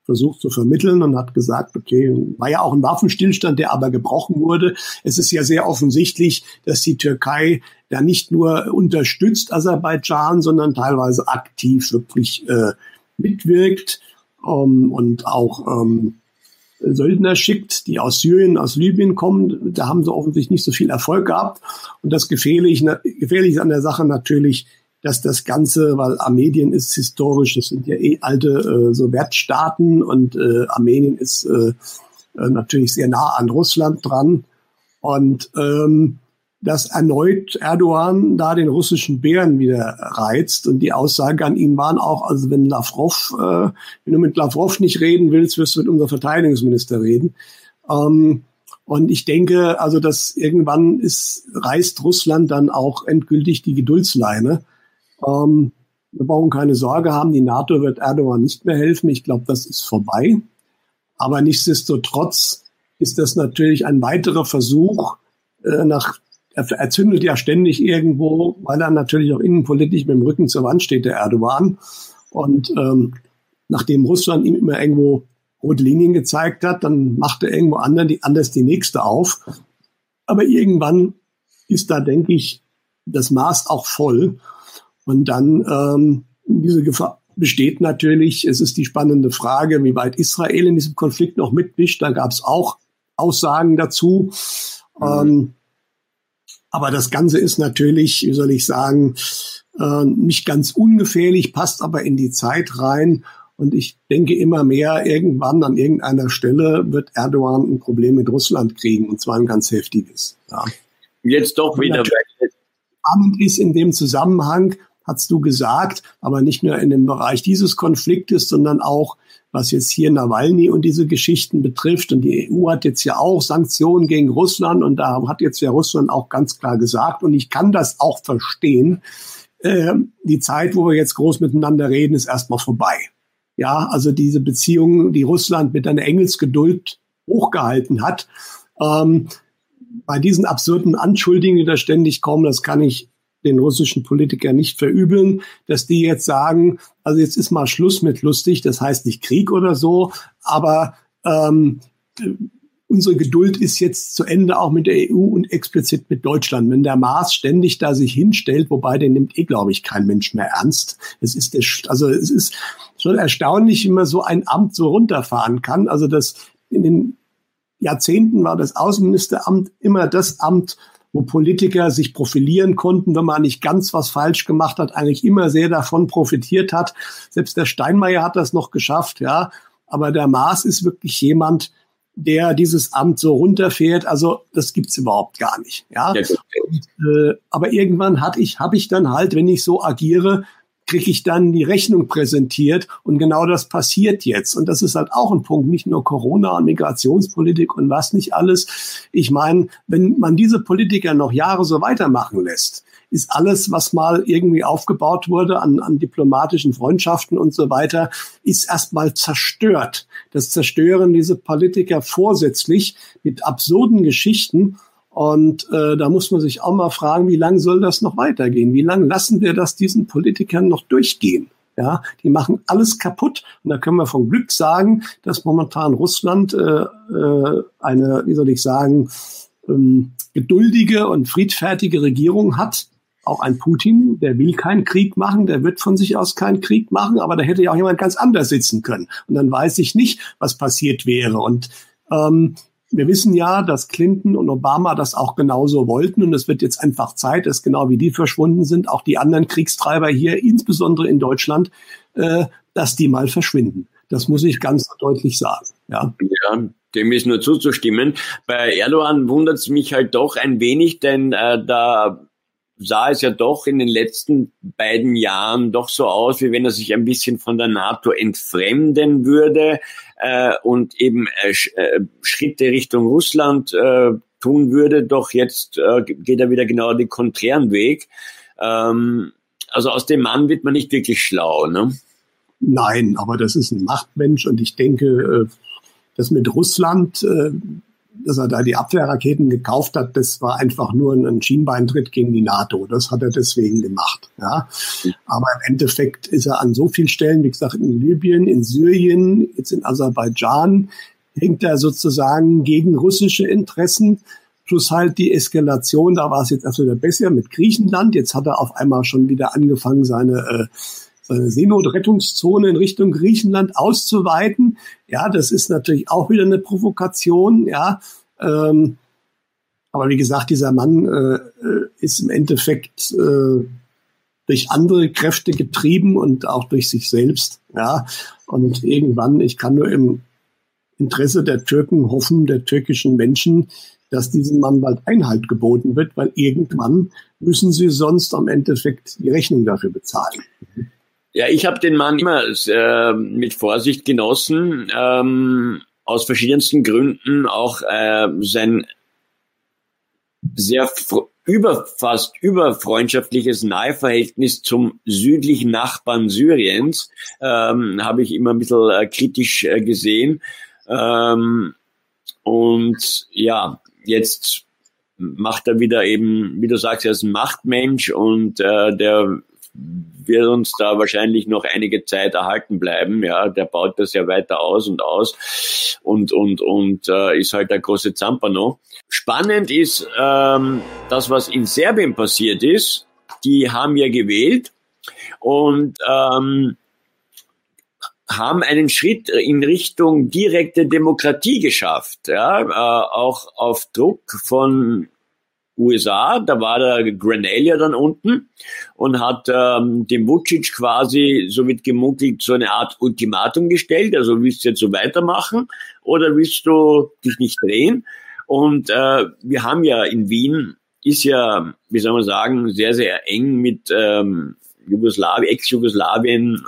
[SPEAKER 2] versucht zu vermitteln und hat gesagt, okay, war ja auch ein Waffenstillstand, der aber gebrochen wurde. Es ist ja sehr offensichtlich, dass die Türkei da nicht nur unterstützt Aserbaidschan, sondern teilweise aktiv wirklich äh, mitwirkt ähm, und auch ähm, Söldner schickt, die aus Syrien, aus Libyen kommen. Da haben sie offensichtlich nicht so viel Erfolg gehabt. Und das Gefährliche, Gefährliche an der Sache natürlich, dass das Ganze, weil Armenien ist historisch, das sind ja eh alte äh, Sowjetstaaten und äh, Armenien ist äh, äh, natürlich sehr nah an Russland dran. Und ähm, dass erneut Erdogan da den russischen Bären wieder reizt. Und die Aussage an ihn waren auch, also wenn Lavrov, äh, wenn du mit Lavrov nicht reden willst, wirst du mit unserem Verteidigungsminister reden. Ähm, und ich denke, also dass irgendwann ist, reißt Russland dann auch endgültig die Geduldsleine. Ähm, wir brauchen keine Sorge haben, die NATO wird Erdogan nicht mehr helfen. Ich glaube, das ist vorbei. Aber nichtsdestotrotz ist das natürlich ein weiterer Versuch, äh, nach, er, er zündet ja ständig irgendwo, weil er natürlich auch innenpolitisch mit dem Rücken zur Wand steht, der Erdogan. Und ähm, nachdem Russland ihm immer irgendwo rote Linien gezeigt hat, dann macht er irgendwo anderen die, anders die nächste auf. Aber irgendwann ist da, denke ich, das Maß auch voll. Und dann ähm, diese Gefahr besteht natürlich. Es ist die spannende Frage, wie weit Israel in diesem Konflikt noch mitmischt. Da gab es auch Aussagen dazu. Mhm. Ähm, aber das Ganze ist natürlich, wie soll ich sagen, äh, nicht ganz ungefährlich, passt aber in die Zeit rein. Und ich denke immer mehr, irgendwann an irgendeiner Stelle wird Erdogan ein Problem mit Russland kriegen, und zwar ein ganz heftiges. Ja.
[SPEAKER 1] Jetzt doch wieder.
[SPEAKER 2] Spannend ist in dem Zusammenhang, hast du gesagt, aber nicht nur in dem Bereich dieses Konfliktes, sondern auch was jetzt hier Nawalny und diese Geschichten betrifft. Und die EU hat jetzt ja auch Sanktionen gegen Russland und da hat jetzt ja Russland auch ganz klar gesagt, und ich kann das auch verstehen, äh, die Zeit, wo wir jetzt groß miteinander reden, ist erstmal vorbei. Ja, also diese Beziehungen, die Russland mit einer Engelsgeduld hochgehalten hat, ähm, bei diesen absurden Anschuldigungen, die da ständig kommen, das kann ich den russischen Politikern nicht verübeln, dass die jetzt sagen, also jetzt ist mal Schluss mit lustig, das heißt nicht Krieg oder so, aber ähm, unsere Geduld ist jetzt zu Ende auch mit der EU und explizit mit Deutschland. Wenn der Maas ständig da sich hinstellt, wobei den nimmt eh, glaube ich, kein Mensch mehr ernst. Es ist also es ist schon erstaunlich, wie man so ein Amt so runterfahren kann. Also das in den Jahrzehnten war das Außenministeramt immer das Amt, wo Politiker sich profilieren konnten, wenn man nicht ganz was falsch gemacht hat, eigentlich immer sehr davon profitiert hat. Selbst der Steinmeier hat das noch geschafft, ja. Aber der Maas ist wirklich jemand, der dieses Amt so runterfährt. Also das gibt's überhaupt gar nicht. Ja. ja Und, äh, aber irgendwann hatte ich, habe ich dann halt, wenn ich so agiere, kriege ich dann die Rechnung präsentiert und genau das passiert jetzt. Und das ist halt auch ein Punkt, nicht nur Corona und Migrationspolitik und was nicht alles. Ich meine, wenn man diese Politiker noch Jahre so weitermachen lässt, ist alles, was mal irgendwie aufgebaut wurde an, an diplomatischen Freundschaften und so weiter, ist erstmal zerstört. Das zerstören diese Politiker vorsätzlich mit absurden Geschichten. Und äh, da muss man sich auch mal fragen, wie lange soll das noch weitergehen? Wie lange lassen wir das diesen Politikern noch durchgehen? Ja, die machen alles kaputt. Und da können wir von Glück sagen, dass momentan Russland äh, äh, eine, wie soll ich sagen, ähm, geduldige und friedfertige Regierung hat, auch ein Putin, der will keinen Krieg machen, der wird von sich aus keinen Krieg machen, aber da hätte ja auch jemand ganz anders sitzen können. Und dann weiß ich nicht, was passiert wäre. Und ähm, wir wissen ja, dass Clinton und Obama das auch genauso wollten und es wird jetzt einfach Zeit, dass genau wie die verschwunden sind, auch die anderen Kriegstreiber hier, insbesondere in Deutschland, äh, dass die mal verschwinden. Das muss ich ganz deutlich sagen. Ja.
[SPEAKER 1] ja dem ist nur zuzustimmen. Bei Erdogan wundert es mich halt doch ein wenig, denn äh, da sah es ja doch in den letzten beiden Jahren doch so aus, wie wenn er sich ein bisschen von der NATO entfremden würde äh, und eben äh, äh, Schritte Richtung Russland äh, tun würde. Doch jetzt äh, geht er wieder genau den konträren Weg. Ähm, also aus dem Mann wird man nicht wirklich schlau. Ne?
[SPEAKER 2] Nein, aber das ist ein Machtmensch und ich denke, äh, das mit Russland, äh, dass er da die Abwehrraketen gekauft hat, das war einfach nur ein Schienbeintritt gegen die NATO. Das hat er deswegen gemacht. Ja. Aber im Endeffekt ist er an so vielen Stellen, wie gesagt, in Libyen, in Syrien, jetzt in Aserbaidschan, hängt er sozusagen gegen russische Interessen. Plus halt die Eskalation, da war es jetzt erst wieder besser mit Griechenland. Jetzt hat er auf einmal schon wieder angefangen, seine äh, Seenotrettungszone in Richtung Griechenland auszuweiten. Ja, das ist natürlich auch wieder eine Provokation. Ja, ähm, aber wie gesagt, dieser Mann äh, äh, ist im Endeffekt äh, durch andere Kräfte getrieben und auch durch sich selbst. Ja, und irgendwann, ich kann nur im Interesse der Türken hoffen, der türkischen Menschen, dass diesem Mann bald Einhalt geboten wird, weil irgendwann müssen sie sonst am Endeffekt die Rechnung dafür bezahlen.
[SPEAKER 1] Ja, ich habe den Mann immer äh, mit Vorsicht genossen, ähm, aus verschiedensten Gründen. Auch äh, sein sehr über, fast überfreundschaftliches Naheverhältnis zum südlichen Nachbarn Syriens ähm, habe ich immer ein bisschen äh, kritisch äh, gesehen. Ähm, und ja, jetzt macht er wieder eben, wie du sagst, er ist ein Machtmensch und äh, der wird uns da wahrscheinlich noch einige Zeit erhalten bleiben. Ja, der baut das ja weiter aus und aus und und und äh, ist halt der große Zampano. Spannend ist ähm, das, was in Serbien passiert ist. Die haben ja gewählt und ähm, haben einen Schritt in Richtung direkte Demokratie geschafft, ja, äh, auch auf Druck von USA, da war der Granalia dann unten und hat ähm, dem Vucic quasi, so wird gemunkelt, so eine Art Ultimatum gestellt, also willst du jetzt so weitermachen oder willst du dich nicht drehen? Und äh, wir haben ja in Wien, ist ja, wie soll man sagen, sehr, sehr eng mit ähm, Jugoslawien, Ex-Jugoslawien,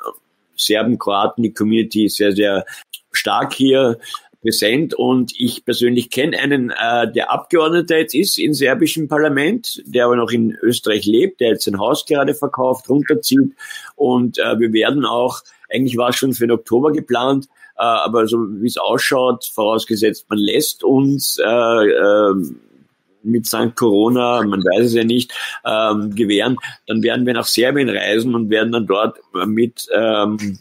[SPEAKER 1] Serben, Kroaten, die Community ist sehr, sehr stark hier präsent und ich persönlich kenne einen, äh, der Abgeordneter jetzt ist im serbischen Parlament, der aber noch in Österreich lebt, der jetzt sein Haus gerade verkauft, runterzieht und äh, wir werden auch, eigentlich war es schon für den Oktober geplant, äh, aber so wie es ausschaut, vorausgesetzt man lässt uns äh, äh, mit St. Corona, man weiß es ja nicht, ähm, gewähren, dann werden wir nach Serbien reisen und werden dann dort mit ähm,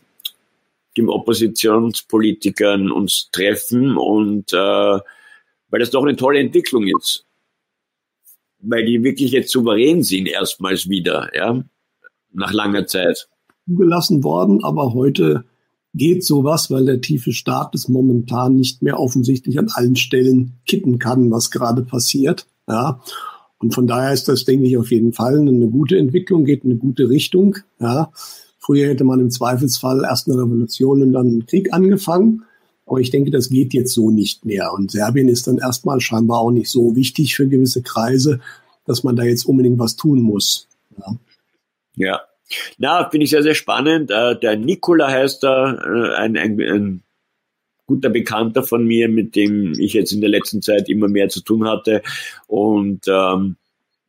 [SPEAKER 1] den Oppositionspolitikern uns treffen und äh, weil das doch eine tolle Entwicklung ist. Weil die wirklich jetzt souverän sind, erstmals wieder, ja, nach langer Zeit.
[SPEAKER 2] Zugelassen worden, aber heute geht sowas, weil der tiefe Staat es momentan nicht mehr offensichtlich an allen Stellen kitten kann, was gerade passiert. Ja. Und von daher ist das, denke ich, auf jeden Fall eine gute Entwicklung, geht in eine gute Richtung. Ja. Früher hätte man im Zweifelsfall erst eine Revolution und dann einen Krieg angefangen. Aber ich denke, das geht jetzt so nicht mehr. Und Serbien ist dann erstmal scheinbar auch nicht so wichtig für gewisse Kreise, dass man da jetzt unbedingt was tun muss.
[SPEAKER 1] Ja. ja. Na, finde ich sehr, sehr spannend. Äh, der Nikola heißt da, äh, ein, ein, ein guter Bekannter von mir, mit dem ich jetzt in der letzten Zeit immer mehr zu tun hatte. Und ähm,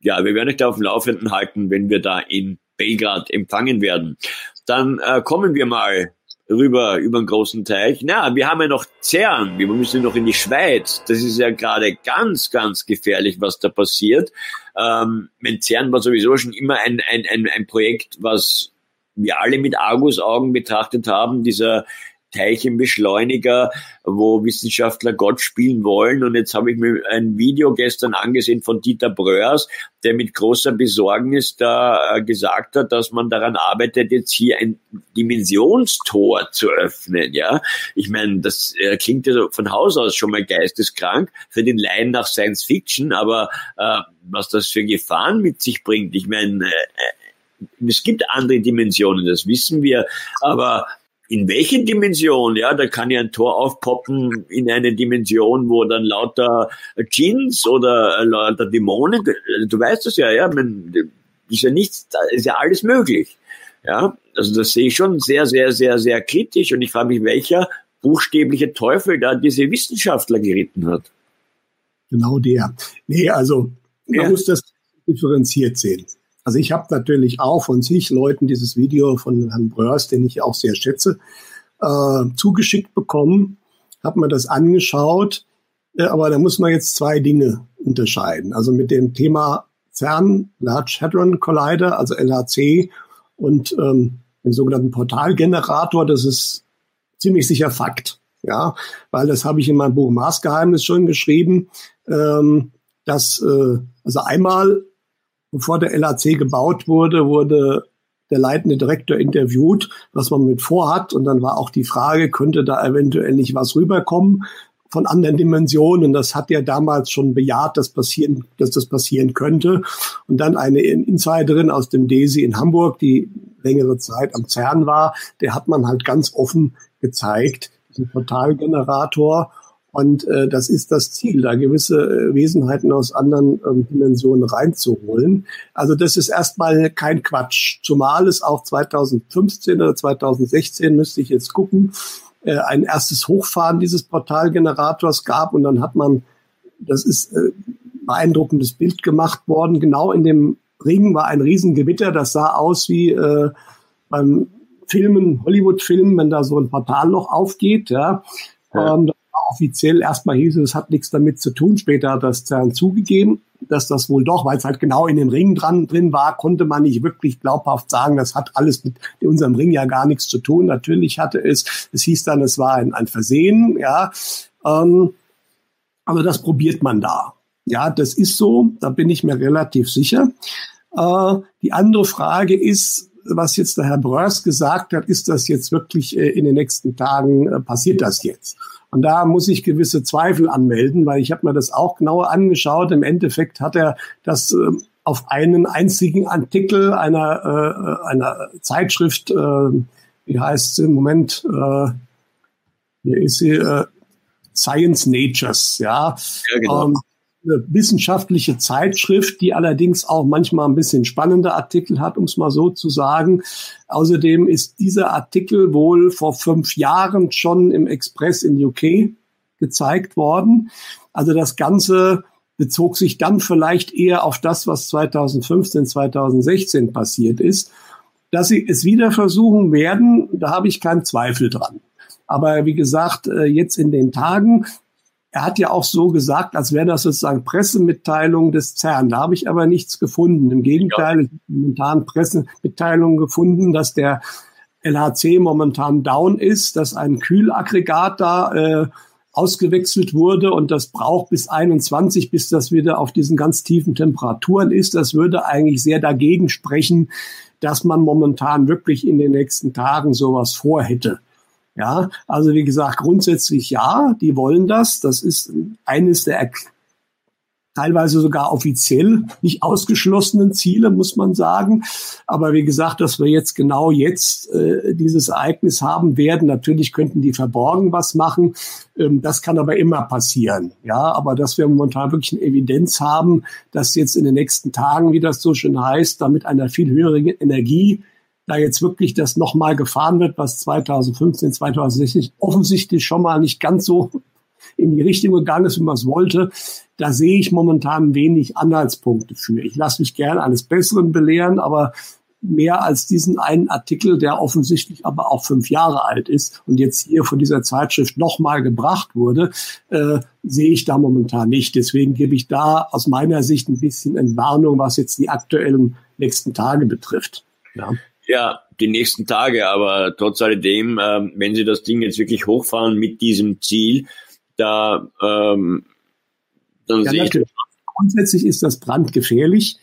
[SPEAKER 1] ja, wir werden euch da auf dem Laufenden halten, wenn wir da in Belgrad empfangen werden. Dann äh, kommen wir mal rüber über den großen Teich. Na, wir haben ja noch CERN, wir müssen noch in die Schweiz. Das ist ja gerade ganz, ganz gefährlich, was da passiert. Ähm, mein CERN war sowieso schon immer ein, ein, ein, ein Projekt, was wir alle mit Argusaugen betrachtet haben, dieser Teilchenbeschleuniger, wo Wissenschaftler Gott spielen wollen. Und jetzt habe ich mir ein Video gestern angesehen von Dieter Bröers, der mit großer Besorgnis da äh, gesagt hat, dass man daran arbeitet, jetzt hier ein Dimensionstor zu öffnen. Ja, ich meine, das äh, klingt ja von Haus aus schon mal geisteskrank für den Laien nach Science Fiction, aber äh, was das für Gefahren mit sich bringt, ich meine, äh, es gibt andere Dimensionen, das wissen wir, aber in welche Dimension? Ja, da kann ja ein Tor aufpoppen in eine Dimension, wo dann lauter Djinns oder lauter Dämonen, du weißt das ja, ja, man, ist ja nichts, ist ja alles möglich. Ja, also das sehe ich schon sehr, sehr, sehr, sehr kritisch und ich frage mich, welcher buchstäbliche Teufel da diese Wissenschaftler geritten hat.
[SPEAKER 2] Genau der. Nee, also man ja. muss das differenziert sehen. Also ich habe natürlich auch von sich Leuten dieses Video von Herrn Bröers, den ich auch sehr schätze, äh, zugeschickt bekommen, habe mir das angeschaut, äh, aber da muss man jetzt zwei Dinge unterscheiden. Also mit dem Thema CERN, Large Hadron Collider, also LHC und ähm, dem sogenannten Portalgenerator, das ist ziemlich sicher Fakt. Ja, weil das habe ich in meinem Buch Maßgeheimnis schon geschrieben, ähm, dass äh, also einmal bevor der LAC gebaut wurde, wurde der leitende Direktor interviewt, was man mit vorhat. Und dann war auch die Frage, könnte da eventuell nicht was rüberkommen von anderen Dimensionen. Das hat er damals schon bejaht, dass, passieren, dass das passieren könnte. Und dann eine Insiderin aus dem DESI in Hamburg, die längere Zeit am CERN war, der hat man halt ganz offen gezeigt, diesen Portalgenerator. Und äh, das ist das Ziel, da gewisse äh, Wesenheiten aus anderen ähm, Dimensionen reinzuholen. Also das ist erstmal kein Quatsch. Zumal es auch 2015 oder 2016, müsste ich jetzt gucken, äh, ein erstes Hochfahren dieses Portalgenerators gab. Und dann hat man, das ist äh, beeindruckendes Bild gemacht worden. Genau in dem Ring war ein Riesengewitter. Das sah aus wie äh, beim Filmen, Hollywood-Filmen, wenn da so ein Portalloch aufgeht. Ja. ja. Ähm, offiziell erstmal hieß es, es hat nichts damit zu tun. Später hat das CERN zugegeben, dass das wohl doch, weil es halt genau in den Ringen dran drin war, konnte man nicht wirklich glaubhaft sagen, das hat alles mit unserem Ring ja gar nichts zu tun. Natürlich hatte es, es hieß dann, es war ein, ein Versehen, ja. Ähm, aber das probiert man da. Ja, das ist so, da bin ich mir relativ sicher. Äh, die andere Frage ist, was jetzt der Herr Bröers gesagt hat, ist das jetzt wirklich äh, in den nächsten Tagen, äh, passiert das jetzt? Und da muss ich gewisse Zweifel anmelden, weil ich habe mir das auch genauer angeschaut. Im Endeffekt hat er das äh, auf einen einzigen Artikel einer, äh, einer Zeitschrift, äh, wie heißt sie im Moment, äh, hier ist sie, äh, Science Natures, ja. ja genau. ähm, eine wissenschaftliche Zeitschrift, die allerdings auch manchmal ein bisschen spannende Artikel hat, um es mal so zu sagen. Außerdem ist dieser Artikel wohl vor fünf Jahren schon im Express in UK gezeigt worden. Also das Ganze bezog sich dann vielleicht eher auf das, was 2015, 2016 passiert ist. Dass sie es wieder versuchen werden, da habe ich keinen Zweifel dran. Aber wie gesagt, äh, jetzt in den Tagen, er hat ja auch so gesagt, als wäre das sozusagen Pressemitteilung des CERN. Da habe ich aber nichts gefunden. Im Gegenteil, ja. ich habe momentan Pressemitteilungen gefunden, dass der LHC momentan down ist, dass ein Kühlaggregat da äh, ausgewechselt wurde und das braucht bis 21, bis das wieder auf diesen ganz tiefen Temperaturen ist. Das würde eigentlich sehr dagegen sprechen, dass man momentan wirklich in den nächsten Tagen sowas vorhätte. Ja, also wie gesagt, grundsätzlich ja, die wollen das. Das ist eines der teilweise sogar offiziell nicht ausgeschlossenen Ziele, muss man sagen. Aber wie gesagt, dass wir jetzt genau jetzt äh, dieses Ereignis haben werden, natürlich könnten die verborgen was machen. Ähm, das kann aber immer passieren. Ja, aber dass wir momentan wirklich eine Evidenz haben, dass jetzt in den nächsten Tagen, wie das so schön heißt, da mit einer viel höheren Energie da jetzt wirklich das nochmal gefahren wird, was 2015, 2016 offensichtlich schon mal nicht ganz so in die Richtung gegangen ist, wie man es wollte, da sehe ich momentan wenig Anhaltspunkte für. Ich lasse mich gerne eines Besseren belehren, aber mehr als diesen einen Artikel, der offensichtlich aber auch fünf Jahre alt ist und jetzt hier von dieser Zeitschrift nochmal gebracht wurde, äh, sehe ich da momentan nicht. Deswegen gebe ich da aus meiner Sicht ein bisschen Entwarnung, was jetzt die aktuellen nächsten Tage betrifft.
[SPEAKER 1] Ja. Ja, die nächsten Tage, aber trotz alledem, äh, wenn Sie das Ding jetzt wirklich hochfahren mit diesem Ziel, da ähm,
[SPEAKER 2] dann ja, sehe ich. Grundsätzlich ist das brandgefährlich.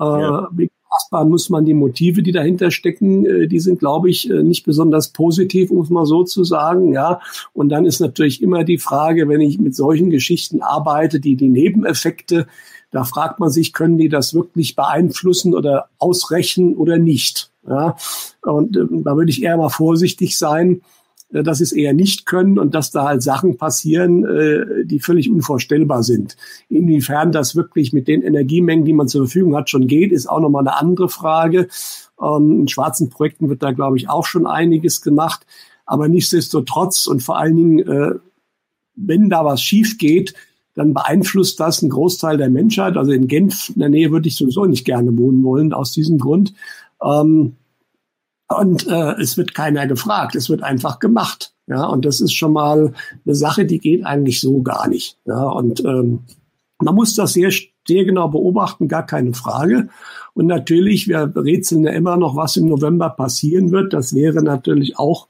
[SPEAKER 2] Äh, ja. Fassbar muss man die Motive, die dahinter stecken, äh, die sind, glaube ich, äh, nicht besonders positiv, um es mal so zu sagen. Ja, und dann ist natürlich immer die Frage, wenn ich mit solchen Geschichten arbeite, die die Nebeneffekte, da fragt man sich, können die das wirklich beeinflussen oder ausrechnen oder nicht? Ja, und äh, da würde ich eher mal vorsichtig sein, äh, dass sie es eher nicht können und dass da halt Sachen passieren, äh, die völlig unvorstellbar sind. Inwiefern das wirklich mit den Energiemengen, die man zur Verfügung hat, schon geht, ist auch nochmal eine andere Frage. Ähm, in schwarzen Projekten wird da, glaube ich, auch schon einiges gemacht. Aber nichtsdestotrotz und vor allen Dingen, äh, wenn da was schief geht, dann beeinflusst das einen Großteil der Menschheit. Also in Genf in der Nähe würde ich sowieso nicht gerne wohnen wollen, aus diesem Grund. Ähm, und äh, es wird keiner gefragt, es wird einfach gemacht. Ja, und das ist schon mal eine Sache, die geht eigentlich so gar nicht. Ja, und ähm, man muss das sehr, sehr genau beobachten, gar keine Frage. Und natürlich, wir rätseln ja immer noch, was im November passieren wird. Das wäre natürlich auch,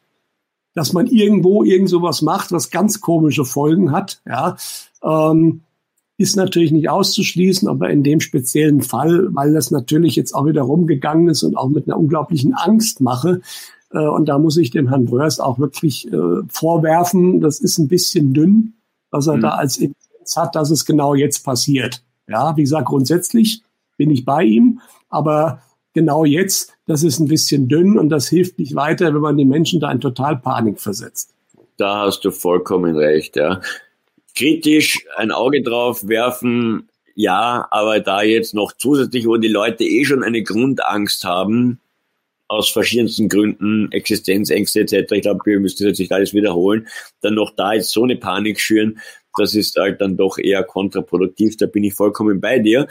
[SPEAKER 2] dass man irgendwo irgend sowas macht, was ganz komische Folgen hat. Ja, ähm, ist natürlich nicht auszuschließen, aber in dem speziellen Fall, weil das natürlich jetzt auch wieder rumgegangen ist und auch mit einer unglaublichen Angst mache, äh, und da muss ich dem Herrn Bröers auch wirklich äh, vorwerfen, das ist ein bisschen dünn, was er mhm. da als Evidenz hat, dass es genau jetzt passiert. Ja, wie gesagt, grundsätzlich bin ich bei ihm, aber genau jetzt, das ist ein bisschen dünn und das hilft nicht weiter, wenn man die Menschen da in total Panik versetzt.
[SPEAKER 1] Da hast du vollkommen recht, ja kritisch ein Auge drauf werfen, ja, aber da jetzt noch zusätzlich, wo die Leute eh schon eine Grundangst haben, aus verschiedensten Gründen, Existenzängste etc., ich glaube, wir müssen jetzt nicht alles wiederholen, dann noch da jetzt so eine Panik schüren, das ist halt dann doch eher kontraproduktiv, da bin ich vollkommen bei dir.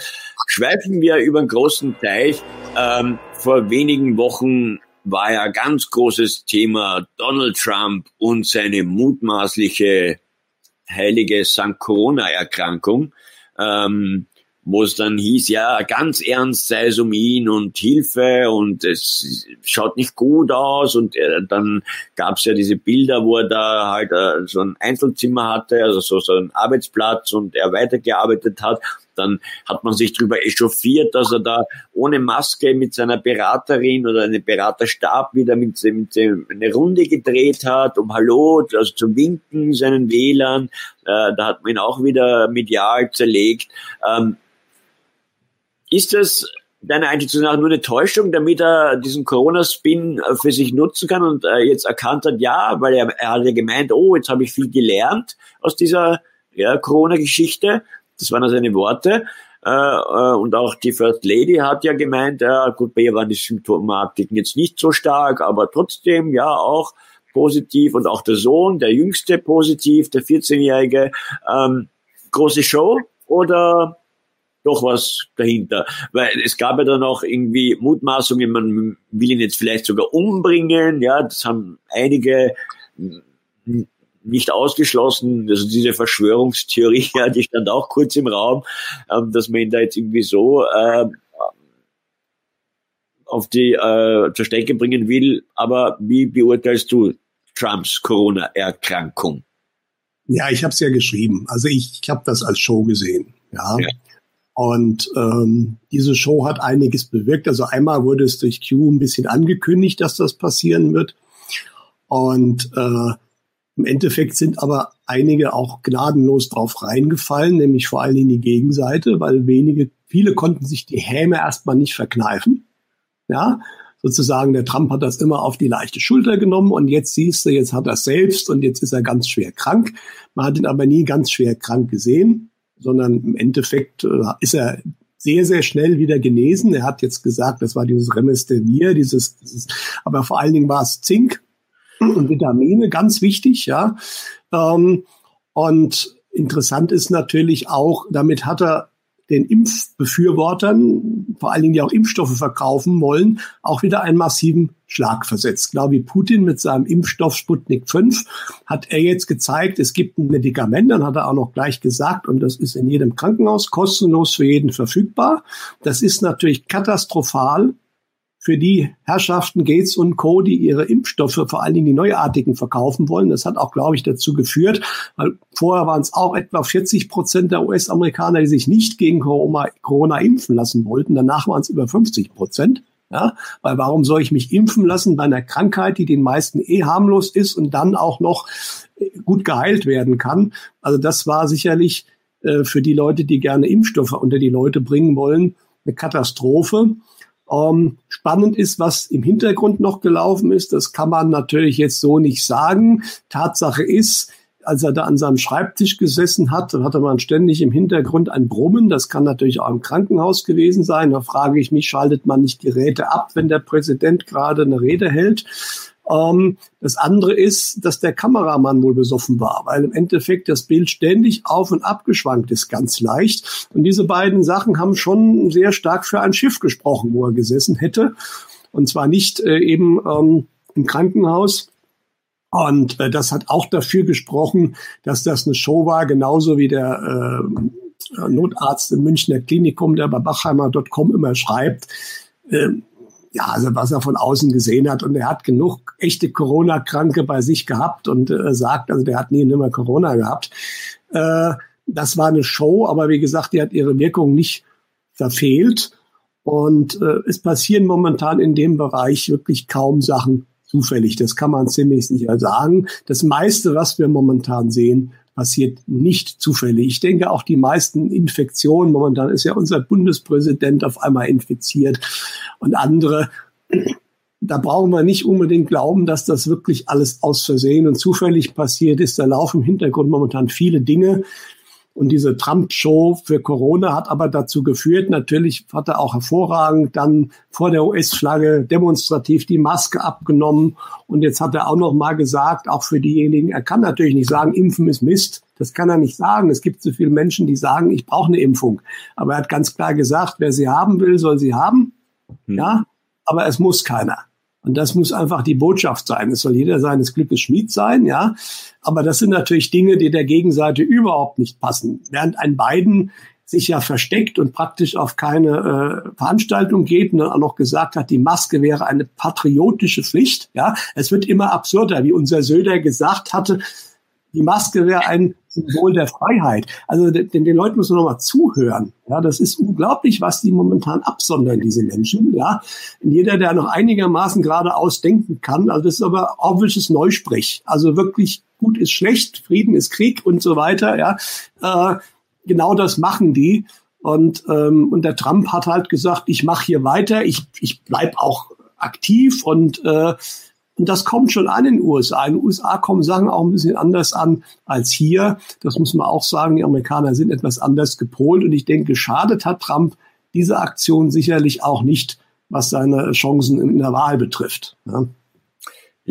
[SPEAKER 1] Schweifen wir über einen großen Teich. Ähm, vor wenigen Wochen war ja ganz großes Thema Donald Trump und seine mutmaßliche heilige St. Corona-Erkrankung, ähm, wo es dann hieß, ja, ganz ernst sei es um ihn und Hilfe und es schaut nicht gut aus und äh, dann gab es ja diese Bilder, wo er da halt äh, so ein Einzelzimmer hatte, also so, so ein Arbeitsplatz und er weitergearbeitet hat dann hat man sich darüber echauffiert, dass er da ohne Maske mit seiner Beraterin oder einem Beraterstab wieder mit, mit eine Runde gedreht hat, um Hallo, also zu winken, seinen Wählern. Äh, da hat man ihn auch wieder medial zerlegt. Ähm, ist das deiner Einschätzung nach nur eine Täuschung, damit er diesen Corona-Spin äh, für sich nutzen kann und äh, jetzt erkannt hat, ja, weil er, er hat ja gemeint, oh, jetzt habe ich viel gelernt aus dieser ja, Corona-Geschichte das waren also seine Worte. Äh, äh, und auch die First Lady hat ja gemeint, ja, gut, bei ihr waren die Symptomatiken jetzt nicht so stark, aber trotzdem, ja, auch positiv. Und auch der Sohn, der Jüngste positiv, der 14-Jährige. Ähm, große Show oder doch was dahinter. Weil es gab ja dann auch irgendwie Mutmaßungen, man will ihn jetzt vielleicht sogar umbringen. Ja, das haben einige nicht ausgeschlossen, also diese Verschwörungstheorie, ja, die stand auch kurz im Raum, ähm, dass man ihn da jetzt irgendwie so äh, auf die äh, zur Strecke bringen will. Aber wie beurteilst du Trumps Corona-Erkrankung?
[SPEAKER 2] Ja, ich habe es ja geschrieben. Also ich, ich habe das als Show gesehen. Ja. ja. Und ähm, diese Show hat einiges bewirkt. Also einmal wurde es durch Q ein bisschen angekündigt, dass das passieren wird. Und äh, im Endeffekt sind aber einige auch gnadenlos drauf reingefallen, nämlich vor allen Dingen die Gegenseite, weil wenige, viele konnten sich die Häme erstmal nicht verkneifen. Ja, sozusagen der Trump hat das immer auf die leichte Schulter genommen und jetzt siehst du, jetzt hat er selbst und jetzt ist er ganz schwer krank. Man hat ihn aber nie ganz schwer krank gesehen, sondern im Endeffekt äh, ist er sehr, sehr schnell wieder genesen. Er hat jetzt gesagt, das war dieses Remestemir, dieses, dieses aber vor allen Dingen war es Zink und Vitamine, ganz wichtig, ja. Ähm, und interessant ist natürlich auch, damit hat er den Impfbefürwortern, vor allen Dingen die auch Impfstoffe verkaufen wollen, auch wieder einen massiven Schlag versetzt. Genau wie Putin mit seinem Impfstoff Sputnik 5 hat er jetzt gezeigt, es gibt ein Medikament, dann hat er auch noch gleich gesagt, und das ist in jedem Krankenhaus kostenlos für jeden verfügbar. Das ist natürlich katastrophal für die Herrschaften Gates und Co., die ihre Impfstoffe, vor allen Dingen die neuartigen, verkaufen wollen. Das hat auch, glaube ich, dazu geführt, weil vorher waren es auch etwa 40 Prozent der US-Amerikaner, die sich nicht gegen Corona, Corona impfen lassen wollten. Danach waren es über 50 Prozent. Ja, weil warum soll ich mich impfen lassen bei einer Krankheit, die den meisten eh harmlos ist und dann auch noch äh, gut geheilt werden kann? Also das war sicherlich äh, für die Leute, die gerne Impfstoffe unter die Leute bringen wollen, eine Katastrophe. Ähm, spannend ist, was im Hintergrund noch gelaufen ist. Das kann man natürlich jetzt so nicht sagen. Tatsache ist, als er da an seinem Schreibtisch gesessen hat, dann hatte man ständig im Hintergrund ein Brummen. Das kann natürlich auch im Krankenhaus gewesen sein. Da frage ich mich, schaltet man nicht Geräte ab, wenn der Präsident gerade eine Rede hält? Ähm, das andere ist, dass der Kameramann wohl besoffen war, weil im Endeffekt das Bild ständig auf und ab geschwankt ist, ganz leicht. Und diese beiden Sachen haben schon sehr stark für ein Schiff gesprochen, wo er gesessen hätte. Und zwar nicht äh, eben ähm, im Krankenhaus, und äh, das hat auch dafür gesprochen, dass das eine Show war, genauso wie der äh, Notarzt im Münchner Klinikum, der bei Bachheimer.com immer schreibt. Äh, ja, also was er von außen gesehen hat. Und er hat genug echte Corona-Kranke bei sich gehabt und äh, sagt, also der hat nie nimmer Corona gehabt. Äh, das war eine Show, aber wie gesagt, die hat ihre Wirkung nicht verfehlt. Und äh, es passieren momentan in dem Bereich wirklich kaum Sachen zufällig. Das kann man ziemlich sicher sagen. Das meiste, was wir momentan sehen, passiert nicht zufällig. Ich denke auch die meisten Infektionen, momentan ist ja unser Bundespräsident auf einmal infiziert und andere, da brauchen wir nicht unbedingt glauben, dass das wirklich alles aus Versehen und zufällig passiert ist. Da laufen im Hintergrund momentan viele Dinge, und diese Trump-Show für Corona hat aber dazu geführt, natürlich hat er auch hervorragend dann vor der US-Flagge demonstrativ die Maske abgenommen. Und jetzt hat er auch noch mal gesagt, auch für diejenigen, er kann natürlich nicht sagen, Impfen ist Mist. Das kann er nicht sagen. Es gibt so viele Menschen, die sagen, ich brauche eine Impfung. Aber er hat ganz klar gesagt, wer sie haben will, soll sie haben. Hm. Ja, aber es muss keiner. Und das muss einfach die Botschaft sein. Es soll jeder seines Glückes Schmied sein, ja. Aber das sind natürlich Dinge, die der Gegenseite überhaupt nicht passen. Während ein Biden sich ja versteckt und praktisch auf keine äh, Veranstaltung geht und dann auch noch gesagt hat, die Maske wäre eine patriotische Pflicht. Ja, es wird immer absurder, wie unser Söder gesagt hatte, die Maske wäre ein Symbol der Freiheit. Also den, den Leuten muss man nochmal zuhören. Ja, das ist unglaublich, was die momentan absondern, diese Menschen. Ja, jeder, der noch einigermaßen geradeaus denken kann, also das ist aber obvious Neusprech. Also wirklich gut ist schlecht, Frieden ist Krieg und so weiter. Ja, äh, genau das machen die. Und, ähm, und der Trump hat halt gesagt, ich mache hier weiter, ich, ich bleib auch aktiv und äh, und das kommt schon an in den USA. In den USA kommen Sachen auch ein bisschen anders an als hier. Das muss man auch sagen. Die Amerikaner sind etwas anders gepolt. Und ich denke, geschadet hat Trump diese Aktion sicherlich auch nicht, was seine Chancen in der Wahl betrifft. Ja.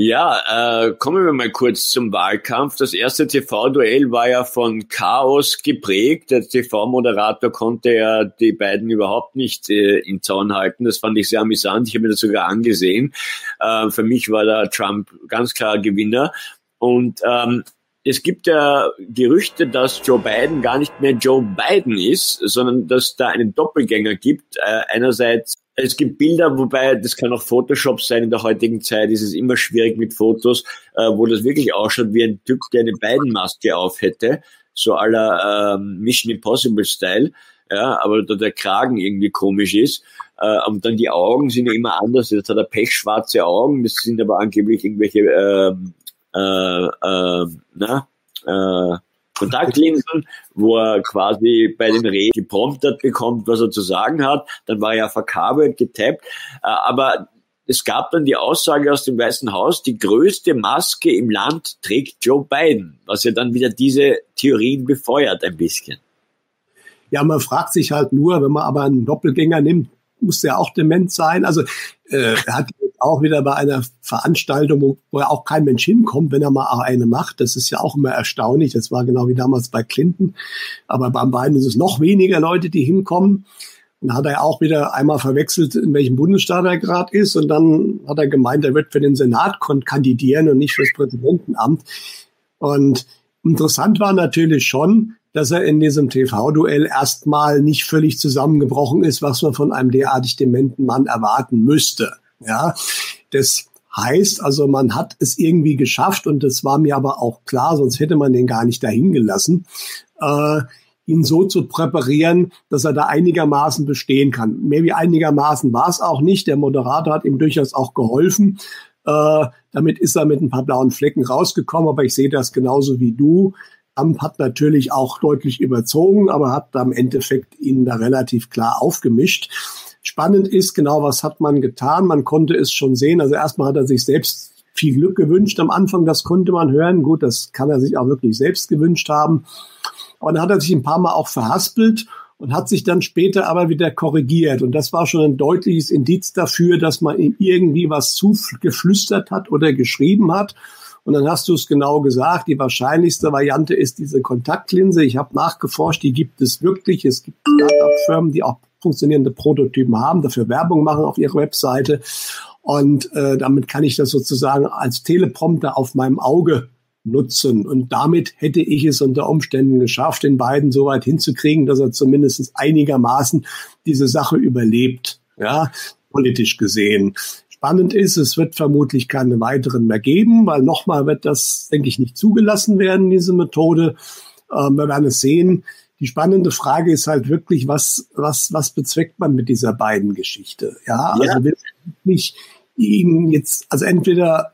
[SPEAKER 1] Ja, äh, kommen wir mal kurz zum Wahlkampf. Das erste TV-Duell war ja von Chaos geprägt. Der TV-Moderator konnte ja die beiden überhaupt nicht äh, in Zaun halten. Das fand ich sehr amüsant. Ich habe mir das sogar angesehen. Äh, für mich war da Trump ganz klar Gewinner. Und ähm, es gibt ja Gerüchte, dass Joe Biden gar nicht mehr Joe Biden ist, sondern dass da einen Doppelgänger gibt. Äh, einerseits es gibt Bilder, wobei das kann auch Photoshop sein. In der heutigen Zeit ist es immer schwierig mit Fotos, äh, wo das wirklich ausschaut wie ein Typ, der eine Biden-Maske auf hätte, so aller ähm, Mission Impossible Style. Ja, aber da der Kragen irgendwie komisch ist. Äh, und dann die Augen sind ja immer anders. Jetzt hat er pechschwarze Augen, das sind aber angeblich irgendwelche äh, äh, äh, na, äh, Kontaktlinsen, wo er quasi bei den Reden gepromptet bekommt, was er zu sagen hat. Dann war er verkabelt, getappt. Äh, aber es gab dann die Aussage aus dem Weißen Haus, die größte Maske im Land trägt Joe Biden, was ja dann wieder diese Theorien befeuert ein bisschen.
[SPEAKER 2] Ja, man fragt sich halt nur, wenn man aber einen Doppelgänger nimmt, muss der auch dement sein. Also äh, er hat auch wieder bei einer Veranstaltung, wo ja auch kein Mensch hinkommt, wenn er mal eine macht. Das ist ja auch immer erstaunlich. Das war genau wie damals bei Clinton. Aber beim Biden ist es noch weniger Leute, die hinkommen. Und hat er auch wieder einmal verwechselt, in welchem Bundesstaat er gerade ist. Und dann hat er gemeint, er wird für den Senat kandidieren und nicht fürs Präsidentenamt. Und interessant war natürlich schon, dass er in diesem TV-Duell erstmal nicht völlig zusammengebrochen ist, was man von einem derartig dementen Mann erwarten müsste. Ja, das heißt also, man hat es irgendwie geschafft und das war mir aber auch klar, sonst hätte man den gar nicht dahin gelassen, äh, ihn so zu präparieren, dass er da einigermaßen bestehen kann. Mehr wie einigermaßen war es auch nicht. Der Moderator hat ihm durchaus auch geholfen. Äh, damit ist er mit ein paar blauen Flecken rausgekommen, aber ich sehe das genauso wie du. Trump hat natürlich auch deutlich überzogen, aber hat da im Endeffekt ihn da relativ klar aufgemischt. Spannend ist genau, was hat man getan? Man konnte es schon sehen. Also erstmal hat er sich selbst viel Glück gewünscht am Anfang, das konnte man hören. Gut, das kann er sich auch wirklich selbst gewünscht haben. Und dann hat er sich ein paar Mal auch verhaspelt und hat sich dann später aber wieder korrigiert. Und das war schon ein deutliches Indiz dafür, dass man ihm irgendwie was zugeflüstert hat oder geschrieben hat. Und dann hast du es genau gesagt, die wahrscheinlichste Variante ist diese Kontaktlinse. Ich habe nachgeforscht, die gibt es wirklich. Es gibt Startup-Firmen, die auch funktionierende Prototypen haben, dafür Werbung machen auf ihrer Webseite. Und äh, damit kann ich das sozusagen als Teleprompter auf meinem Auge nutzen. Und damit hätte ich es unter Umständen geschafft, den beiden so weit hinzukriegen, dass er zumindest einigermaßen diese Sache überlebt, ja, politisch gesehen. Spannend ist, es wird vermutlich keine weiteren mehr geben, weil nochmal wird das, denke ich, nicht zugelassen werden, diese Methode. Ähm, wir werden es sehen. Die spannende Frage ist halt wirklich, was, was, was bezweckt man mit dieser beiden Geschichte? Ja, ja. also wirklich ihn jetzt, also entweder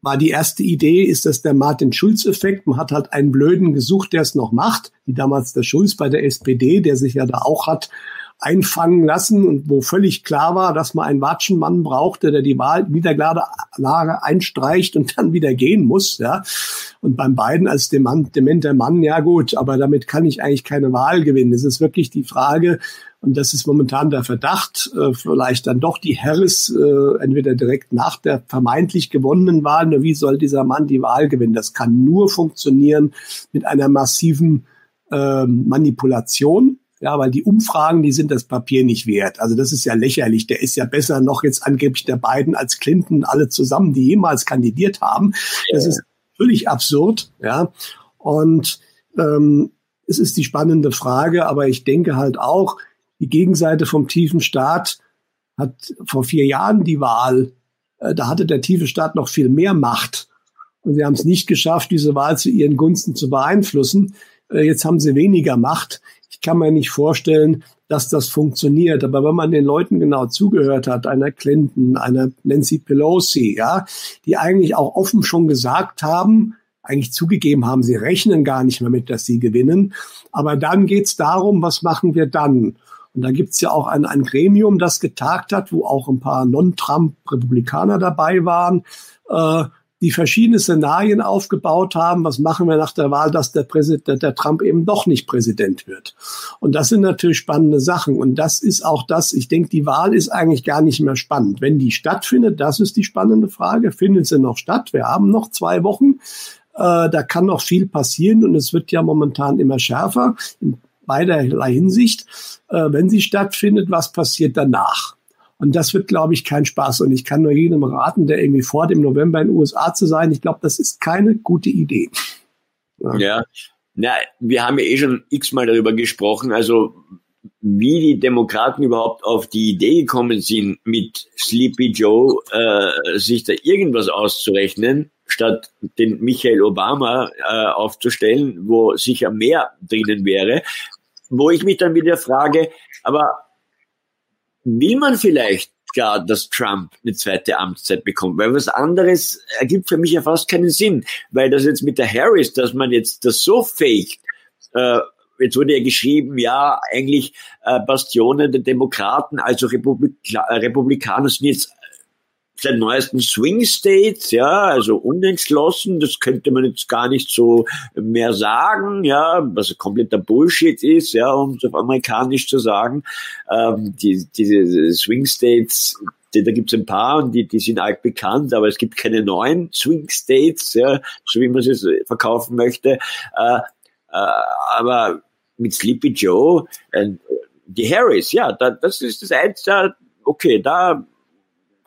[SPEAKER 2] war die erste Idee, ist das der Martin-Schulz-Effekt. Man hat halt einen Blöden gesucht, der es noch macht, wie damals der Schulz bei der SPD, der sich ja da auch hat einfangen lassen und wo völlig klar war, dass man einen Watschenmann brauchte, der die Wahl Niederlage einstreicht und dann wieder gehen muss. Ja. Und beim beiden als dementer Mann, ja gut, aber damit kann ich eigentlich keine Wahl gewinnen. Es ist wirklich die Frage, und das ist momentan der Verdacht, äh, vielleicht dann doch die Harris äh, entweder direkt nach der vermeintlich gewonnenen Wahl, nur wie soll dieser Mann die Wahl gewinnen? Das kann nur funktionieren mit einer massiven äh, Manipulation ja, weil die Umfragen, die sind das Papier nicht wert. Also das ist ja lächerlich. Der ist ja besser noch jetzt angeblich der beiden als Clinton alle zusammen, die jemals kandidiert haben. Das ist völlig absurd. Ja, und ähm, es ist die spannende Frage, aber ich denke halt auch, die Gegenseite vom tiefen Staat hat vor vier Jahren die Wahl, äh, da hatte der tiefe Staat noch viel mehr Macht. Und sie haben es nicht geschafft, diese Wahl zu ihren Gunsten zu beeinflussen. Äh, jetzt haben sie weniger Macht kann mir nicht vorstellen, dass das funktioniert. Aber wenn man den Leuten genau zugehört hat, einer Clinton, einer Nancy Pelosi, ja, die eigentlich auch offen schon gesagt haben, eigentlich zugegeben haben, sie rechnen gar nicht mehr mit, dass sie gewinnen. Aber dann geht's darum, was machen wir dann? Und da gibt's ja auch ein, ein Gremium, das getagt hat, wo auch ein paar Non-Trump-Republikaner dabei waren. Äh, die verschiedene Szenarien aufgebaut haben. Was machen wir nach der Wahl, dass der Präsident, der Trump eben doch nicht Präsident wird? Und das sind natürlich spannende Sachen. Und das ist auch das, ich denke, die Wahl ist eigentlich gar nicht mehr spannend. Wenn die stattfindet, das ist die spannende Frage. Findet sie noch statt? Wir haben noch zwei Wochen. Äh, da kann noch viel passieren und es wird ja momentan immer schärfer in beiderlei Hinsicht. Äh, wenn sie stattfindet, was passiert danach? Und das wird, glaube ich, kein Spaß. Und ich kann nur jedem raten, der irgendwie vor dem November in den USA zu sein. Ich glaube, das ist keine gute Idee.
[SPEAKER 1] Ja. ja. Na, wir haben ja eh schon x-mal darüber gesprochen. Also, wie die Demokraten überhaupt auf die Idee gekommen sind, mit Sleepy Joe äh, sich da irgendwas auszurechnen, statt den Michael Obama äh, aufzustellen, wo sicher mehr drinnen wäre. Wo ich mich dann wieder frage, aber will man vielleicht gar, dass Trump eine zweite Amtszeit bekommt, weil was anderes ergibt für mich ja fast keinen Sinn, weil das jetzt mit der Harris, dass man jetzt das so faked, äh, jetzt wurde ja geschrieben, ja, eigentlich äh, Bastionen der Demokraten, also Republika Republikaner sind jetzt seit neuesten Swing States, ja, also unentschlossen, das könnte man jetzt gar nicht so mehr sagen, ja, was kompletter Bullshit ist, ja, um es auf amerikanisch zu sagen. Ähm, die, diese Swing States, da gibt es ein paar und die, die sind alt bekannt, aber es gibt keine neuen Swing States, ja, so wie man es verkaufen möchte. Äh, äh, aber mit Sleepy Joe, äh, die Harris, ja, da, das ist das Einzige, okay, da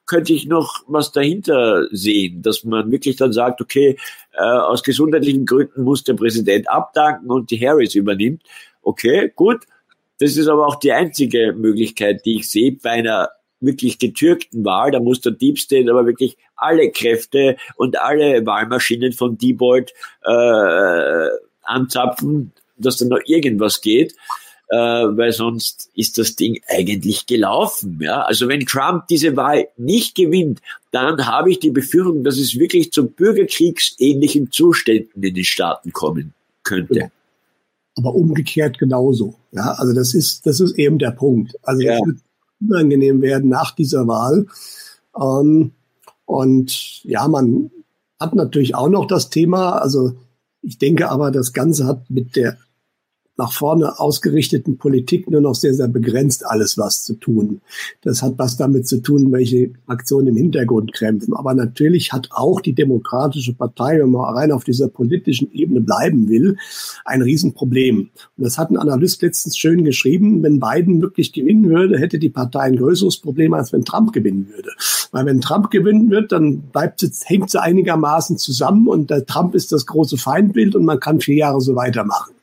[SPEAKER 1] könnte ich noch was dahinter sehen, dass man wirklich dann sagt, okay, äh, aus gesundheitlichen Gründen muss der Präsident abdanken und die Harris übernimmt. Okay, gut. Das ist aber auch die einzige Möglichkeit, die ich sehe bei einer wirklich getürkten Wahl. Da muss der Deep State aber wirklich alle Kräfte und alle Wahlmaschinen von Diebold äh, anzapfen, dass da noch irgendwas geht äh, weil sonst ist das Ding eigentlich gelaufen. Ja? Also wenn Trump diese Wahl nicht gewinnt, dann habe ich die Befürchtung, dass es wirklich zu bürgerkriegsähnlichen Zuständen in den Staaten kommen könnte.
[SPEAKER 2] Aber umgekehrt genauso. Ja, also das ist, das ist eben der Punkt. Also ja. es wird unangenehm werden nach dieser Wahl. Ähm, und ja, man hat natürlich auch noch das Thema, also ich denke aber, das Ganze hat mit der nach vorne ausgerichteten Politik nur noch sehr, sehr begrenzt alles was zu tun. Das hat was damit zu tun, welche Aktionen im Hintergrund kämpfen. Aber natürlich hat auch die Demokratische Partei, wenn man rein auf dieser politischen Ebene bleiben will, ein Riesenproblem. Und das hat ein Analyst letztens schön geschrieben, wenn Biden wirklich gewinnen würde, hätte die Partei ein größeres Problem, als wenn Trump gewinnen würde. Weil wenn Trump gewinnen wird, dann bleibt sie, hängt sie einigermaßen zusammen und der Trump ist das große Feindbild und man kann vier Jahre so weitermachen.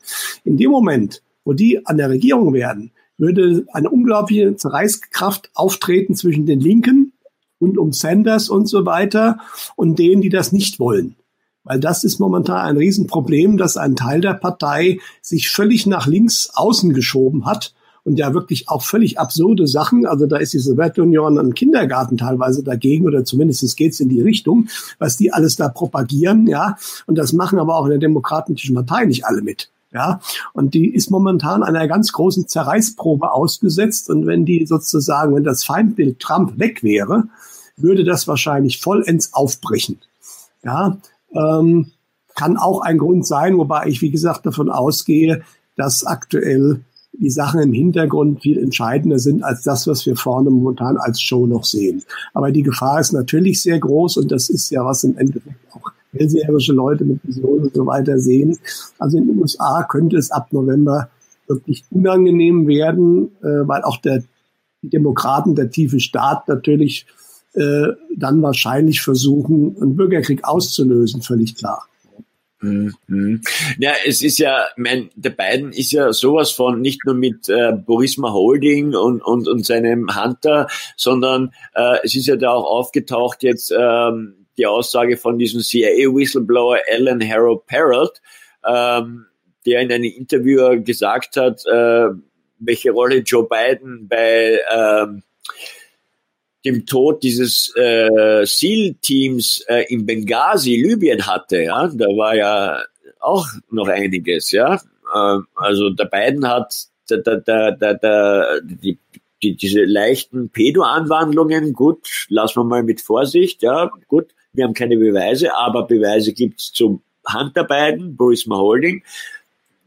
[SPEAKER 2] In dem Moment, wo die an der Regierung werden, würde eine unglaubliche Zerreißkraft auftreten zwischen den Linken und um Sanders und so weiter und denen, die das nicht wollen. Weil das ist momentan ein Riesenproblem, dass ein Teil der Partei sich völlig nach links außen geschoben hat und ja wirklich auch völlig absurde Sachen. Also da ist die Sowjetunion ein Kindergarten teilweise dagegen oder zumindest geht's in die Richtung, was die alles da propagieren, ja. Und das machen aber auch in der Demokratischen Partei nicht alle mit. Ja, und die ist momentan einer ganz großen Zerreißprobe ausgesetzt. Und wenn die sozusagen, wenn das Feindbild Trump weg wäre, würde das wahrscheinlich vollends aufbrechen. Ja, ähm, kann auch ein Grund sein, wobei ich, wie gesagt, davon ausgehe, dass aktuell die Sachen im Hintergrund viel entscheidender sind als das, was wir vorne momentan als Show noch sehen. Aber die Gefahr ist natürlich sehr groß und das ist ja, was im Endeffekt auch hellseherische Leute mit Visionen und so weiter sehen. Also in den USA könnte es ab November wirklich unangenehm werden, äh, weil auch der die Demokraten, der tiefe Staat natürlich äh, dann wahrscheinlich versuchen, einen Bürgerkrieg auszulösen, völlig klar.
[SPEAKER 1] Mhm. Ja, es ist ja, mein, der Biden ist ja sowas von nicht nur mit äh, Borisma Holding und, und, und seinem Hunter, sondern äh, es ist ja da auch aufgetaucht jetzt ähm, die Aussage von diesem CIA-Whistleblower Alan Harold Parrott, ähm, der in einem Interview gesagt hat, äh, welche Rolle Joe Biden bei ähm, dem Tod dieses äh, SEAL-Teams äh, in Benghazi, Libyen hatte. Ja, da war ja auch noch einiges. Ja, äh, also der Biden hat der, der, der, der, der, die, die, diese leichten Pedo-Anwandlungen, gut, lassen wir mal mit Vorsicht, ja, gut, wir haben keine Beweise, aber Beweise gibt's zum Hunter Biden, Burisma Holding,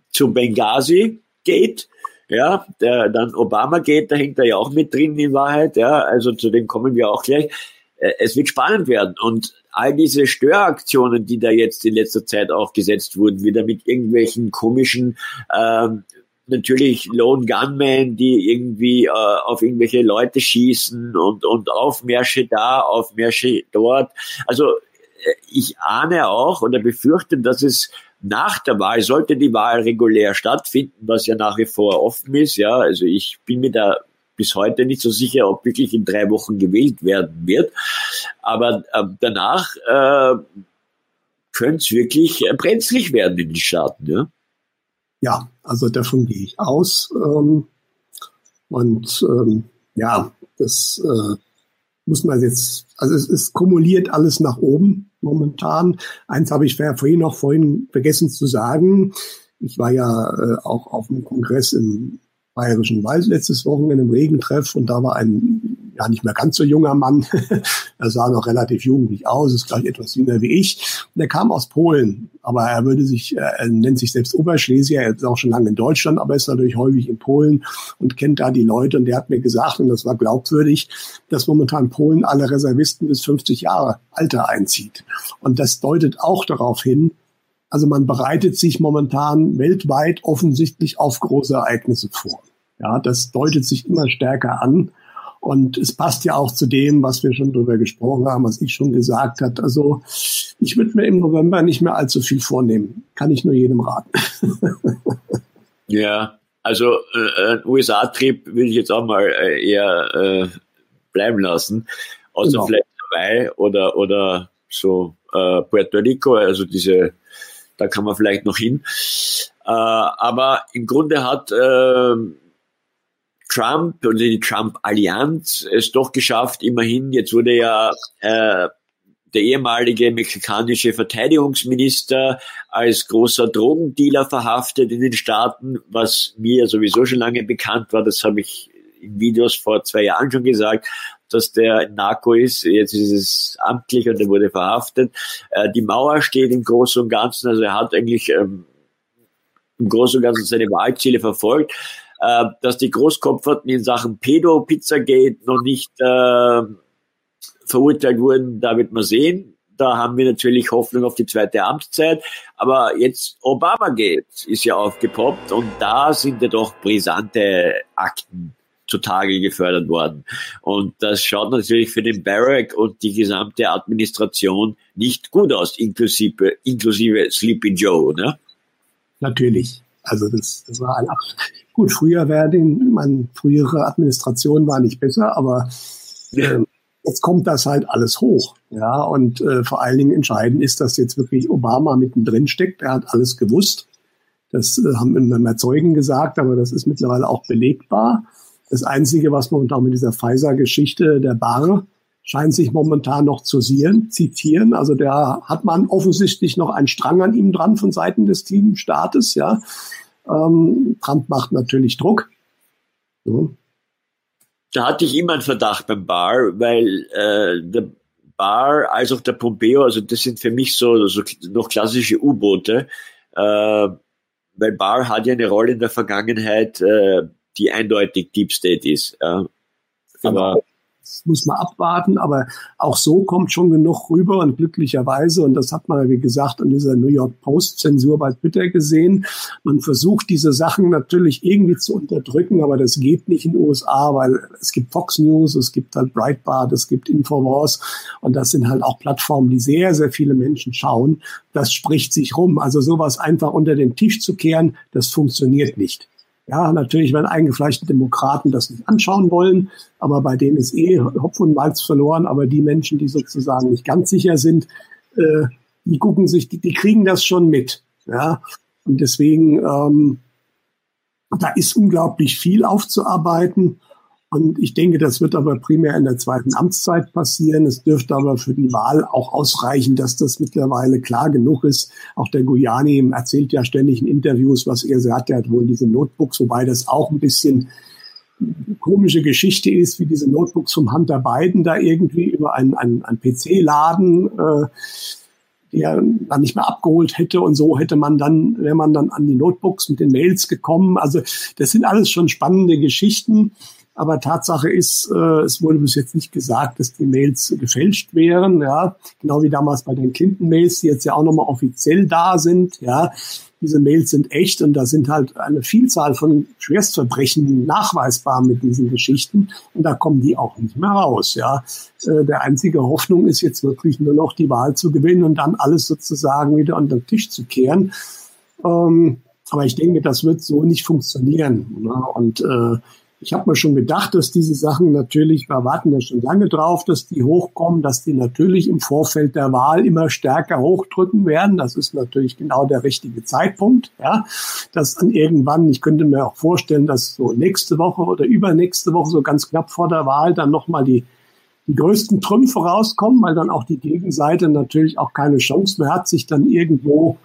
[SPEAKER 1] zum Benghazi Gate, ja, der, dann Obama Gate, da hängt er ja auch mit drin in Wahrheit, ja, also zu dem kommen wir auch gleich. Äh, es wird spannend werden und all diese Störaktionen, die da jetzt in letzter Zeit auch gesetzt wurden, wieder mit irgendwelchen komischen ähm, natürlich Lone Gunmen, die irgendwie äh, auf irgendwelche Leute schießen und, und Aufmärsche da, Aufmärsche dort. Also äh, ich ahne auch oder befürchte, dass es nach der Wahl, sollte die Wahl regulär stattfinden, was ja nach wie vor offen ist, ja, also ich bin mir da bis heute nicht so sicher, ob wirklich in drei Wochen gewählt werden wird. Aber äh, danach äh, könnte es wirklich brenzlig werden in den Staaten. Ja?
[SPEAKER 2] Ja, also davon gehe ich aus. Ähm, und ähm, ja, das äh, muss man jetzt, also es, es kumuliert alles nach oben momentan. Eins habe ich vorhin noch vorhin vergessen zu sagen. Ich war ja äh, auch auf dem Kongress im Bayerischen Wald letztes Wochenende im Regentreff und da war ein ja nicht mehr ganz so junger Mann. er sah noch relativ jugendlich aus, ist gleich etwas jünger wie ich. Und er kam aus Polen, aber er würde sich, er nennt sich selbst Oberschlesier, er ist auch schon lange in Deutschland, aber ist natürlich häufig in Polen und kennt da die Leute. Und der hat mir gesagt, und das war glaubwürdig, dass momentan Polen alle Reservisten bis 50 Jahre Alter einzieht. Und das deutet auch darauf hin, also man bereitet sich momentan weltweit offensichtlich auf große Ereignisse vor. Ja, das deutet sich immer stärker an. Und es passt ja auch zu dem, was wir schon drüber gesprochen haben, was ich schon gesagt habe. Also ich würde mir im November nicht mehr allzu viel vornehmen. Kann ich nur jedem raten.
[SPEAKER 1] ja, also äh, ein USA-Trip würde ich jetzt auch mal äh, eher äh, bleiben lassen. Außer genau. vielleicht Hawaii oder, oder so äh, Puerto Rico, also diese da kann man vielleicht noch hin. Äh, aber im Grunde hat äh, Trump oder die Trump-Allianz es doch geschafft, immerhin, jetzt wurde ja äh, der ehemalige mexikanische Verteidigungsminister als großer Drogendealer verhaftet in den Staaten, was mir sowieso schon lange bekannt war. Das habe ich in Videos vor zwei Jahren schon gesagt dass der Narco ist. Jetzt ist es amtlich und er wurde verhaftet. Äh, die Mauer steht im Großen und Ganzen, also er hat eigentlich ähm, im Großen und Ganzen seine Wahlziele verfolgt. Äh, dass die Großkopferten in Sachen Pedo-Pizzagate noch nicht äh, verurteilt wurden, da wird man sehen. Da haben wir natürlich Hoffnung auf die zweite Amtszeit. Aber jetzt Obama geht, ist ja aufgepoppt und da sind ja doch brisante Akten zutage gefördert worden. Und das schaut natürlich für den Barack und die gesamte Administration nicht gut aus, inklusive, inklusive Sleepy Joe, ne?
[SPEAKER 2] Natürlich. Also das, das war ein gut. Früher wäre den, meine frühere Administration war nicht besser, aber äh, jetzt kommt das halt alles hoch, ja. Und äh, vor allen Dingen entscheidend ist, dass jetzt wirklich Obama mittendrin steckt. Er hat alles gewusst. Das äh, haben immer mehr Zeugen gesagt, aber das ist mittlerweile auch belegbar. Das Einzige, was momentan mit dieser Pfizer-Geschichte, der Bar, scheint sich momentan noch zu zitieren. Also der hat man offensichtlich noch einen Strang an ihm dran von Seiten des Teamstaates, ja. Ähm, Trump macht natürlich Druck.
[SPEAKER 1] So. Da hatte ich immer einen Verdacht beim Bar, weil äh, der Bar als auch der Pompeo, also das sind für mich so, so noch klassische U-Boote, äh, weil Barr hat ja eine Rolle in der Vergangenheit äh, die eindeutig Deep State ist. Ja.
[SPEAKER 2] Aber muss man abwarten, aber auch so kommt schon genug rüber und glücklicherweise, und das hat man, wie gesagt, an dieser New York Post-Zensur bei Twitter gesehen, man versucht diese Sachen natürlich irgendwie zu unterdrücken, aber das geht nicht in den USA, weil es gibt Fox News, es gibt halt Breitbart, es gibt Infowars und das sind halt auch Plattformen, die sehr, sehr viele Menschen schauen. Das spricht sich rum. Also sowas einfach unter den Tisch zu kehren, das funktioniert nicht. Ja, natürlich werden eingefleischte Demokraten das nicht anschauen wollen, aber bei denen ist eh Hopf und Malz verloren. Aber die Menschen, die sozusagen nicht ganz sicher sind, äh, die gucken sich, die, die kriegen das schon mit. Ja, und deswegen, ähm, da ist unglaublich viel aufzuarbeiten. Und ich denke, das wird aber primär in der zweiten Amtszeit passieren. Es dürfte aber für die Wahl auch ausreichen, dass das mittlerweile klar genug ist. Auch der Guyani erzählt ja ständig in Interviews, was er sagt. Er hat wohl diese Notebooks, wobei das auch ein bisschen komische Geschichte ist, wie diese Notebooks vom Hunter Biden da irgendwie über einen, einen, einen PC-Laden, äh, der dann nicht mehr abgeholt hätte und so hätte man dann, wäre man dann an die Notebooks mit den Mails gekommen. Also das sind alles schon spannende Geschichten. Aber Tatsache ist, äh, es wurde bis jetzt nicht gesagt, dass die Mails gefälscht wären, ja, genau wie damals bei den Clinton-Mails, die jetzt ja auch nochmal offiziell da sind, ja. Diese Mails sind echt und da sind halt eine Vielzahl von Schwerstverbrechen nachweisbar mit diesen Geschichten und da kommen die auch nicht mehr raus, ja. Äh, der einzige Hoffnung ist jetzt wirklich nur noch die Wahl zu gewinnen und dann alles sozusagen wieder unter den Tisch zu kehren. Ähm, aber ich denke, das wird so nicht funktionieren. Ne? Und äh, ich habe mir schon gedacht, dass diese Sachen natürlich, wir warten ja schon lange drauf, dass die hochkommen, dass die natürlich im Vorfeld der Wahl immer stärker hochdrücken werden. Das ist natürlich genau der richtige Zeitpunkt. Ja, dass dann irgendwann, ich könnte mir auch vorstellen, dass so nächste Woche oder übernächste Woche so ganz knapp vor der Wahl dann nochmal die die größten Trümpfe rauskommen, weil dann auch die Gegenseite natürlich auch keine Chance mehr hat, sich dann irgendwo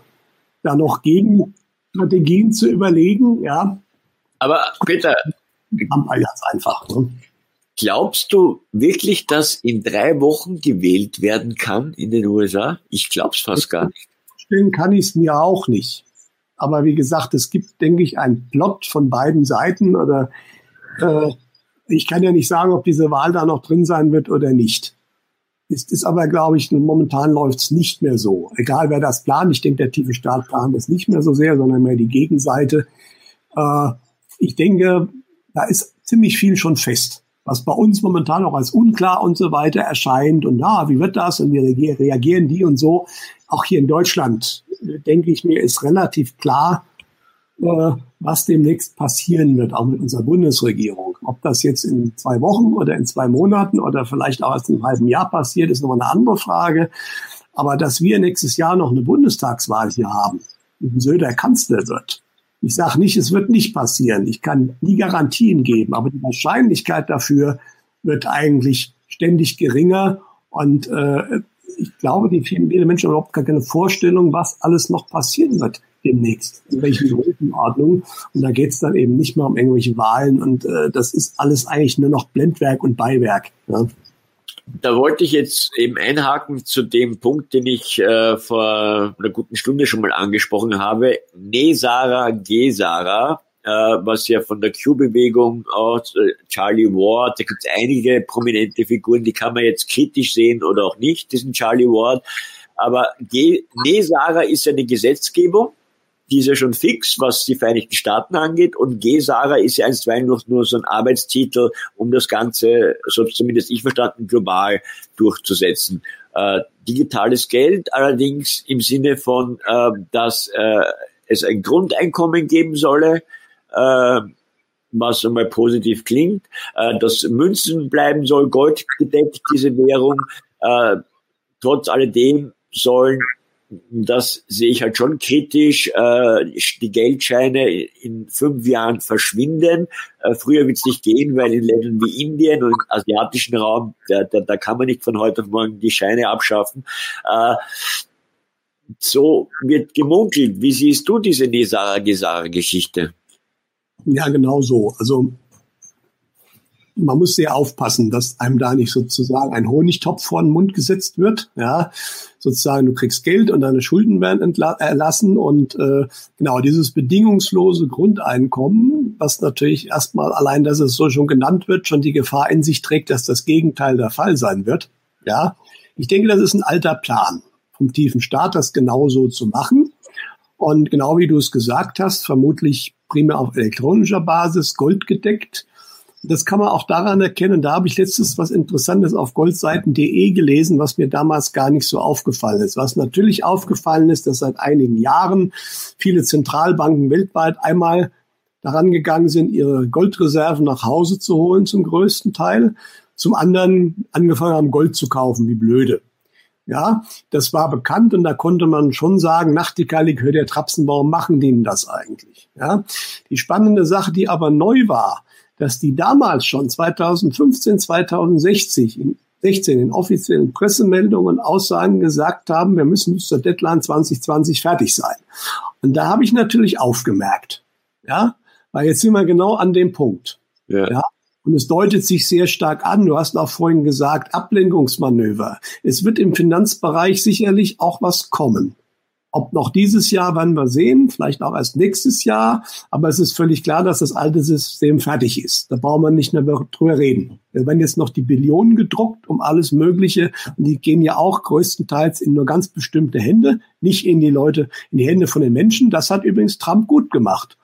[SPEAKER 2] da noch Gegenstrategien zu überlegen. Ja.
[SPEAKER 1] Aber Peter,
[SPEAKER 2] ganz einfach. Ne?
[SPEAKER 1] Glaubst du wirklich, dass in drei Wochen gewählt werden kann in den USA? Ich glaube es fast gar nicht.
[SPEAKER 2] Stellen kann ich es mir auch nicht. Aber wie gesagt, es gibt, denke ich, einen Plot von beiden Seiten oder äh, ich kann ja nicht sagen, ob diese Wahl da noch drin sein wird oder nicht. Ist, ist aber, glaube ich, momentan läuft es nicht mehr so. Egal wer das plant, ich denke, der tiefe Staat plant das nicht mehr so sehr, sondern mehr die Gegenseite. Äh, ich denke, da ist ziemlich viel schon fest, was bei uns momentan auch als unklar und so weiter erscheint. Und na, wie wird das und wie reagieren die und so. Auch hier in Deutschland, äh, denke ich mir, ist relativ klar, äh, was demnächst passieren wird, auch mit unserer Bundesregierung. Ob das jetzt in zwei Wochen oder in zwei Monaten oder vielleicht auch erst einem halben Jahr passiert, ist nochmal eine andere Frage. Aber dass wir nächstes Jahr noch eine Bundestagswahl hier haben, und Söder Kanzler wird, ich sage nicht, es wird nicht passieren. Ich kann nie Garantien geben, aber die Wahrscheinlichkeit dafür wird eigentlich ständig geringer. Und äh, ich glaube, die vielen, viele Menschen haben überhaupt gar keine Vorstellung, was alles noch passieren wird demnächst, in welchen Größenordnungen. Und da geht es dann eben nicht mehr um irgendwelche Wahlen. Und äh, das ist alles eigentlich nur noch Blendwerk und Beiwerk. Ja
[SPEAKER 1] da wollte ich jetzt eben einhaken zu dem Punkt, den ich äh, vor einer guten Stunde schon mal angesprochen habe. Nesara Gesara, äh, was ja von der Q-Bewegung aus, äh, Charlie Ward, da gibt es einige prominente Figuren, die kann man jetzt kritisch sehen oder auch nicht, diesen Charlie Ward. Aber Ge Nesara ist ja eine Gesetzgebung, die ist ja schon fix, was die Vereinigten Staaten angeht. Und G-Sara ist ja einstweilen noch nur so ein Arbeitstitel, um das Ganze, so zumindest ich verstanden, global durchzusetzen. Äh, digitales Geld allerdings im Sinne von, äh, dass äh, es ein Grundeinkommen geben solle, äh, was einmal positiv klingt, äh, dass Münzen bleiben soll, Gold gedeckt, diese Währung. Äh, trotz alledem sollen das sehe ich halt schon kritisch. Äh, die Geldscheine in fünf Jahren verschwinden. Äh, früher wird es nicht gehen, weil in Ländern wie Indien und im asiatischen Raum, da, da, da kann man nicht von heute auf morgen die Scheine abschaffen. Äh, so wird gemunkelt. Wie siehst du diese Nesara-Gesara-Geschichte?
[SPEAKER 2] Ja, genau so. Also man muss sehr aufpassen, dass einem da nicht sozusagen ein Honigtopf vor den Mund gesetzt wird. Ja, sozusagen du kriegst Geld und deine Schulden werden erlassen und äh, genau dieses bedingungslose Grundeinkommen, was natürlich erstmal allein, dass es so schon genannt wird, schon die Gefahr in sich trägt, dass das Gegenteil der Fall sein wird. Ja, ich denke, das ist ein alter Plan vom tiefen Staat, das genauso zu machen. Und genau wie du es gesagt hast, vermutlich primär auf elektronischer Basis, goldgedeckt. Das kann man auch daran erkennen. Da habe ich letztens was Interessantes auf goldseiten.de gelesen, was mir damals gar nicht so aufgefallen ist. Was natürlich aufgefallen ist, dass seit einigen Jahren viele Zentralbanken weltweit einmal daran gegangen sind, ihre Goldreserven nach Hause zu holen, zum größten Teil. Zum anderen angefangen haben, Gold zu kaufen, wie blöde. Ja, das war bekannt und da konnte man schon sagen, nachtigallig hört der Trapsenbaum, machen denen das eigentlich? Ja, die spannende Sache, die aber neu war, dass die damals schon 2015, 2016 16 in offiziellen Pressemeldungen Aussagen gesagt haben, wir müssen bis zur Deadline 2020 fertig sein. Und da habe ich natürlich aufgemerkt, ja, weil jetzt sind wir genau an dem Punkt. Ja. ja. Und es deutet sich sehr stark an. Du hast auch vorhin gesagt, Ablenkungsmanöver. Es wird im Finanzbereich sicherlich auch was kommen. Ob noch dieses Jahr werden wir sehen, vielleicht auch erst nächstes Jahr, aber es ist völlig klar, dass das alte System fertig ist. Da braucht man nicht mehr drüber reden. Wir werden jetzt noch die Billionen gedruckt um alles Mögliche und die gehen ja auch größtenteils in nur ganz bestimmte Hände, nicht in die Leute, in die Hände von den Menschen. Das hat übrigens Trump gut gemacht.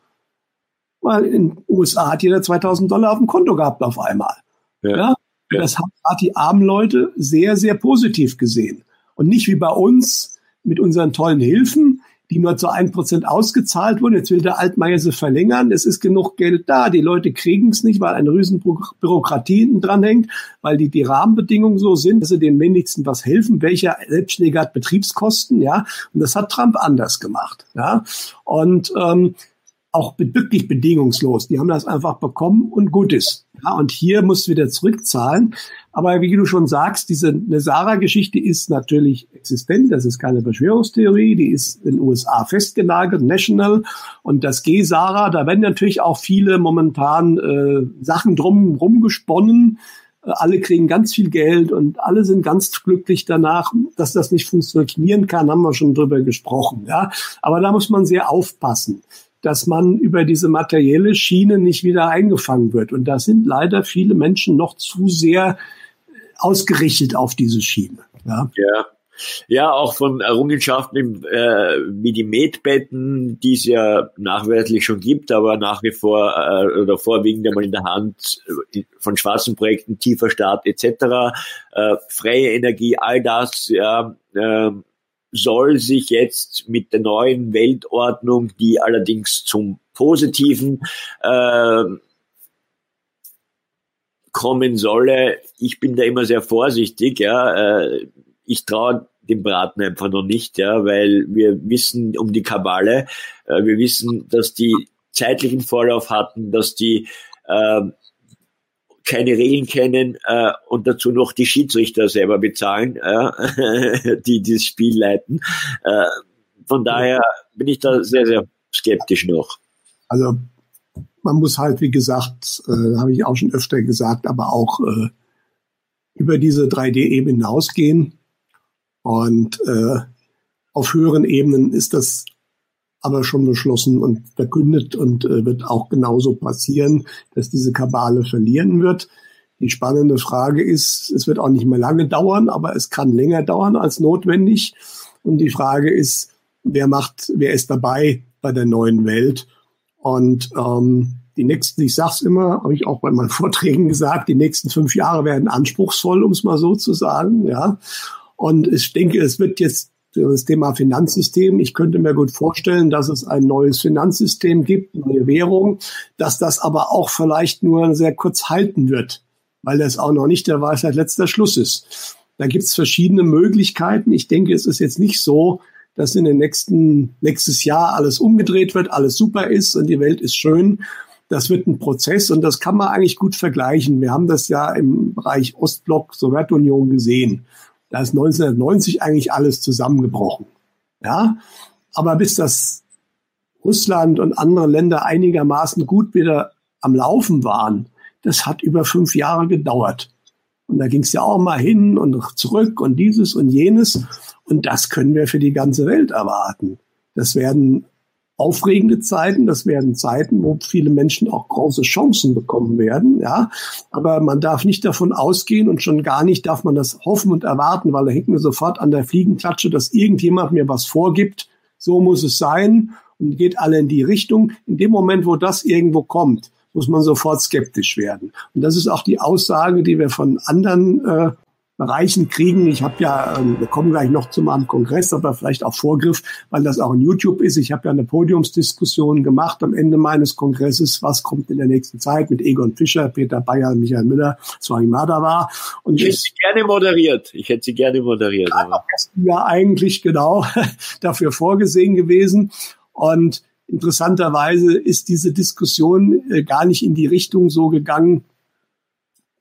[SPEAKER 2] Weil in den USA hat jeder 2000 Dollar auf dem Konto gehabt auf einmal. Ja. ja? Das hat die armen Leute sehr, sehr positiv gesehen. Und nicht wie bei uns, mit unseren tollen Hilfen. die nur zu ein Prozent ausgezahlt wurden. Jetzt will der Altmaier sie verlängern. Es ist genug Geld da. Die Leute kriegen es nicht, weil eine riesen Bürokratie hinten dran hängt, weil die, die Rahmenbedingungen so sind, dass sie den wenigsten was helfen. Welcher Selbstständiger hat Betriebskosten? Ja, und das hat Trump anders gemacht. Ja, und ähm, auch wirklich bedingungslos. Die haben das einfach bekommen und gut ist. Ja, und hier musst du wieder zurückzahlen. Aber wie du schon sagst, diese Nesara-Geschichte ist natürlich existent. Das ist keine Verschwörungstheorie. Die ist in den USA festgenagelt, national. Und das G-Sara, da werden natürlich auch viele momentan äh, Sachen drum rumgesponnen. Äh, alle kriegen ganz viel Geld und alle sind ganz glücklich danach, dass das nicht funktionieren kann, haben wir schon drüber gesprochen. Ja, aber da muss man sehr aufpassen dass man über diese materielle Schiene nicht wieder eingefangen wird. Und da sind leider viele Menschen noch zu sehr ausgerichtet auf diese Schiene.
[SPEAKER 1] Ja. ja. Ja, auch von Errungenschaften äh, wie die Medbetten, die es ja nachweislich schon gibt, aber nach wie vor äh, oder vorwiegend einmal in der Hand äh, von schwarzen Projekten, tiefer Staat etc., äh, freie Energie, all das, ja, äh, soll sich jetzt mit der neuen Weltordnung, die allerdings zum Positiven äh, kommen solle, ich bin da immer sehr vorsichtig, ja, äh, ich traue dem Braten einfach noch nicht, ja, weil wir wissen um die Kabale, äh, wir wissen, dass die zeitlichen Vorlauf hatten, dass die äh, keine Regeln kennen äh, und dazu noch die Schiedsrichter selber bezahlen, äh, die dieses Spiel leiten. Äh, von daher bin ich da sehr, sehr skeptisch noch.
[SPEAKER 2] Also man muss halt, wie gesagt, äh, habe ich auch schon öfter gesagt, aber auch äh, über diese 3D-Ebene hinausgehen. Und äh, auf höheren Ebenen ist das aber schon beschlossen und verkündet und äh, wird auch genauso passieren, dass diese Kabale verlieren wird. Die spannende Frage ist, es wird auch nicht mehr lange dauern, aber es kann länger dauern als notwendig. Und die Frage ist, wer macht, wer ist dabei bei der neuen Welt? Und ähm, die nächsten, ich sag's immer, habe ich auch bei meinen Vorträgen gesagt, die nächsten fünf Jahre werden anspruchsvoll, um es mal so zu sagen, ja. Und ich denke, es wird jetzt das Thema Finanzsystem. Ich könnte mir gut vorstellen, dass es ein neues Finanzsystem gibt, neue Währung, dass das aber auch vielleicht nur sehr kurz halten wird, weil das auch noch nicht der Weisheit letzter Schluss ist. Da gibt es verschiedene Möglichkeiten. Ich denke, es ist jetzt nicht so, dass in den nächsten, nächstes Jahr alles umgedreht wird, alles super ist und die Welt ist schön. Das wird ein Prozess und das kann man eigentlich gut vergleichen. Wir haben das ja im Bereich Ostblock, Sowjetunion gesehen. Da ist 1990 eigentlich alles zusammengebrochen. Ja, aber bis das Russland und andere Länder einigermaßen gut wieder am Laufen waren, das hat über fünf Jahre gedauert. Und da ging es ja auch mal hin und zurück und dieses und jenes. Und das können wir für die ganze Welt erwarten. Das werden aufregende Zeiten. Das werden Zeiten, wo viele Menschen auch große Chancen bekommen werden. Ja, aber man darf nicht davon ausgehen und schon gar nicht darf man das hoffen und erwarten, weil da hängt mir sofort an der Fliegenklatsche, dass irgendjemand mir was vorgibt. So muss es sein und geht alle in die Richtung. In dem Moment, wo das irgendwo kommt, muss man sofort skeptisch werden. Und das ist auch die Aussage, die wir von anderen äh, Bereichen kriegen. Ich habe ja, ähm, wir kommen gleich noch zu meinem Kongress, aber vielleicht auch Vorgriff, weil das auch in YouTube ist. Ich habe ja eine Podiumsdiskussion gemacht am Ende meines Kongresses, was kommt in der nächsten Zeit mit Egon Fischer, Peter Bayer, Michael Müller, Swahimada war.
[SPEAKER 1] Und ich hätte sie gerne moderiert. Ich hätte sie gerne moderiert.
[SPEAKER 2] Ja, ja eigentlich genau dafür vorgesehen gewesen. Und interessanterweise ist diese Diskussion äh, gar nicht in die Richtung so gegangen,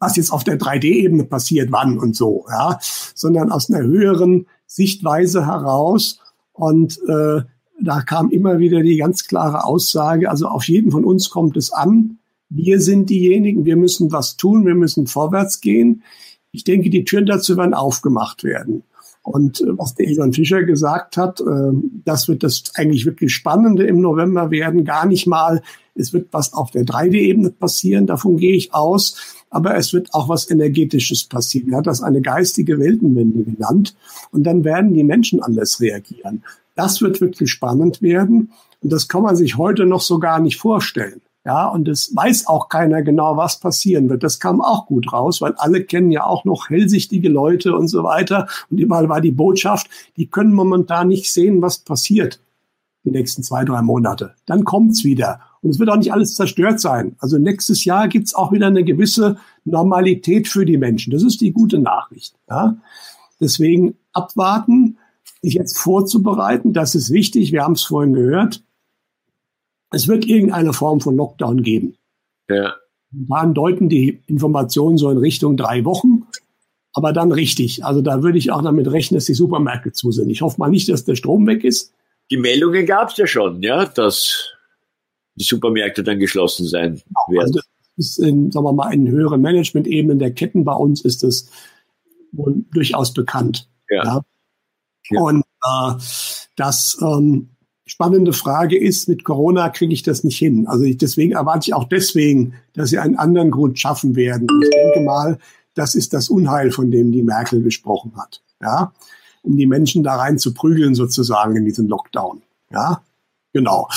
[SPEAKER 2] was jetzt auf der 3D-Ebene passiert, wann und so, ja, sondern aus einer höheren Sichtweise heraus. Und äh, da kam immer wieder die ganz klare Aussage, also auf jeden von uns kommt es an. Wir sind diejenigen, wir müssen was tun, wir müssen vorwärts gehen. Ich denke, die Türen dazu werden aufgemacht werden. Und äh, was der Egon Fischer gesagt hat, äh, das wird das eigentlich wirklich Spannende im November werden. Gar nicht mal, es wird was auf der 3D-Ebene passieren, davon gehe ich aus aber es wird auch was Energetisches passieren. Er hat das eine geistige Weltenwende genannt. Und dann werden die Menschen anders reagieren. Das wird wirklich spannend werden. Und das kann man sich heute noch so gar nicht vorstellen. Ja, und es weiß auch keiner genau, was passieren wird. Das kam auch gut raus, weil alle kennen ja auch noch hellsichtige Leute und so weiter. Und überall war die Botschaft, die können momentan nicht sehen, was passiert. die nächsten zwei, drei Monate. Dann kommt's wieder. Und es wird auch nicht alles zerstört sein. Also nächstes Jahr gibt's auch wieder eine gewisse Normalität für die Menschen. Das ist die gute Nachricht. Ja? Deswegen abwarten, sich jetzt vorzubereiten. Das ist wichtig. Wir haben es vorhin gehört. Es wird irgendeine Form von Lockdown geben.
[SPEAKER 1] Ja.
[SPEAKER 2] Dann deuten die Informationen so in Richtung drei Wochen aber dann richtig. Also da würde ich auch damit rechnen, dass die Supermärkte zu sind. Ich hoffe mal nicht, dass der Strom weg ist.
[SPEAKER 1] Die Meldungen gab es ja schon, ja, dass die Supermärkte dann geschlossen sein werden. Also das
[SPEAKER 2] ist in, sagen wir mal, in höheren Management-Ebenen der Ketten bei uns ist das wohl durchaus bekannt. Ja. ja. ja. Und äh, das ähm, spannende Frage ist, mit Corona kriege ich das nicht hin. Also ich, deswegen erwarte ich auch deswegen, dass sie einen anderen Grund schaffen werden. Ich denke mal, das ist das Unheil, von dem die Merkel gesprochen hat. Ja, um die Menschen da rein zu prügeln sozusagen in diesen Lockdown. Ja, genau.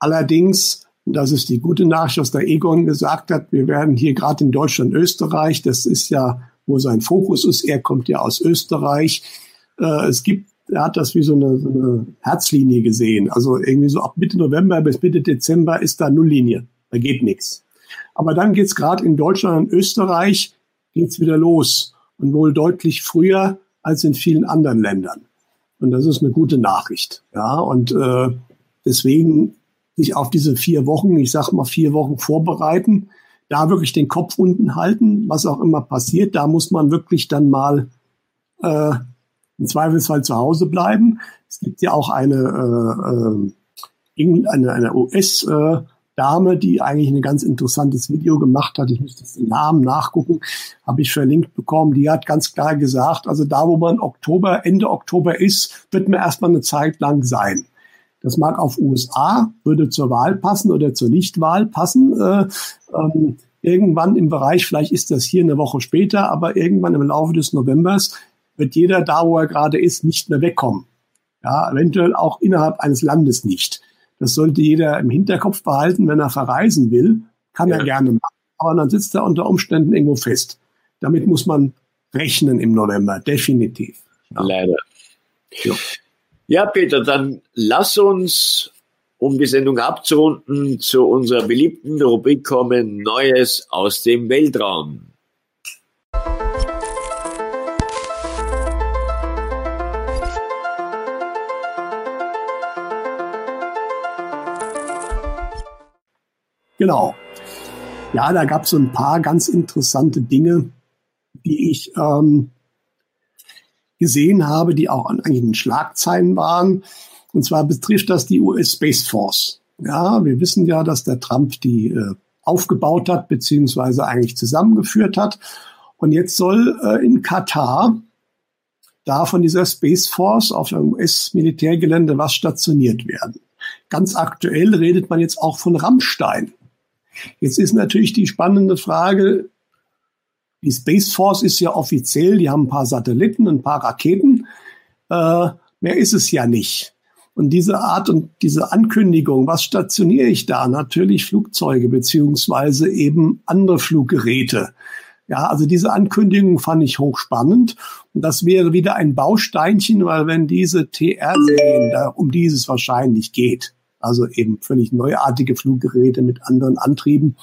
[SPEAKER 2] Allerdings, das ist die gute Nachricht, was der Egon gesagt hat, wir werden hier gerade in Deutschland, Österreich, das ist ja, wo sein Fokus ist, er kommt ja aus Österreich. Äh, es gibt, er hat das wie so eine, so eine Herzlinie gesehen. Also irgendwie so ab Mitte November bis Mitte Dezember ist da Nulllinie. Da geht nichts. Aber dann geht's gerade in Deutschland und Österreich geht's wieder los und wohl deutlich früher als in vielen anderen Ländern. Und das ist eine gute Nachricht. Ja, und äh, deswegen sich auf diese vier Wochen, ich sage mal vier Wochen vorbereiten, da wirklich den Kopf unten halten, was auch immer passiert. Da muss man wirklich dann mal äh, im Zweifelsfall zu Hause bleiben. Es gibt ja auch eine, äh, äh, eine, eine US- äh, die eigentlich ein ganz interessantes Video gemacht hat. Ich müsste den Namen nachgucken, habe ich verlinkt bekommen. Die hat ganz klar gesagt, also da, wo man Oktober, Ende Oktober ist, wird man erstmal eine Zeit lang sein. Das mag auf USA, würde zur Wahl passen oder zur Nichtwahl passen. Äh, ähm, irgendwann im Bereich, vielleicht ist das hier eine Woche später, aber irgendwann im Laufe des Novembers wird jeder da, wo er gerade ist, nicht mehr wegkommen. Ja, eventuell auch innerhalb eines Landes nicht. Das sollte jeder im Hinterkopf behalten, wenn er verreisen will. Kann ja. er gerne machen. Aber dann sitzt er unter Umständen irgendwo fest. Damit muss man rechnen im November, definitiv.
[SPEAKER 1] Ja. Leider. Ja. Ja, Peter, dann lass uns, um die Sendung abzurunden, zu unserer beliebten Rubrik kommen, Neues aus dem Weltraum.
[SPEAKER 2] Genau. Ja, da gab es so ein paar ganz interessante Dinge, die ich ähm, gesehen habe, die auch an eigenen Schlagzeilen waren. Und zwar betrifft das die US Space Force. Ja, wir wissen ja, dass der Trump die äh, aufgebaut hat, beziehungsweise eigentlich zusammengeführt hat. Und jetzt soll äh, in Katar da von dieser Space Force auf dem US-Militärgelände was stationiert werden. Ganz aktuell redet man jetzt auch von Rammstein. Jetzt ist natürlich die spannende Frage, die Space Force ist ja offiziell, die haben ein paar Satelliten, ein paar Raketen. Äh, mehr ist es ja nicht. Und diese Art und diese Ankündigung, was stationiere ich da? Natürlich Flugzeuge beziehungsweise eben andere Fluggeräte. Ja, also diese Ankündigung fand ich hochspannend. Und das wäre wieder ein Bausteinchen, weil wenn diese TR-Serien, da um dieses wahrscheinlich geht, also eben völlig neuartige Fluggeräte mit anderen Antrieben.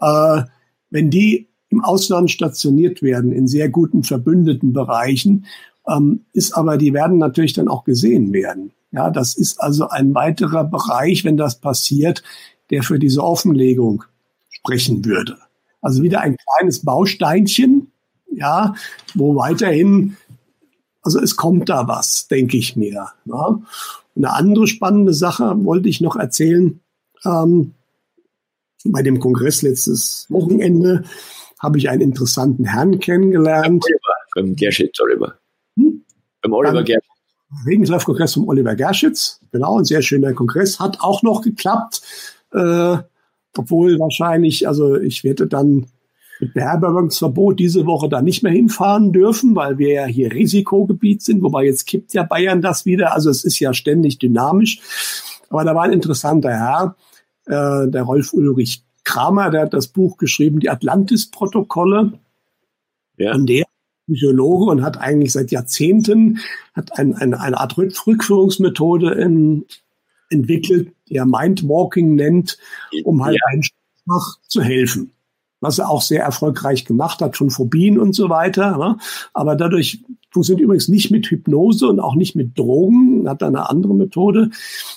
[SPEAKER 2] Äh, wenn die im Ausland stationiert werden, in sehr guten verbündeten Bereichen, ähm, ist aber, die werden natürlich dann auch gesehen werden. Ja, das ist also ein weiterer Bereich, wenn das passiert, der für diese Offenlegung sprechen würde. Also wieder ein kleines Bausteinchen, ja, wo weiterhin, also es kommt da was, denke ich mir. Ja. Eine andere spannende Sache wollte ich noch erzählen. Ähm, bei dem Kongress letztes Wochenende habe ich einen interessanten Herrn kennengelernt.
[SPEAKER 1] Beim Gerschitz, Oliver. Hm? Beim Oliver Gerschitz.
[SPEAKER 2] Regenslauf-Kongress vom Oliver Gerschitz. Genau, ein sehr schöner Kongress. Hat auch noch geklappt. Äh, obwohl wahrscheinlich, also ich werde dann mit Beherbergungsverbot diese Woche da nicht mehr hinfahren dürfen, weil wir ja hier Risikogebiet sind, wobei jetzt kippt ja Bayern das wieder. Also es ist ja ständig dynamisch. Aber da war ein interessanter Herr, äh, der Rolf Ulrich Kramer, der hat das Buch geschrieben, die Atlantis-Protokolle. Ja. Und der Psychologe und hat eigentlich seit Jahrzehnten hat ein, eine, eine Art Rückführungsmethode in, entwickelt, die er Mindwalking nennt, um halt ja. einfach zu helfen. Was er auch sehr erfolgreich gemacht hat, von Phobien und so weiter. Ne? Aber dadurch funktioniert übrigens nicht mit Hypnose und auch nicht mit Drogen, hat eine andere Methode.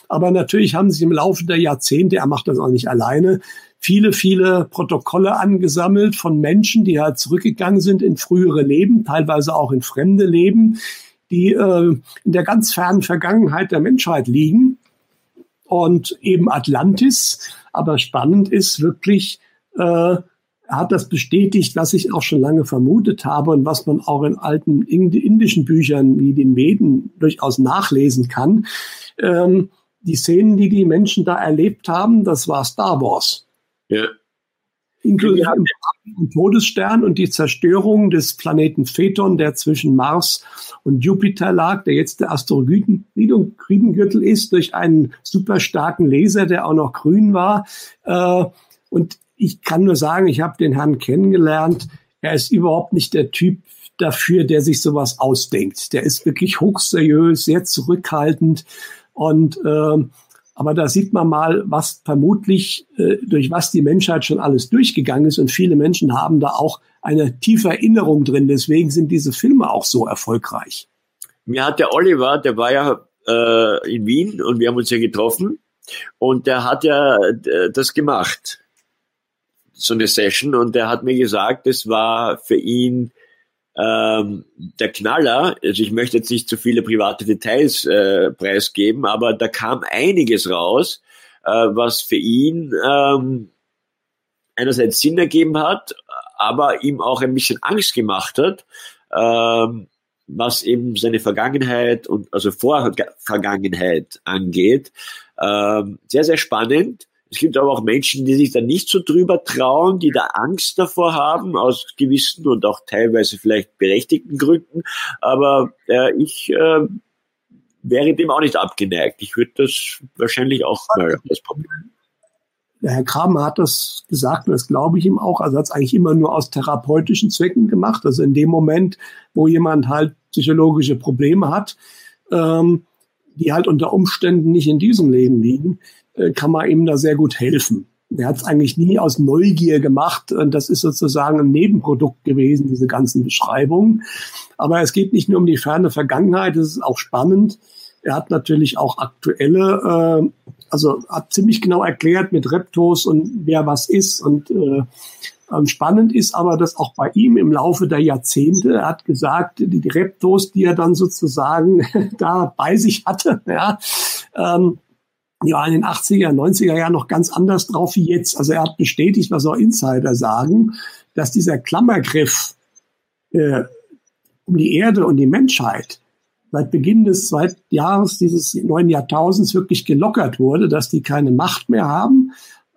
[SPEAKER 2] Aber natürlich haben sich im Laufe der Jahrzehnte, er macht das auch nicht alleine, viele, viele Protokolle angesammelt von Menschen, die halt zurückgegangen sind in frühere Leben, teilweise auch in fremde Leben, die äh, in der ganz fernen Vergangenheit der Menschheit liegen und eben Atlantis. Aber spannend ist wirklich, äh, hat das bestätigt, was ich auch schon lange vermutet habe und was man auch in alten indischen Büchern wie den Veden durchaus nachlesen kann. Ähm, die Szenen, die die Menschen da erlebt haben, das war Star Wars. Ja. Inklusive ja. dem Todesstern und die Zerstörung des Planeten Phaeton, der zwischen Mars und Jupiter lag, der jetzt der Asteroidengürtel ist, durch einen super starken Laser, der auch noch grün war. Äh, und ich kann nur sagen, ich habe den Herrn kennengelernt. Er ist überhaupt nicht der Typ dafür, der sich sowas ausdenkt. Der ist wirklich hochseriös, sehr zurückhaltend und äh, aber da sieht man mal, was vermutlich, äh, durch was die Menschheit schon alles durchgegangen ist. Und viele Menschen haben da auch eine tiefe Erinnerung drin. Deswegen sind diese Filme auch so erfolgreich.
[SPEAKER 1] Mir hat der Oliver, der war ja äh, in Wien und wir haben uns ja getroffen. Und der hat ja äh, das gemacht, so eine Session. Und der hat mir gesagt, es war für ihn ähm, der Knaller, also ich möchte jetzt nicht zu viele private Details äh, preisgeben, aber da kam einiges raus, äh, was für ihn ähm, einerseits Sinn ergeben hat, aber ihm auch ein bisschen Angst gemacht hat, ähm, was eben seine Vergangenheit und also Vorvergangenheit angeht. Ähm, sehr, sehr spannend. Es gibt aber auch Menschen, die sich da nicht so drüber trauen, die da Angst davor haben, aus gewissen und auch teilweise vielleicht berechtigten Gründen. Aber äh, ich äh, wäre dem auch nicht abgeneigt. Ich würde das wahrscheinlich auch mal ausprobieren.
[SPEAKER 2] Der Herr Kramer hat das gesagt und das glaube ich ihm auch. Also hat es eigentlich immer nur aus therapeutischen Zwecken gemacht. Also in dem Moment, wo jemand halt psychologische Probleme hat, ähm, die halt unter Umständen nicht in diesem Leben liegen, äh, kann man ihm da sehr gut helfen. Er hat es eigentlich nie aus Neugier gemacht. Und das ist sozusagen ein Nebenprodukt gewesen, diese ganzen Beschreibungen. Aber es geht nicht nur um die ferne Vergangenheit, es ist auch spannend. Er hat natürlich auch aktuelle, äh, also hat ziemlich genau erklärt mit Reptos und wer was ist. Und äh, ähm, spannend ist aber, dass auch bei ihm im Laufe der Jahrzehnte, er hat gesagt, die, Reptos, die er dann sozusagen da bei sich hatte, ja, ähm, die waren in den 80er, 90er Jahren noch ganz anders drauf wie jetzt. Also er hat bestätigt, was auch Insider sagen, dass dieser Klammergriff äh, um die Erde und die Menschheit seit Beginn des zweiten Jahres dieses neuen Jahrtausends wirklich gelockert wurde, dass die keine Macht mehr haben.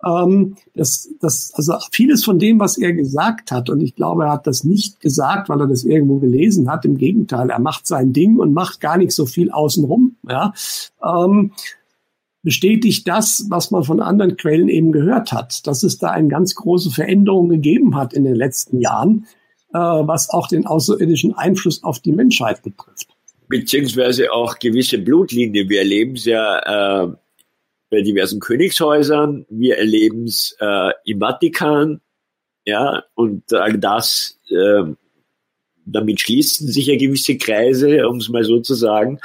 [SPEAKER 2] Ähm, das, das, also vieles von dem, was er gesagt hat, und ich glaube, er hat das nicht gesagt, weil er das irgendwo gelesen hat. Im Gegenteil, er macht sein Ding und macht gar nicht so viel außenrum. Ja. Ähm, bestätigt das, was man von anderen Quellen eben gehört hat, dass es da eine ganz große Veränderung gegeben hat in den letzten Jahren, äh, was auch den außerirdischen Einfluss auf die Menschheit betrifft.
[SPEAKER 1] Beziehungsweise auch gewisse Blutlinien. Wir erleben es ja äh, bei diversen Königshäusern, wir erleben es äh, im Vatikan, ja, und all das, äh, damit schließen sich ja gewisse Kreise, um es mal so zu sagen.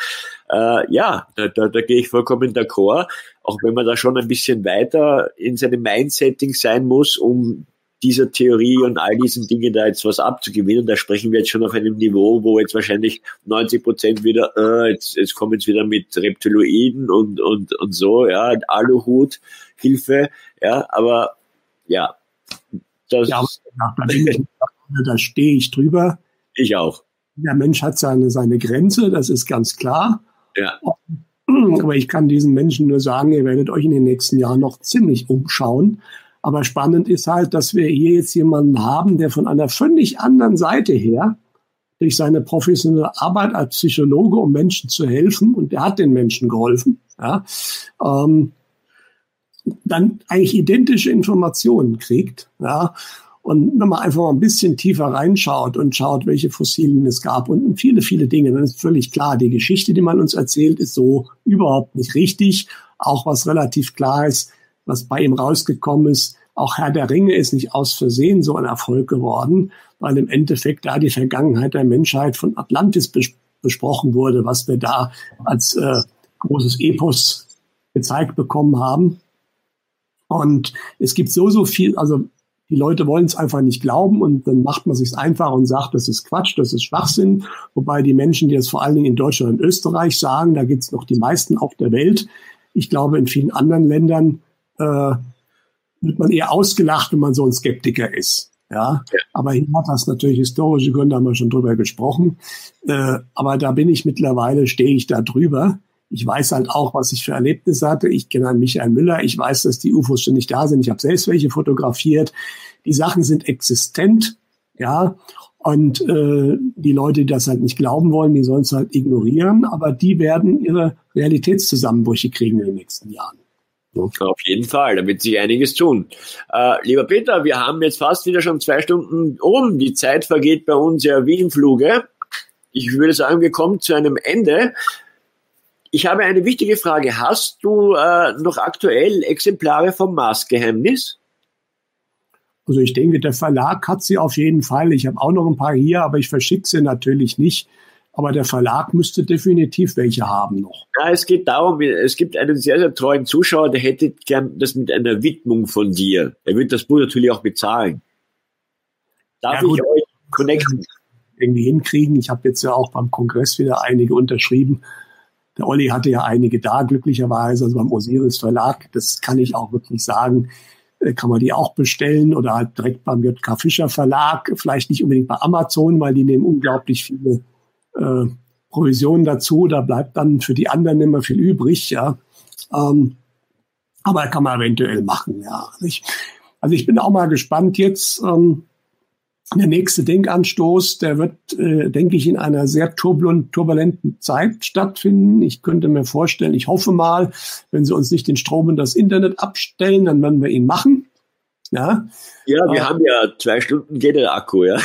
[SPEAKER 1] Äh, ja, da, da, da gehe ich vollkommen d'accord, auch wenn man da schon ein bisschen weiter in seinem Mindsetting sein muss, um dieser Theorie und all diesen Dingen da jetzt was abzugewinnen. Da sprechen wir jetzt schon auf einem Niveau, wo jetzt wahrscheinlich 90 Prozent wieder, äh, jetzt, jetzt kommen jetzt wieder mit Reptiloiden und, und, und so, ja, Aluhut, Hilfe, ja, aber ja,
[SPEAKER 2] das. Ja, da, da stehe ich drüber.
[SPEAKER 1] Ich auch.
[SPEAKER 2] Der Mensch hat seine, seine Grenze, das ist ganz klar.
[SPEAKER 1] Ja.
[SPEAKER 2] Aber ich kann diesen Menschen nur sagen, ihr werdet euch in den nächsten Jahren noch ziemlich umschauen. Aber spannend ist halt, dass wir hier jetzt jemanden haben, der von einer völlig anderen Seite her durch seine professionelle Arbeit als Psychologe, um Menschen zu helfen, und der hat den Menschen geholfen, ja, ähm, dann eigentlich identische Informationen kriegt, ja, Und wenn man einfach mal ein bisschen tiefer reinschaut und schaut, welche Fossilien es gab und viele, viele Dinge, dann ist völlig klar, die Geschichte, die man uns erzählt, ist so überhaupt nicht richtig. Auch was relativ klar ist, was bei ihm rausgekommen ist, auch Herr der Ringe ist nicht aus Versehen so ein Erfolg geworden, weil im Endeffekt da die Vergangenheit der Menschheit von Atlantis bes besprochen wurde, was wir da als äh, großes Epos gezeigt bekommen haben. Und es gibt so, so viel, also die Leute wollen es einfach nicht glauben und dann macht man sich einfach und sagt, das ist Quatsch, das ist Schwachsinn. Wobei die Menschen, die das vor allen Dingen in Deutschland und Österreich sagen, da gibt es noch die meisten auf der Welt. Ich glaube, in vielen anderen Ländern äh, wird man eher ausgelacht, wenn man so ein Skeptiker ist. Ja, aber hier hat das natürlich historische Gründe, haben wir schon drüber gesprochen. Äh, aber da bin ich mittlerweile, stehe ich da drüber. Ich weiß halt auch, was ich für Erlebnisse hatte. Ich kenne einen Michael Müller. Ich weiß, dass die UFOs schon nicht da sind. Ich habe selbst welche fotografiert. Die Sachen sind existent, ja. Und äh, die Leute, die das halt nicht glauben wollen, die sollen es halt ignorieren. Aber die werden ihre Realitätszusammenbrüche kriegen in den nächsten Jahren.
[SPEAKER 1] Auf jeden Fall, da wird sich einiges tun. Äh, lieber Peter, wir haben jetzt fast wieder schon zwei Stunden um. Die Zeit vergeht bei uns ja wie im Fluge. Ich würde sagen, wir kommen zu einem Ende. Ich habe eine wichtige Frage. Hast du äh, noch aktuell Exemplare vom Marsgeheimnis?
[SPEAKER 2] Also ich denke, der Verlag hat sie auf jeden Fall. Ich habe auch noch ein paar hier, aber ich verschicke sie natürlich nicht. Aber der Verlag müsste definitiv welche haben noch.
[SPEAKER 1] Ja, es geht darum, es gibt einen sehr, sehr treuen Zuschauer, der hätte gern das mit einer Widmung von dir. Er wird das Buch natürlich auch bezahlen. Darf ja, ich euch connecten?
[SPEAKER 2] Irgendwie hinkriegen. Ich habe jetzt ja auch beim Kongress wieder einige unterschrieben. Der Olli hatte ja einige da, glücklicherweise, also beim Osiris Verlag. Das kann ich auch wirklich sagen. Äh, kann man die auch bestellen oder halt direkt beim JK Fischer Verlag. Vielleicht nicht unbedingt bei Amazon, weil die nehmen unglaublich viele äh, Provisionen dazu. Da bleibt dann für die anderen immer viel übrig, ja. Ähm, aber kann man eventuell machen, ja. Also ich, also ich bin auch mal gespannt jetzt. Ähm, der nächste Denkanstoß, der wird, äh, denke ich, in einer sehr turbulenten Zeit stattfinden. Ich könnte mir vorstellen, ich hoffe mal, wenn sie uns nicht den Strom in das Internet abstellen, dann werden wir ihn machen. Ja,
[SPEAKER 1] ja wir äh, haben ja zwei Stunden geht der Akku, ja.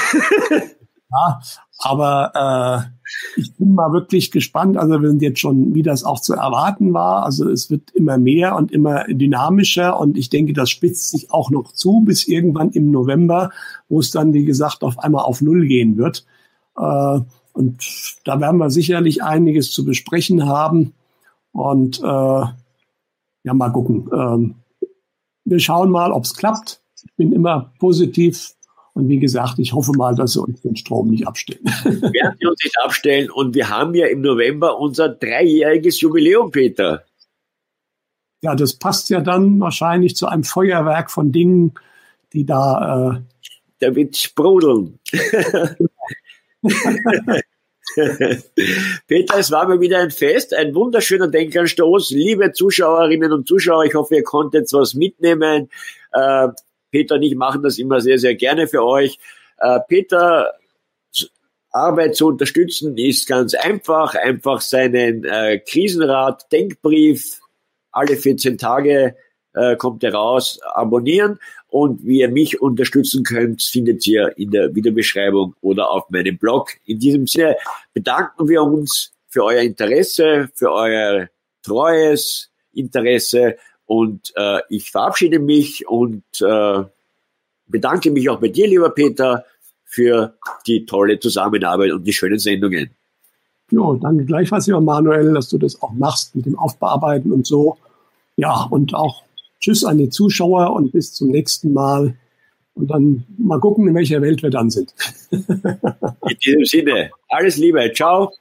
[SPEAKER 2] ja, aber äh, ich bin mal wirklich gespannt. Also wir sind jetzt schon, wie das auch zu erwarten war. Also es wird immer mehr und immer dynamischer und ich denke, das spitzt sich auch noch zu bis irgendwann im November, wo es dann, wie gesagt, auf einmal auf Null gehen wird. Äh, und da werden wir sicherlich einiges zu besprechen haben. Und äh, ja, mal gucken. Ähm, wir schauen mal, ob es klappt. Ich bin immer positiv und wie gesagt, ich hoffe mal, dass sie uns den Strom nicht abstellen.
[SPEAKER 1] Werden sie uns nicht abstellen. Und wir haben ja im November unser dreijähriges Jubiläum, Peter.
[SPEAKER 2] Ja, das passt ja dann wahrscheinlich zu einem Feuerwerk von Dingen, die da. Äh
[SPEAKER 1] da wird sprudeln. Peter, es war mir wieder ein Fest, ein wunderschöner Denkanstoß. Liebe Zuschauerinnen und Zuschauer, ich hoffe, ihr konntet was mitnehmen. Äh, Peter und ich machen das immer sehr, sehr gerne für euch. Äh, Peter Arbeit zu unterstützen ist ganz einfach. Einfach seinen äh, Krisenrat, Denkbrief, alle 14 Tage äh, kommt er raus, abonnieren. Und wie ihr mich unterstützen könnt, findet ihr in der Videobeschreibung oder auf meinem Blog. In diesem Sinne bedanken wir uns für euer Interesse, für euer treues Interesse und äh, ich verabschiede mich und äh, bedanke mich auch bei dir, lieber Peter, für die tolle Zusammenarbeit und die schönen Sendungen.
[SPEAKER 2] Ja, danke gleichfalls, lieber Manuel, dass du das auch machst mit dem Aufbearbeiten und so. Ja, und auch Tschüss an die Zuschauer und bis zum nächsten Mal. Und dann mal gucken, in welcher Welt wir dann sind.
[SPEAKER 1] in diesem Sinne, alles Liebe, ciao.